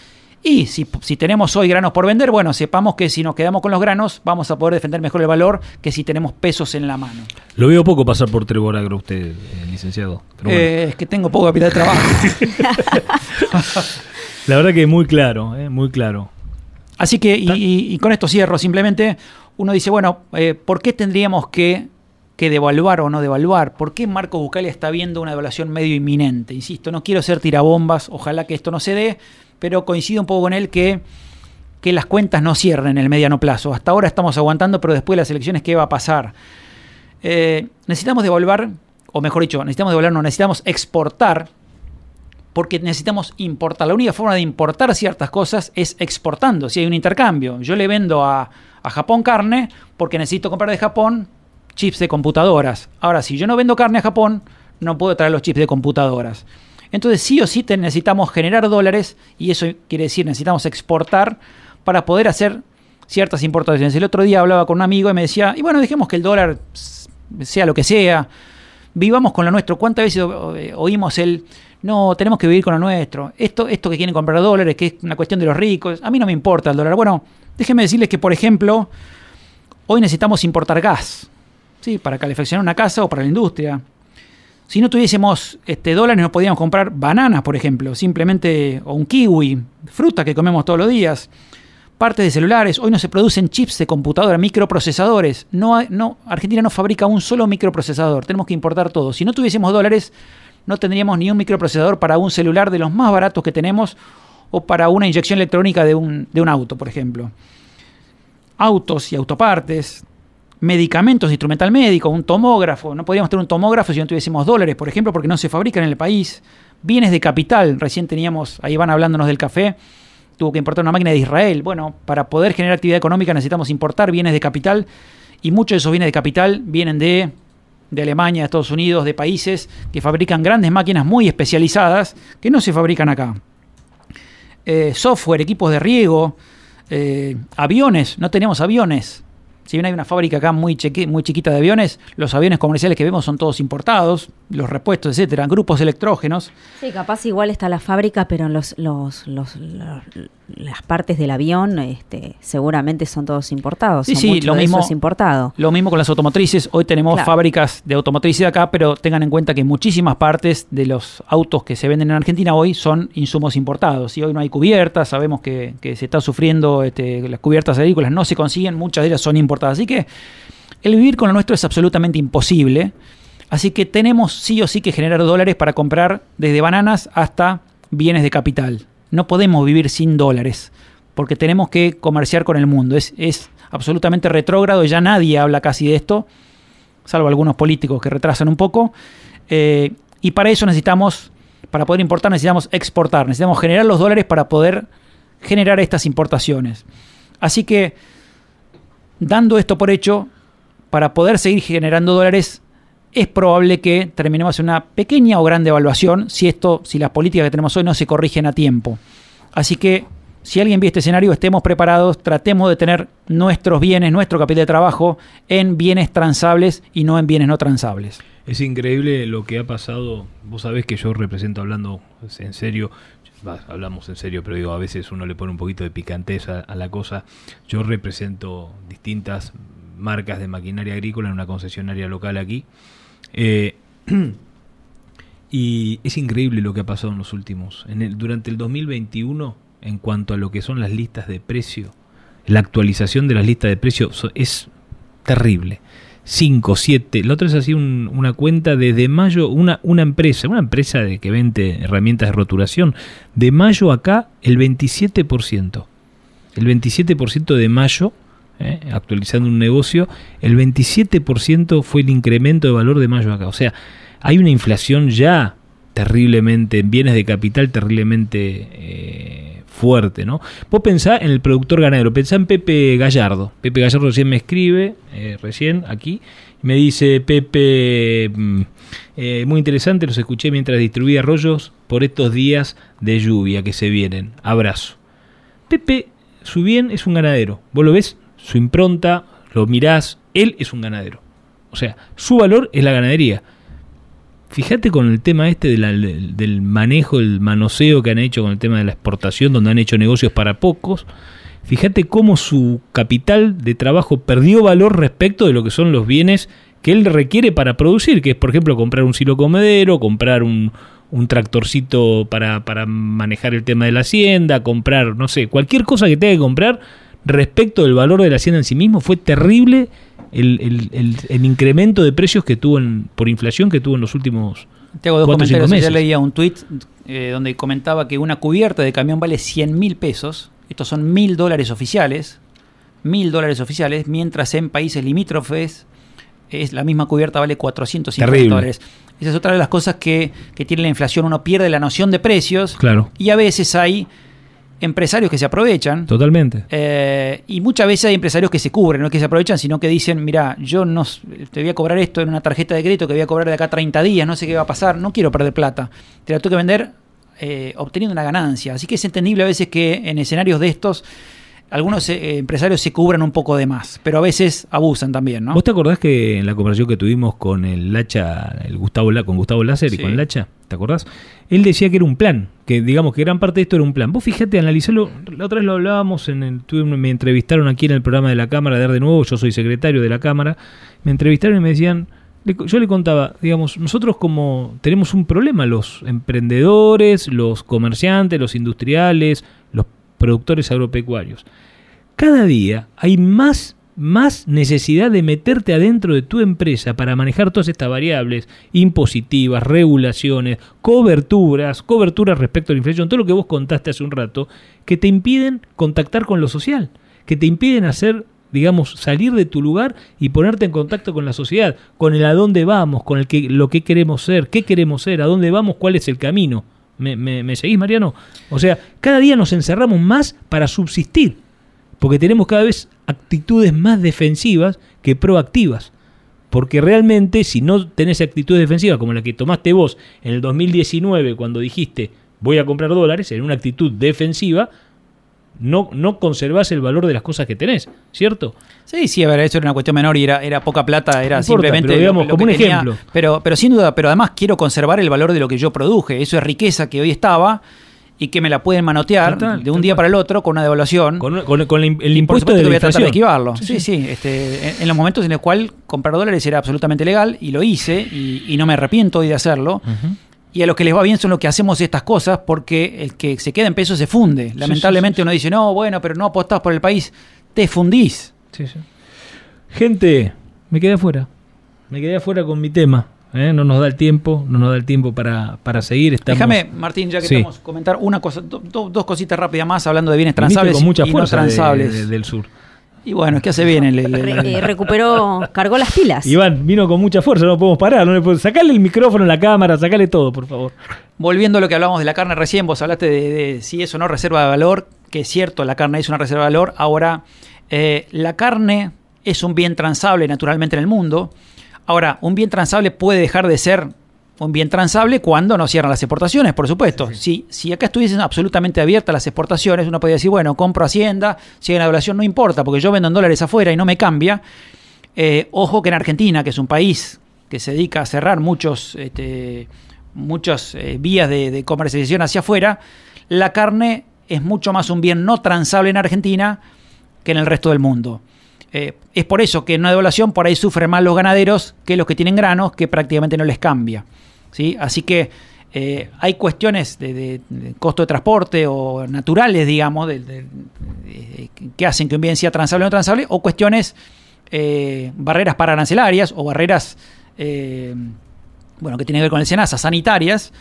Y si, si, tenemos hoy granos por vender, bueno, sepamos que si nos quedamos con los granos, vamos a poder defender mejor el valor que si tenemos pesos en la mano. Lo veo poco pasar por Trevor Agro usted, eh, licenciado. Bueno. Eh, es que tengo poco capital de trabajo. la verdad que es muy claro, eh, muy claro. Así que, y, y, con esto cierro, simplemente uno dice, bueno, ¿por qué tendríamos que, que devaluar o no devaluar? ¿Por qué Marco Bucali está viendo una devaluación medio inminente? Insisto, no quiero ser tirabombas, ojalá que esto no se dé pero coincido un poco con él que, que las cuentas no cierren en el mediano plazo. Hasta ahora estamos aguantando, pero después de las elecciones, ¿qué va a pasar? Eh, necesitamos devolver, o mejor dicho, necesitamos devolver, no, necesitamos exportar, porque necesitamos importar. La única forma de importar ciertas cosas es exportando, si hay un intercambio. Yo le vendo a, a Japón carne porque necesito comprar de Japón chips de computadoras. Ahora, si yo no vendo carne a Japón, no puedo traer los chips de computadoras. Entonces sí o sí necesitamos generar dólares y eso quiere decir necesitamos exportar para poder hacer ciertas importaciones. El otro día hablaba con un amigo y me decía, y bueno, dejemos que el dólar sea lo que sea, vivamos con lo nuestro. ¿Cuántas veces oímos el, no, tenemos que vivir con lo nuestro? Esto, esto que quieren comprar dólares, que es una cuestión de los ricos, a mí no me importa el dólar. Bueno, déjenme decirles que, por ejemplo, hoy necesitamos importar gas, ¿sí? Para calefaccionar una casa o para la industria. Si no tuviésemos este, dólares, no podíamos comprar bananas, por ejemplo, simplemente, o un kiwi, fruta que comemos todos los días, partes de celulares. Hoy no se producen chips de computadora, microprocesadores. No, no, Argentina no fabrica un solo microprocesador, tenemos que importar todo. Si no tuviésemos dólares, no tendríamos ni un microprocesador para un celular de los más baratos que tenemos o para una inyección electrónica de un, de un auto, por ejemplo. Autos y autopartes, medicamentos, instrumental médico, un tomógrafo. No podríamos tener un tomógrafo si no tuviésemos dólares, por ejemplo, porque no se fabrican en el país. Bienes de capital, recién teníamos, ahí van hablándonos del café, tuvo que importar una máquina de Israel. Bueno, para poder generar actividad económica necesitamos importar bienes de capital y muchos de esos bienes de capital vienen de, de Alemania, de Estados Unidos, de países que fabrican grandes máquinas muy especializadas que no se fabrican acá. Eh, software, equipos de riego, eh, aviones, no tenemos aviones Si bien hay una fábrica acá muy, muy chiquita de aviones, los aviones comerciales que vemos son todos importados, los repuestos, etcétera, grupos electrógenos. Sí, capaz igual está la fábrica, pero los, los- los- las partes del avión este, seguramente son todos importados. Sí, sí, lo mismo, es importado. Lo mismo con las automotrices. Hoy tenemos Claro. fábricas de automotrices acá, pero tengan en cuenta que muchísimas partes de los autos que se venden en Argentina hoy son insumos importados. Y hoy no hay cubiertas, sabemos que, que se está sufriendo, este, las cubiertas agrícolas no se consiguen, muchas de ellas son importadas. Así que el vivir con lo nuestro es absolutamente imposible. Así que tenemos sí o sí que generar dólares para comprar desde bananas hasta bienes de capital. No podemos vivir sin dólares, porque tenemos que comerciar con el mundo. Es, es absolutamente retrógrado, ya nadie habla casi de esto, salvo algunos políticos que retrasan un poco. Eh, y para eso necesitamos, para poder importar, necesitamos exportar, necesitamos generar los dólares para poder generar estas importaciones. Así que, dando esto por hecho, para poder seguir generando dólares, es probable que terminemos en una pequeña o grande evaluación si esto, si las políticas que tenemos hoy no se corrigen a tiempo. Así que si alguien ve este escenario, estemos preparados, tratemos de tener nuestros bienes, nuestro capital de trabajo en bienes transables y no en bienes no transables. Es increíble lo que ha pasado. Vos sabés que yo represento hablando en serio, hablamos en serio, pero digo, a veces uno le pone un poquito de picanteza a la cosa. Yo represento distintas marcas de maquinaria agrícola en una concesionaria local aquí. Eh, y es increíble lo que ha pasado en los últimos. En el, durante el 2021, en cuanto a lo que son las listas de precio, la actualización de las listas de precio es terrible. 5, 7. La otra es así un- una cuenta desde mayo, una, una empresa, una empresa de, que vende herramientas de roturación. De mayo acá, el 27%. El 27% de mayo, eh, actualizando un negocio, el 27% fue el incremento de valor de mayo acá. O sea, hay una inflación ya terriblemente, en bienes de capital terriblemente eh, fuerte, ¿no? Vos pensá en el productor ganadero, pensá en Pepe Gallardo. Pepe Gallardo recién me escribe, eh, recién aquí, me dice Pepe, mm, eh, muy interesante, los escuché mientras distribuía arroyos por estos días de lluvia que se vienen. Abrazo. Pepe, su bien es un ganadero. Vos lo ves, su impronta, lo mirás, él es un ganadero. O sea, su valor es la ganadería. Fíjate con el tema este del manejo, el manoseo que han hecho con el tema de la exportación, donde han hecho negocios para pocos. Fíjate cómo su capital de trabajo perdió valor respecto de lo que son los bienes que él requiere para producir, que es, por ejemplo, comprar un silo comedero, comprar un, un tractorcito para, para manejar el tema de la hacienda, comprar, no sé, cualquier cosa que tenga que comprar respecto del valor de la hacienda en sí mismo, fue terrible el, el- el- el incremento de precios que tuvo en- por inflación que tuvo en los últimos Te hago dos cuatro comentarios. meses. Ya leía un tweet donde comentaba que una cubierta de camión vale 100 mil pesos. Estos son mil dólares oficiales. Mil dólares oficiales. Mientras en países limítrofes es la misma cubierta vale 450 Terrible. dólares. Esa es otra de las cosas que, que tiene la inflación. Uno pierde la noción de precios. Claro. Y a veces hay empresarios que se aprovechan. Totalmente. Eh, y muchas veces hay empresarios que se cubren, no que se aprovechan, sino que dicen, mira, yo no te voy a cobrar esto en una tarjeta de crédito que voy a cobrar de acá 30 días, no sé qué va a pasar, no quiero perder plata. Te la tengo que vender eh, obteniendo una ganancia. Así que es entendible a veces que en escenarios de estos algunos eh, empresarios se cubran un poco de más, pero a veces abusan también, ¿no? ¿Vos te acordás que en la conversación que tuvimos con el Lacha, el Gustavo con Gustavo Láser y con Lacha, ¿te acordás? Él decía que era un plan, que digamos que gran parte de esto era un plan. Vos fíjate, analizalo, la otra vez lo hablábamos, en el, tuve me entrevistaron aquí en el programa de la Cámara de Ar de Nuevo, yo soy secretario de la Cámara, me entrevistaron y me decían, yo le contaba, digamos, nosotros como tenemos un problema, los emprendedores, los comerciantes, los industriales, los productores agropecuarios. Cada día hay más, más necesidad de meterte adentro de tu empresa para manejar todas estas variables impositivas, regulaciones, coberturas, coberturas respecto a la inflación, todo lo que vos contaste hace un rato, que te impiden contactar con lo social, que te impiden hacer digamos, salir de tu lugar y ponerte en contacto con la sociedad, con el a dónde vamos, con el que, lo que queremos ser, qué queremos ser, a dónde vamos, cuál es el camino. ¿Me, me, me seguís, Mariano? O sea, cada día nos encerramos más para subsistir, porque tenemos cada vez actitudes más defensivas que proactivas. Porque realmente, si no tenés actitudes defensivas como la que tomaste vos en el 2019, cuando dijiste voy a comprar dólares, en una actitud defensiva, no, no conservás el valor de las cosas que tenés, ¿cierto? Sí, sí, a ver, eso era una cuestión menor y era, era poca plata, era No importa, simplemente. pero digamos, lo- lo como que un tenía. ejemplo. Pero, pero sin duda, pero además quiero conservar el valor de lo que yo produje. Eso es riqueza que hoy estaba y que me la pueden manotear de un día para el otro con una devaluación. Con, con- con el, el impuesto de que voy a tratar de esquivarlo. Sí, sí. este, en, en los momentos en los cuales comprar dólares era absolutamente legal y lo hice y, y no me arrepiento hoy de hacerlo. Y a los que les va bien son los que hacemos estas cosas porque el que se queda en pesos se funde. Lamentablemente uno dice, no, bueno, pero no apostás por el país. Te fundís. Gente, me quedé afuera. Me quedé afuera con mi tema. ¿Eh? No nos da el tiempo, no nos da el tiempo para, para seguir. Estamos... Déjame, Martín, ya que Sí. estamos comentar una cosa, do- do- dos cositas rápidas más hablando de bienes transables con mucha y no fuerza transables. de- del sur. Y bueno, es que hace bien el, el- eh, recuperó, cargó las pilas. Iván vino con mucha fuerza, no podemos parar. No le podemos... Sacarle el micrófono, la cámara, sacarle todo, por favor. Volviendo a lo que hablábamos de la carne recién, vos hablaste de, de si es o no reserva de valor, que es cierto, la carne es una reserva de valor. Ahora, eh, la carne es un bien transable naturalmente en el mundo. Ahora, un bien transable puede dejar de ser un bien transable cuando no cierran las exportaciones, por supuesto. Si, si acá estuviesen absolutamente abiertas las exportaciones, uno podría decir, bueno, compro Hacienda, si hay una devaluación no importa, porque yo vendo en dólares afuera y no me cambia. Eh, ojo que en Argentina, que es un país que se dedica a cerrar muchos, este, muchas eh, vías de, de comercialización hacia afuera, la carne es mucho más un bien no transable en Argentina que en el resto del mundo. Eh, es por eso que en una devaluación por ahí sufren más los ganaderos que los que tienen granos, que prácticamente no les cambia. ¿sí? Así que eh, hay cuestiones de, de- costo de transporte o naturales, digamos, de- que hacen que un bien sea transable o no transable, o cuestiones, eh, barreras pararancelarias o barreras, bueno, que tienen que ver con el SENASA, sanitarias,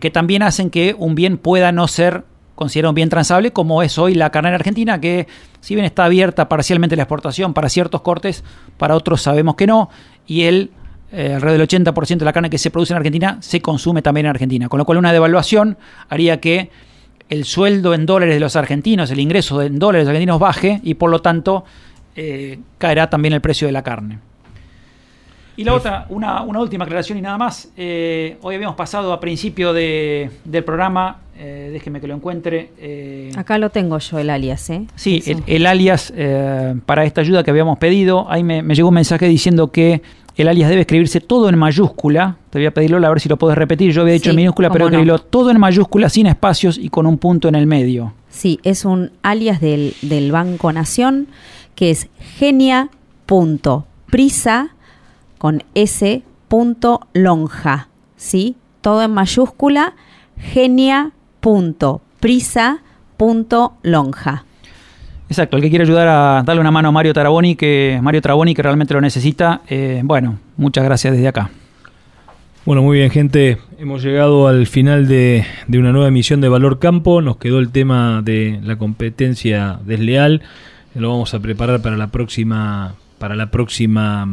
que también hacen que un bien pueda no ser considerado un bien transable, como es hoy la carne en Argentina, que si bien está abierta parcialmente la exportación para ciertos cortes, para otros sabemos que no, y el eh, alrededor del 80% de la carne que se produce en Argentina se consume también en Argentina, con lo cual una devaluación haría que el sueldo en dólares de los argentinos, el ingreso en dólares de los argentinos baje y por lo tanto eh, caerá también el precio de la carne. Y la otra, una, una última aclaración y nada más. Eh, hoy habíamos pasado a principio de- del programa, eh, déjeme que lo encuentre. eh, Acá lo tengo yo, el alias, ¿eh? Sí, el, el alias eh, para esta ayuda que habíamos pedido, ahí me, me llegó un mensaje diciendo que el alias debe escribirse todo en mayúscula. Te voy a pedirlo a ver si lo puedes repetir. Yo había dicho Sí, en minúscula, pero no. escribirlo todo en mayúscula, sin espacios y con un punto en el medio. Sí, es un alias del, del Banco Nación que es genia.prisa con s punto lonja, ¿sí? Todo en mayúscula, genia.prisa.lonja. Exacto, el que quiere ayudar a darle una mano a Mario Taraboni, que Mario Taraboni que realmente lo necesita, eh, bueno, muchas gracias desde acá. Bueno, muy bien, gente. Hemos llegado al final de, de una nueva emisión de Valor Campo. Nos quedó el tema de la competencia desleal. Lo vamos a preparar para la próxima. Para la próxima.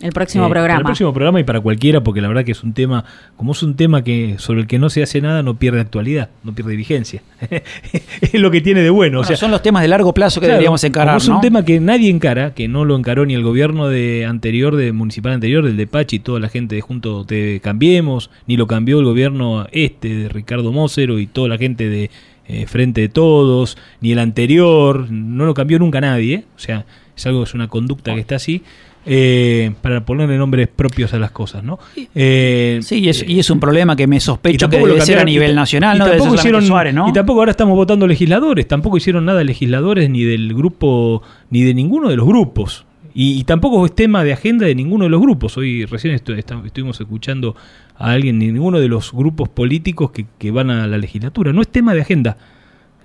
El próximo eh, Para programa. el próximo programa y para cualquiera, porque la verdad que es un tema, como es un tema que sobre el que no se hace nada, no pierde actualidad, no pierde vigencia. es lo que tiene de bueno. o Bueno, sea, son los temas de largo plazo que Claro, deberíamos encarar, como es ¿no? un tema que nadie encara, que no lo encaró ni el gobierno de anterior, de municipal anterior, del de Pachi, toda la gente de Junto Te Cambiemos, ni lo cambió el gobierno este de Ricardo Mosero y toda la gente de eh, Frente de Todos, ni el anterior, no lo cambió nunca nadie, ¿eh? o sea, es algo, es una conducta que está así. Eh, para ponerle nombres propios a las cosas, ¿no? Eh, Sí, y es, y es un problema que me sospecho que tampoco lo debe ser a nivel nacional, y no debe tampoco solamente hicieron, Suárez, ¿no? Y tampoco ahora estamos votando legisladores, tampoco hicieron nada legisladores ni del grupo, ni de ninguno de los grupos. Y, y tampoco es tema de agenda de ninguno de los grupos. Hoy recién estu- estuvimos escuchando a alguien, ni ninguno de los grupos políticos que, que van a la legislatura. No es tema de agenda.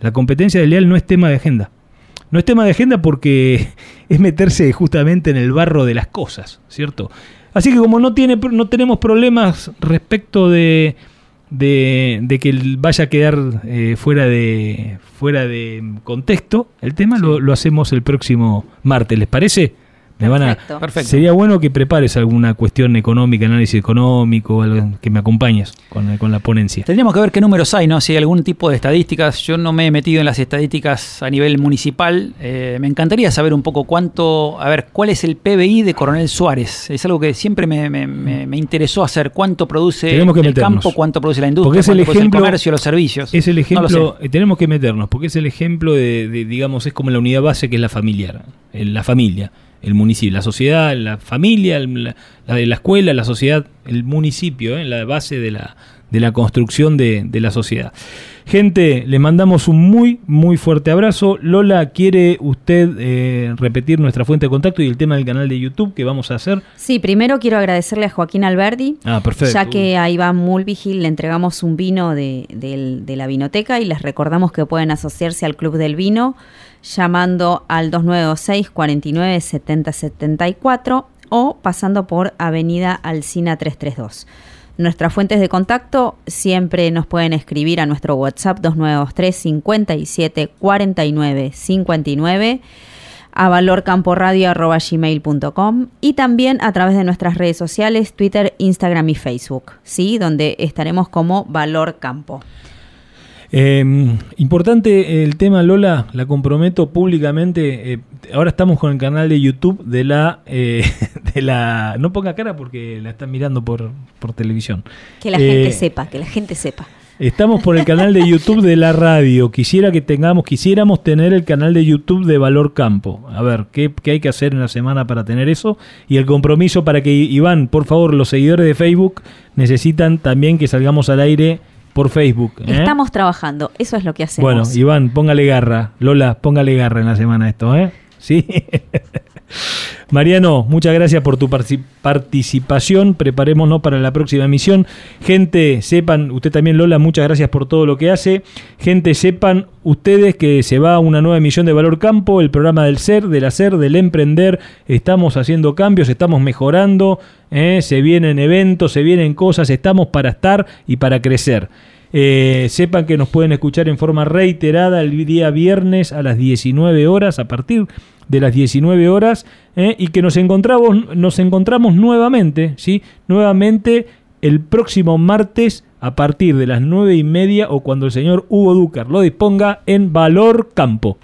La competencia desleal no es tema de agenda. No es tema de agenda porque es meterse justamente en el barro de las cosas, ¿cierto? Así que como no, tiene, no tenemos problemas respecto de, de, de que vaya a quedar eh, fuera, de, fuera de contexto, el tema lo, lo hacemos el próximo martes, ¿les parece? Me van a, Perfecto. Perfecto. Sería bueno que prepares alguna cuestión económica, análisis económico, algo, que me acompañes con, con la ponencia. Tendríamos que ver qué números hay, ¿no? Si hay algún tipo de estadísticas. Yo no me he metido en las estadísticas a nivel municipal. Eh, me encantaría saber un poco cuánto, a ver, cuál es el PBI de Coronel Suárez. Es algo que siempre me, me- me- me interesó hacer. ¿Cuánto produce Tenemos que el meternos. campo, cuánto produce la industria, Porque es el cuánto produce ejemplo, el comercio, los servicios? Es el No ejemplo, lo sé. eh, tenemos que meternos, porque es el ejemplo de, de, digamos, es como la unidad base que es la familiar, eh, la familia, el municipio, la sociedad, la familia, el- la, la, la escuela, la sociedad, el municipio, eh, la base de la, de la construcción de, de la sociedad. Gente, le mandamos un muy, muy fuerte abrazo. Lola, ¿quiere usted eh, repetir nuestra fuente de contacto y el tema del canal de YouTube que vamos a hacer? Sí, primero quiero agradecerle a Joaquín Alberdi, Ah, perfecto. ya que a Iván Mulvigil le entregamos un vino de, del- de la vinoteca y les recordamos que pueden asociarse al Club del Vino llamando al 2926 49 70 74 o pasando por Avenida Alcina 332. Nuestras fuentes de contacto siempre nos pueden escribir a nuestro WhatsApp 2923 57 49 59 a valorcamporadio.gmail.com y también a través de nuestras redes sociales, Twitter, Instagram y Facebook, ¿sí? donde estaremos como Valor Campo. Eh, importante el tema, Lola, la comprometo públicamente. eh, ahora estamos con el canal de YouTube de la. eh, de la no ponga cara porque la están mirando por, por televisión. Que la Eh, gente sepa, que la gente sepa. Estamos por el canal de YouTube de la radio. Quisiera que tengamos, quisiéramos tener el canal de YouTube de Valor Campo. A ver, ¿qué, qué hay que hacer en la semana para tener eso? Y el compromiso para que, Iván, por favor, los seguidores de Facebook necesitan también que salgamos al aire por Facebook. ¿eh? Estamos trabajando, eso es lo que hacemos. Bueno, Iván, póngale garra. Lola, póngale garra en la semana esto, ¿eh? Sí. Mariano, muchas gracias por tu participación. Preparémonos para la próxima emisión. Gente, sepan, usted también, Lola, muchas gracias por todo lo que hace. Gente, sepan ustedes que se va una nueva emisión de Valor Campo, el programa del ser, del hacer, del emprender. Estamos haciendo cambios, estamos mejorando. ¿eh? Se vienen eventos, se vienen cosas. Estamos para estar y para crecer. Eh, sepan que nos pueden escuchar en forma reiterada el día viernes a las 19 horas, a partir de las 19 horas, eh, y que nos encontramos, nos encontramos nuevamente, ¿sí? Nuevamente el próximo martes a partir de las 9 y media o cuando el señor Hugo Dúcar lo disponga en Valor Campo.